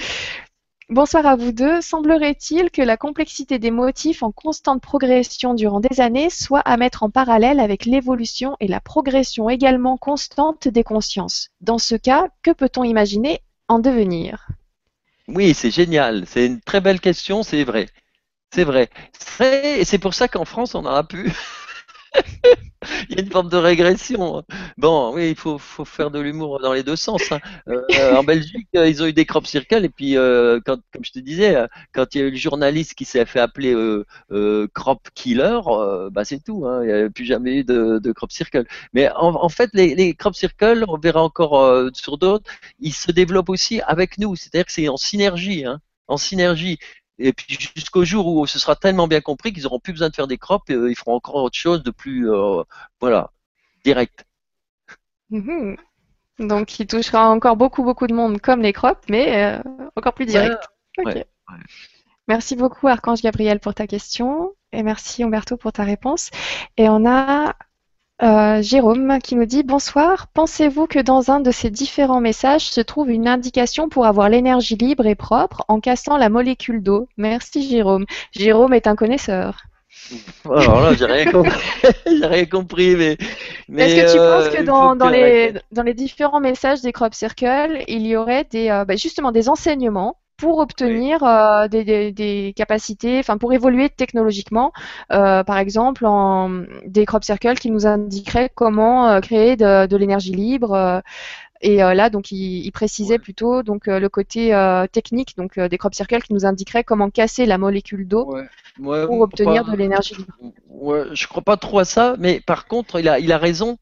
Bonsoir à vous deux. Semblerait-il que la complexité des motifs en constante progression durant des années soit à mettre en parallèle avec l'évolution et la progression également constante des consciences? Dans ce cas, que peut-on imaginer en devenir? Oui, c'est génial. C'est une très belle question, c'est vrai. C'est vrai. C'est pour ça qu'en France, on en a pu. il y a une forme de régression. Bon, oui, il faut, faire de l'humour dans les deux sens. Hein. Euh, en Belgique, euh, ils ont eu des crop circles et puis, euh, comme je te disais, quand il y a eu le journaliste qui s'est fait appeler crop killer, bah c'est tout. Hein. Il n'y a plus jamais eu de, crop circle. Mais en, fait, les, les, crop circles, on verra encore sur d'autres, ils se développent aussi avec nous. C'est-à-dire que c'est en synergie. Hein en synergie. Et puis jusqu'au jour où ce sera tellement bien compris qu'ils n'auront plus besoin de faire des crops, et, ils feront encore autre chose de plus, voilà, direct. Mhm. Donc, il touchera encore beaucoup, beaucoup de monde comme les crops, mais encore plus direct. Merci beaucoup, Archange Gabriel, pour ta question. Et merci, Umberto, pour ta réponse. Et on a euh, Jérôme qui nous dit Bonsoir. Pensez-vous que dans un de ces différents messages se trouve une indication pour avoir l'énergie libre et propre en cassant la molécule d'eau? Merci, Jérôme. Jérôme est un connaisseur. Alors là, j'ai rien compris. j'ai rien compris, mais. Est-ce que tu penses que euh, dans, les, dans les différents messages des Crop Circle, il y aurait des, euh, bah, justement des enseignements pour obtenir euh, des, capacités, enfin pour évoluer technologiquement, euh, par exemple en des crop circles qui nous indiqueraient comment euh, créer de, l'énergie libre. et là, donc, il, précisait plutôt donc le côté technique, donc des crop circles qui nous indiqueraient comment casser la molécule d'eau pour obtenir de l'énergie libre. Ouais, je crois pas trop à ça, mais par contre, il a, il a raison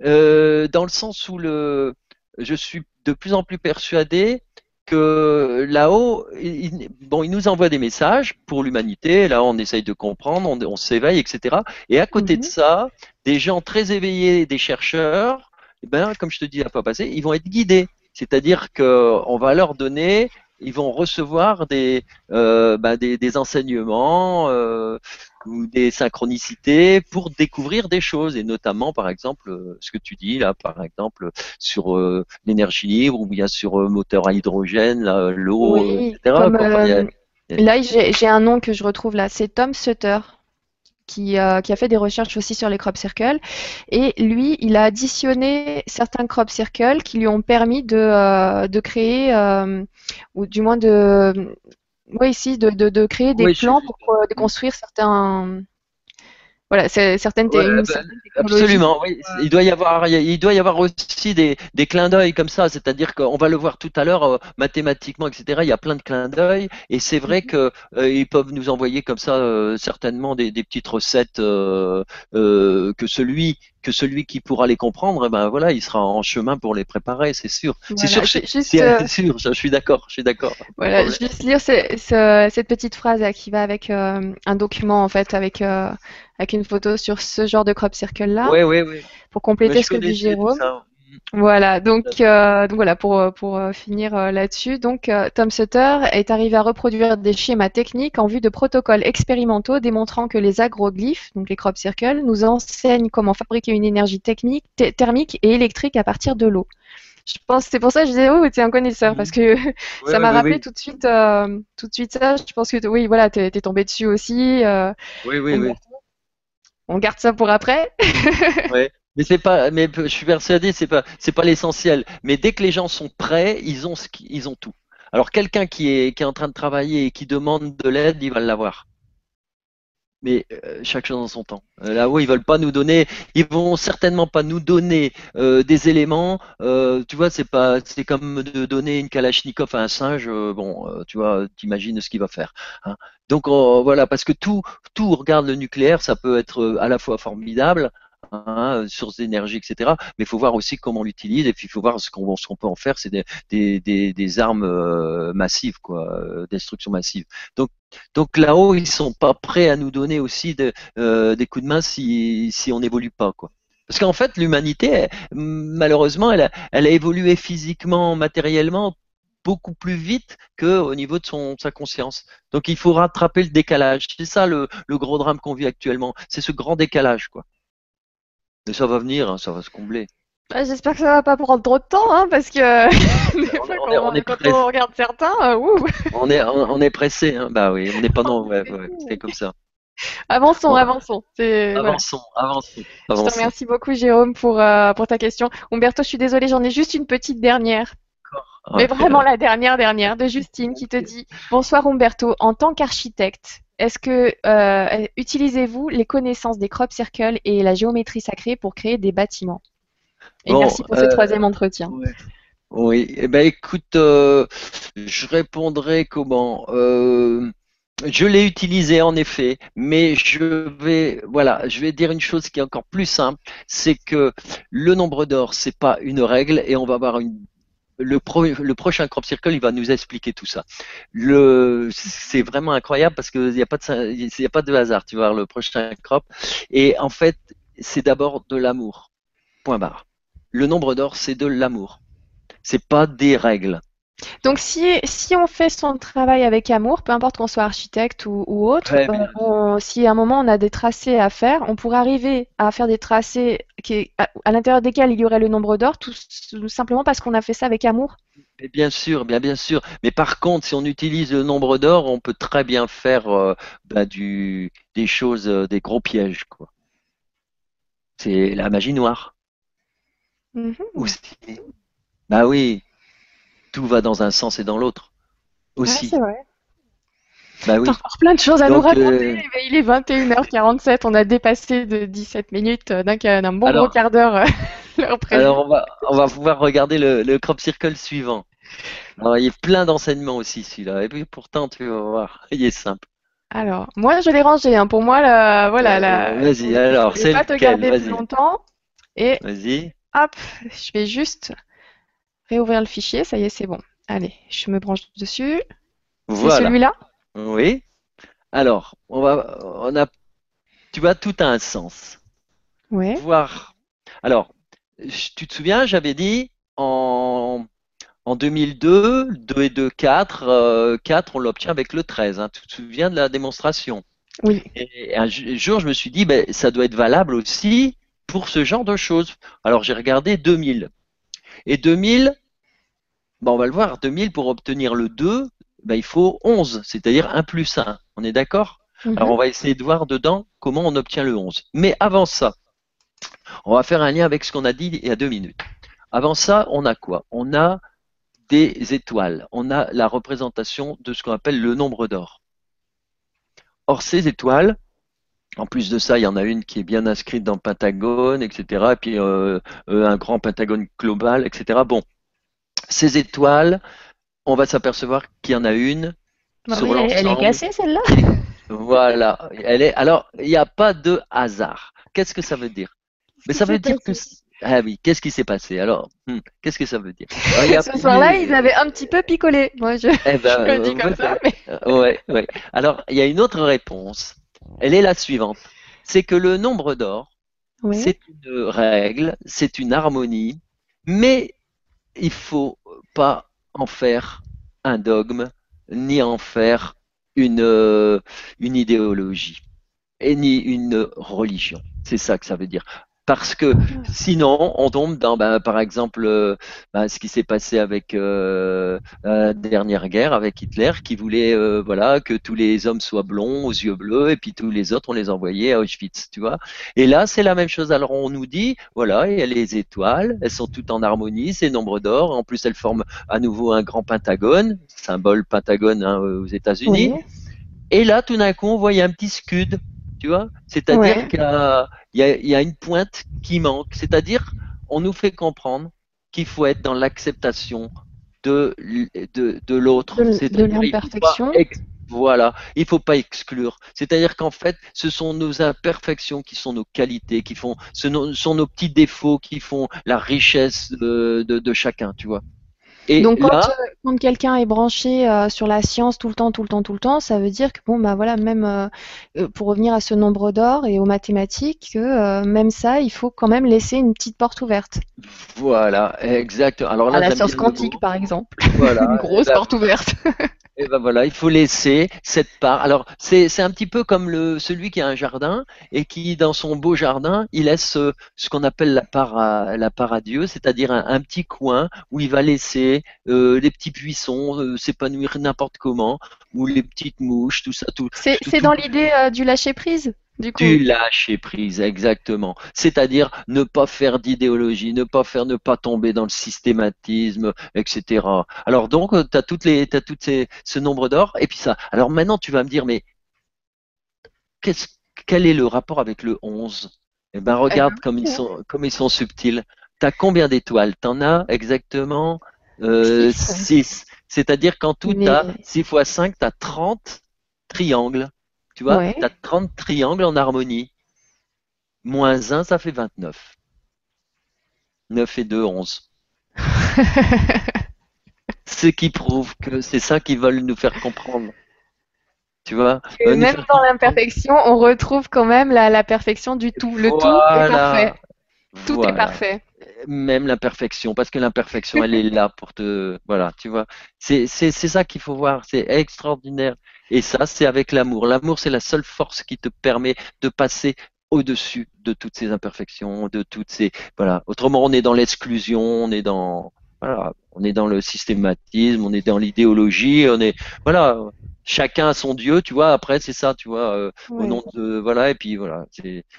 dans le sens où le, je suis de plus en plus persuadé que là-haut, il, bon, il nous envoie des messages pour l'humanité. Là, on essaye de comprendre, on, s'éveille, etc. Et à côté de mhm. ça, des gens très éveillés, des chercheurs, eh ben, comme je te dis la fois passée, ils vont être guidés. C'est-à-dire qu'on va leur donner ils vont recevoir des, euh, des, des, enseignements euh, ou des synchronicités pour découvrir des choses et notamment par exemple euh, ce que tu dis là par exemple sur euh, l'énergie libre ou bien sur euh, moteur à hydrogène l'eau etc. là j'ai un nom que je retrouve là c'est Tom Sutter qui, euh, qui, a fait des recherches aussi sur les crop circles. Et lui, il a additionné certains crop circles qui lui ont permis de, euh, de créer, euh, ou du moins de, oui, ici, de, de, de créer des plans pour construire certains, voilà, c'est certaines, bah, Absolument, oui. Il doit y avoir, il doit y avoir aussi des, des clins d'œil comme ça, c'est-à-dire qu'on va le voir tout à l'heure euh, mathématiquement, etc. Il y a plein de clins d'œil et c'est vrai qu'ils mhm. que euh, ils peuvent nous envoyer comme ça euh, certainement des, des, petites recettes que celui que celui qui pourra les comprendre, eh ben voilà, il sera en chemin pour les préparer, c'est sûr. c'est sûr, c'est sûr, je suis d'accord, je suis d'accord. Voilà, juste lire cette petite phrase qui va avec un document en fait, avec avec une photo sur ce genre de crop circle là. Pour compléter ce que dit Jérôme. Voilà, donc, euh, donc, voilà pour, pour euh, finir euh, là-dessus. Donc Tom Sutter est arrivé à reproduire des schémas techniques en vue de protocoles expérimentaux démontrant que les agroglyphes, donc les crop circles, nous enseignent comment fabriquer une énergie technique, thermique et électrique à partir de l'eau. Je pense c'est pour ça que je disais oh tu es un connaisseur parce que ça m'a rappelé tout de suite tout de suite ça. Je pense que oui voilà t'es es tombé dessus aussi. oui oui oui on garde ça pour après. ouais. Mais c'est pas, mais je suis persuadé, c'est pas, c'est pas l'essentiel. Mais dès que les gens sont prêts, ils ont ce ils ont tout. Alors quelqu'un qui est, qui est en train de travailler et qui demande de l'aide, il va l'avoir. Mais euh, chaque chose en son temps. Euh, là-haut, ils veulent pas nous donner, ils vont certainement pas nous donner euh, des éléments. tu vois, c'est pas, c'est comme de donner une kalachnikov à un singe. bon, tu vois, t'imagines ce qu'il va faire. Hein. Donc voilà, parce que tout, tout regarde le nucléaire, ça peut être à la fois formidable, hein, source d'énergie, etc. Mais il faut voir aussi comment on l'utilise et puis il faut voir ce qu'on peut en faire. C'est des, armes euh, massives, quoi, euh, destruction massive. Donc, là-haut, ils sont pas prêts à nous donner aussi euh, des coups de main si, on n'évolue pas, quoi. Parce qu'en fait, l'humanité, malheureusement, elle a, elle a évolué physiquement, matériellement beaucoup plus vite qu'au niveau de son, sa conscience. Donc il faut rattraper le décalage. C'est ça le, le, gros drame qu'on vit actuellement. C'est ce grand décalage, quoi. Mais ça va venir, hein, ça va se combler. Bah, j'espère que ça va pas prendre trop de temps, hein, parce que on, est, quand on regarde certains, euh, on est on, est pressé, hein. bah oui, on n'est pas non, ouais, ouais, c'est comme ça. Avançons, avançons. Avançons, avançons, Je te remercie beaucoup, Jérôme, pour, euh, pour ta question. Umberto, je suis désolée, j'en ai juste une petite dernière. Mais vraiment la dernière, dernière, de Justine, qui te dit Bonsoir, Umberto. En tant qu'architecte, est-ce que euh, utilisez-vous les connaissances des crop circles et la géométrie sacrée pour créer des bâtiments? Et merci pour ce euh, troisième entretien. Oui, eh ben écoute, euh, je répondrai comment je l'ai utilisé en effet, mais je vais voilà, je vais dire une chose qui est encore plus simple, c'est que le nombre d'or c'est pas une règle et on va avoir une le, le, prochain crop circle, il va nous expliquer tout ça. C'est vraiment incroyable parce qu'il n'y a pas de, a pas de hasard. Tu vois, le prochain crop. Et en fait, c'est d'abord de l'amour. Point barre. Le nombre d'or, c'est de l'amour. C'est pas des règles. Donc si, si on fait son travail avec amour, peu importe qu'on soit architecte ou, autre, euh, si à un moment on a des tracés à faire, on pourrait arriver à faire des tracés qui, à, l'intérieur desquels il y aurait le nombre d'or, tout, simplement parce qu'on a fait ça avec amour. bien sûr, bien bien sûr. Mais par contre, si on utilise le nombre d'or, on peut très bien faire euh, bah, du, des choses, euh, des gros pièges, quoi. C'est la magie noire. Mm-hmm. Bah oui, tout va dans un sens et dans l'autre aussi. c'est vrai. Bah oui. encore plein de choses à nous raconter. Euh, il est 21h47, on a dépassé de 17 minutes euh, d'un bon gros quart d'heure. Euh, alors on va, on va pouvoir regarder le, crop circle suivant. Alors, il y a plein d'enseignements aussi celui-là. Et puis pourtant, tu vas voir, il est simple. Alors, moi je l'ai rangé. Hein. Pour moi, la, voilà, la. Vas-y, alors, c'est pas te garder plus longtemps. Et. Vas-y. Hop, je vais juste réouvrir le fichier, ça y est, c'est bon. Allez, je me branche dessus. C'est celui-là? Oui. Alors, on va, on a, tu vois, tout a un sens. Oui. Voir. Alors, tu te souviens, j'avais dit en, en 2002, 2 et 2, 4. 4, on l'obtient avec le 13. Hein. Tu te souviens de la démonstration? Oui. Et un jour, je me suis dit, ben, ça doit être valable aussi pour ce genre de choses. Alors, j'ai regardé 2000. Et 2000, ben on va le voir, 2000 pour obtenir le 2, ben il faut 11, c'est-à-dire 1 plus 1. On est d'accord? Mhm. Alors on va essayer de voir dedans comment on obtient le 11. Mais avant ça, on va faire un lien avec ce qu'on a dit il y a deux minutes. Avant ça, on a quoi? On a des étoiles. On a la représentation de ce qu'on appelle le nombre d'or. Or, ces étoiles, en plus de ça, il y en a une qui est bien inscrite dans le Pentagone, etc. Et puis euh, euh, un grand Pentagone global, etc. Bon, ces étoiles, on va s'apercevoir qu'il y en a une. sur elle, elle est cassée celle-là. voilà. Elle est. Alors, il n'y a pas de hasard. Qu'est-ce que ça veut dire? Mais ça veut dire que ah oui, qu'est-ce qui s'est passé? Alors, hmm, qu'est-ce que ça veut dire? Ce soir-là, ils avaient un petit peu picolé. Moi, je, eh ben, dis comme ça. Mais... Ouais, ouais. Alors, il y a une autre réponse elle est la suivante. C'est que le nombre d'or, c'est une règle, c'est une harmonie, mais il faut pas en faire un dogme, ni en faire une, euh, une idéologie, et ni une religion. C'est ça que ça veut dire parce que sinon on tombe dans ben, par exemple euh, ben, ce qui s'est passé avec euh, la dernière guerre avec Hitler qui voulait euh, voilà que tous les hommes soient blonds aux yeux bleus et puis tous les autres on les envoyait à Auschwitz tu vois. Et là c'est la même chose. Alors on nous dit voilà il y a les étoiles elles sont toutes en harmonie c'est nombre d'or. En plus elles forment à nouveau un grand pentagone symbole pentagone hein, aux États-Unis. Et là tout d'un coup on voit un petit scud tu vois? C'est-à-dire qu'il y, a une pointe qui manque. C'est-à-dire, on nous fait comprendre qu'il faut être dans l'acceptation de, de, l'autre. De, l'imperfection. Voilà, il ne faut pas exclure. C'est-à-dire qu'en fait, ce sont nos imperfections qui sont nos qualités, qui font, ce sont nos petits défauts qui font la richesse de, de chacun, tu vois. Donc euh, quand, quelqu'un est branché euh, sur la science tout le temps, tout le temps, tout le temps, ça veut dire que bon bah voilà, même euh, pour revenir à ce nombre d'or et aux mathématiques, que même ça, il faut quand même laisser une petite porte ouverte. Voilà, exact. Alors là, à la science quantique, par exemple. Voilà. une grosse porte ouverte. Et ben voilà, il faut laisser cette part. Alors c'est un petit peu comme le celui qui a un jardin et qui dans son beau jardin, il laisse ce qu'on appelle la part à la part à Dieu, c'est-à-dire un, petit coin où il va laisser euh, les petits buissons euh, s'épanouir n'importe comment, ou les petites mouches, tout ça, tout. C'est dans l'idée du lâcher prise. Du, coup? lâcher prise, exactement. C'est-à-dire ne pas faire d'idéologie, ne pas faire, ne pas tomber dans le systématisme, etc. Alors donc, euh, tu as toutes les, as toutes ces, ce nombre d'or, et puis ça. Alors maintenant, tu vas me dire, mais quel est le rapport avec le 11 Eh ben, regarde comme ils sont, comme ils sont subtils. Tu as combien d'étoiles? Tu en as exactement euh, 6. C'est-à-dire qu'en tout, tu as 6 fois 5, tu as 30 triangles. Tu vois, tu as 30 triangles en harmonie. Moins 1, ça fait 29. 9 et 2, 11. ce qui prouve que c'est ça qu'ils veulent nous faire comprendre. Tu vois Même dans l'imperfection, on retrouve quand même la, perfection du tout. Le tout est parfait. Tout est parfait. Même l'imperfection, parce que l'imperfection, elle est là pour te. Voilà, tu vois. C'est ça qu'il faut voir. C'est extraordinaire. Et ça, c'est avec l'amour. L'amour, c'est la seule force qui te permet de passer au-dessus de toutes ces imperfections, de toutes ces. Voilà. Autrement, on est dans l'exclusion, on est dans. Voilà, on est dans le systématisme, on est dans l'idéologie, on est. Voilà chacun a son dieu, tu vois. Après, c'est ça, tu vois, euh, au nom de voilà. Et puis voilà.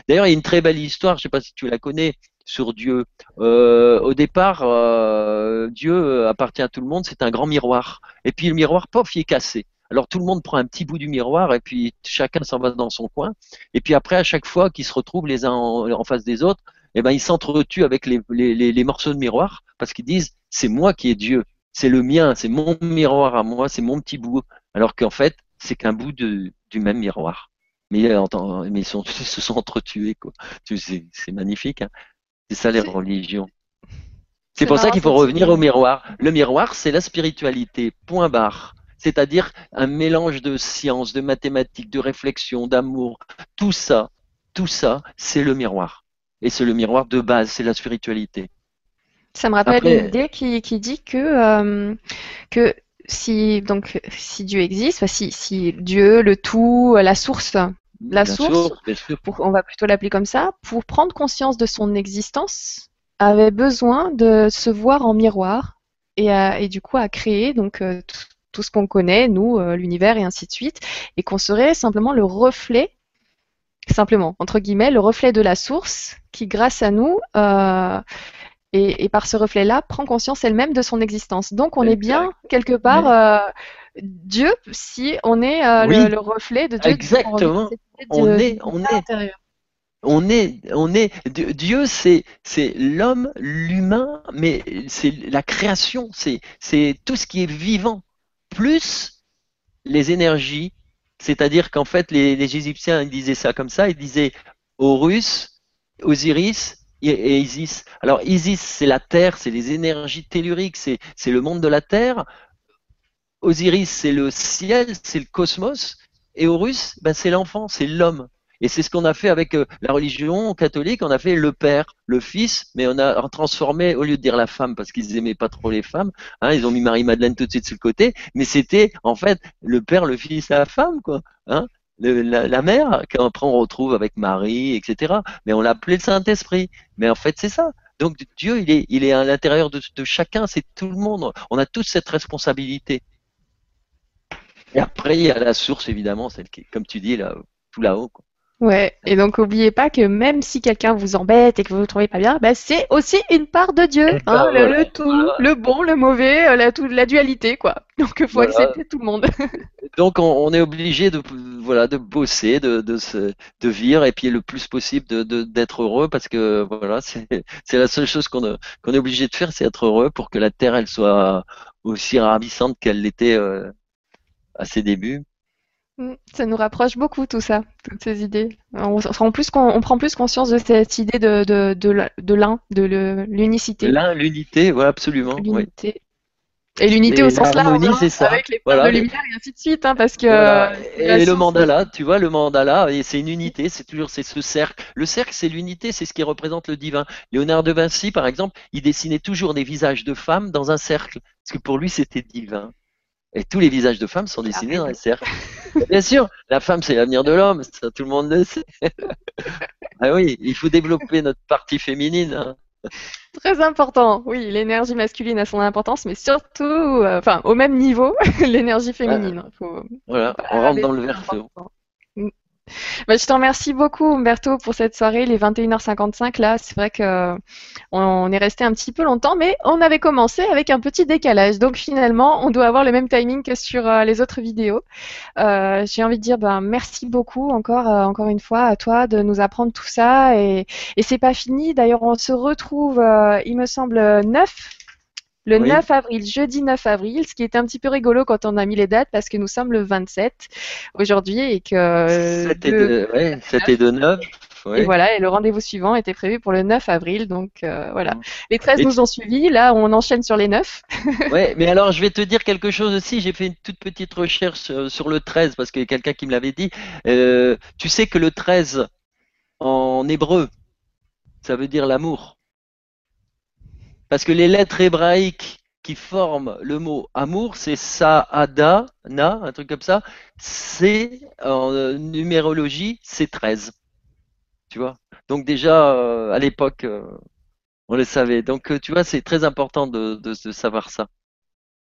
D'ailleurs, il y a une très belle histoire. Je sais pas si tu la connais sur Dieu. Euh, au départ, euh, Dieu appartient à tout le monde. C'est un grand miroir. Et puis le miroir, pof, il est cassé. Alors tout le monde prend un petit bout du miroir et puis chacun s'en va dans son coin. Et puis après, à chaque fois qu'ils se retrouvent les uns en, face des autres, eh ben ils s'entretuent avec les, les, les morceaux de miroir parce qu'ils disent c'est moi qui est Dieu, c'est le mien, c'est mon miroir à moi, c'est mon petit bout alors qu'en fait, c'est qu'un bout de, du même miroir. Mais, euh, mais ils, sont, se sont entretués, quoi. C'est magnifique, hein. C'est ça les religions. C'est pour ça qu'il faut revenir au miroir. Le miroir, c'est la spiritualité, point barre. C'est-à-dire un mélange de science, de mathématiques, de réflexion, d'amour. Tout ça, tout ça, c'est le miroir. Et c'est le miroir de base, c'est la spiritualité. Ça me rappelle une idée qui, dit que, euh, que si donc si Dieu existe, si, si Dieu, le tout, la source, la source, on va plutôt l'appeler comme ça, pour prendre conscience de son existence, avait besoin de se voir en miroir et, et du coup à créer donc euh, tout, ce qu'on connaît, nous, euh, l'univers et ainsi de suite, et qu'on serait simplement le reflet, simplement entre guillemets, le reflet de la source qui, grâce à nous, et, par ce reflet-là, prend conscience elle-même de son existence. Donc on est bien quelque part euh, Dieu si on est euh, le, reflet de Dieu. Exactement. on est, on est. On est, on est, Dieu, c'est, c'est l'homme, l'humain, mais c'est la création, c'est, c'est tout ce qui est vivant, plus les énergies. C'est-à-dire qu'en fait, les, les Égyptiens ils disaient ça comme ça, ils disaient Horus, Osiris, et Isis. Alors Isis, c'est la Terre, c'est les énergies telluriques, c'est le monde de la Terre. Osiris, c'est le ciel, c'est le cosmos. Et Horus, ben, c'est l'enfant, c'est l'homme. Et c'est ce qu'on a fait avec euh, la religion catholique, on a fait le père, le fils, mais on a transformé, au lieu de dire la femme, parce qu'ils aimaient pas trop les femmes, hein, ils ont mis Marie-Madeleine tout de suite sur le côté, mais c'était en fait le père, le fils la femme, quoi. Hein la, mère, qu'après on retrouve avec Marie, etc. Mais on l'appelait le Saint-Esprit. Mais en fait, c'est ça. Donc Dieu, il est, il est à l'intérieur de, chacun, c'est tout le monde. On a tous cette responsabilité. Et après, il y a la source, évidemment, celle qui comme tu dis, là, tout là-haut. Ouais, et donc n'oubliez pas que même si quelqu'un vous embête et que vous ne le trouvez pas bien, bah, c'est aussi une part de Dieu. Hein, le, tout, le bon, le mauvais, euh, la, la dualité, quoi. Donc il faut accepter tout le monde. donc on, est obligé de, voilà, de bosser, de, de, se, de vivre et puis le plus possible d'être heureux parce que voilà, c'est la seule chose qu'on est obligé de faire, c'est être heureux pour que la Terre, elle soit aussi ravissante qu'elle l'était euh, à ses débuts. Mm, ça nous rapproche beaucoup tout ça, toutes ces idées. On, plus on prend plus conscience de cette idée de, de, de, l'un, de l'unicité. L'un, l'unité, oui, absolument. L'unité. Et l'unité au sens large, hein, ça. avec les voilà, de lumière et ainsi de suite, hein, parce que. Euh, et le mandala, tu vois, le mandala, c'est une unité, c'est toujours c'est ce cercle. Le cercle, c'est l'unité, c'est ce qui représente le divin. Léonard de Vinci, par exemple, il dessinait toujours des visages de femmes dans un cercle, parce que pour lui, c'était divin. Et tous les visages de femmes sont dessinés dans les cercles. Bien sûr, la femme, c'est l'avenir de l'homme, ça tout le monde le sait. ah oui, il faut développer notre partie féminine. Hein. Très important, oui, l'énergie masculine a son importance, mais surtout, euh, enfin, au même niveau, l'énergie féminine. voilà, on rentre dans le verso. Bah, je te remercie beaucoup, Umberto, pour cette soirée, les 21h55. Là, c'est vrai que on est resté un petit peu longtemps, mais on avait commencé avec un petit décalage. Donc finalement, on doit avoir le même timing que sur euh, les autres vidéos. Euh, J'ai envie de dire, ben, merci beaucoup encore, euh, encore une fois à toi de nous apprendre tout ça. Et, c'est pas fini. D'ailleurs, on se retrouve, il me semble, 9 le 9 avril, jeudi 9 avril, ce qui est un petit peu rigolo quand on a mis les dates parce que nous sommes le 27 aujourd'hui et que. C'était de, ouais, 7 et de 9. Et voilà, et le rendez-vous suivant était prévu pour le 9 avril. Donc euh, voilà, mmh. les 13 nous ont suivis. Là, on enchaîne sur les 9. ouais, mais alors je vais te dire quelque chose aussi. J'ai fait une toute petite recherche euh, sur le 13 parce qu'il y a quelqu'un qui me l'avait dit. Euh, tu sais que le 13 en hébreu, ça veut dire l'amour. Parce que les lettres hébraïques qui forment le mot amour, c'est Saada, Na, un truc comme ça. C'est en numérologie, c'est 13. Tu vois? Donc déjà, euh, à l'époque, euh, on le savait. Donc euh, tu vois, c'est très important de, savoir ça.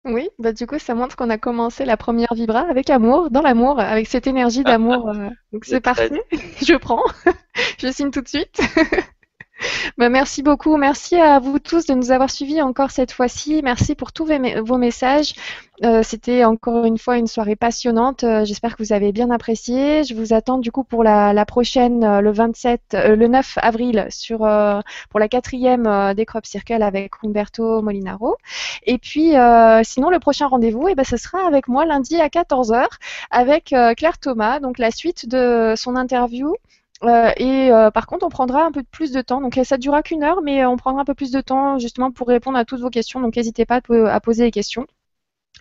Oui, bah du coup, ça montre qu'on a commencé la première vibra avec amour, dans l'amour, avec cette énergie d'amour. donc c'est parfait. Je prends. Je signe tout de suite. Bah, merci beaucoup. Merci à vous tous de nous avoir suivis encore cette fois-ci. Merci pour tous vos messages. Euh, c'était encore une fois une soirée passionnante. Euh, j'espère que vous avez bien apprécié. Je vous attends du coup pour la, prochaine, euh, le 27, le 9 avril, sur pour la quatrième des Crop Circle avec Humberto Molinaro. Et puis, sinon, le prochain rendez-vous, eh ben, ce sera avec moi lundi à 14h avec Claire Thomas. Donc la suite de son interview euh, et euh, par contre, on prendra un peu plus de temps. Donc ça ne durera qu'une heure, mais on prendra un peu plus de temps justement pour répondre à toutes vos questions. Donc n'hésitez pas à poser les questions.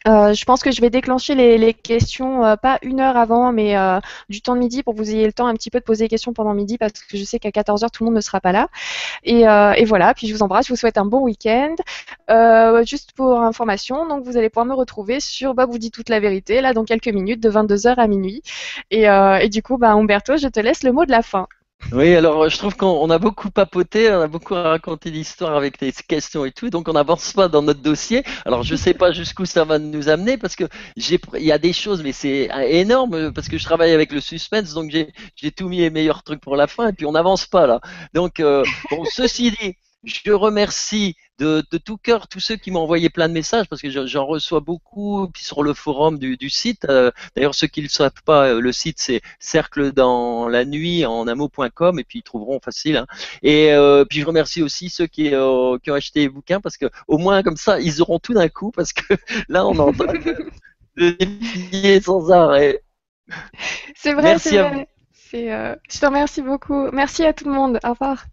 Euh, je pense que je vais déclencher les, questions euh, pas une heure avant, mais euh, du temps de midi pour que vous ayez le temps un petit peu de poser des questions pendant midi parce que je sais qu'à 14h tout le monde ne sera pas là. Et, voilà, puis je vous embrasse, je vous souhaite un bon week-end. juste pour information, donc vous allez pouvoir me retrouver sur Bob vous dit toute la vérité, là dans quelques minutes, de 22h à minuit. Et, et du coup, bah, Umberto, je te laisse le mot de la fin. Oui, alors je trouve qu'on a beaucoup papoté, on a beaucoup raconté l'histoire avec les questions et tout, donc on n'avance pas dans notre dossier. Alors je sais pas jusqu'où ça va nous amener parce que j'ai, il y a des choses, mais c'est énorme parce que je travaille avec le suspense, donc j'ai tout mis les meilleurs trucs pour la fin et puis on n'avance pas là. Donc euh, bon, ceci dit, je remercie de, tout cœur tous ceux qui m'ont envoyé plein de messages parce que j'en reçois beaucoup. Puis sur le forum du, site, euh, d'ailleurs ceux qui ne le savent pas, euh, le site c'est cercle dans la nuit en amo.com et puis ils trouveront facile. Hein. Et euh, puis je remercie aussi ceux qui, qui ont acheté les bouquins parce que au moins comme ça ils auront tout d'un coup parce que là on entend de défier sans arrêt. C'est vrai, c'est vrai. je te remercie beaucoup. Merci à tout le monde. Au revoir.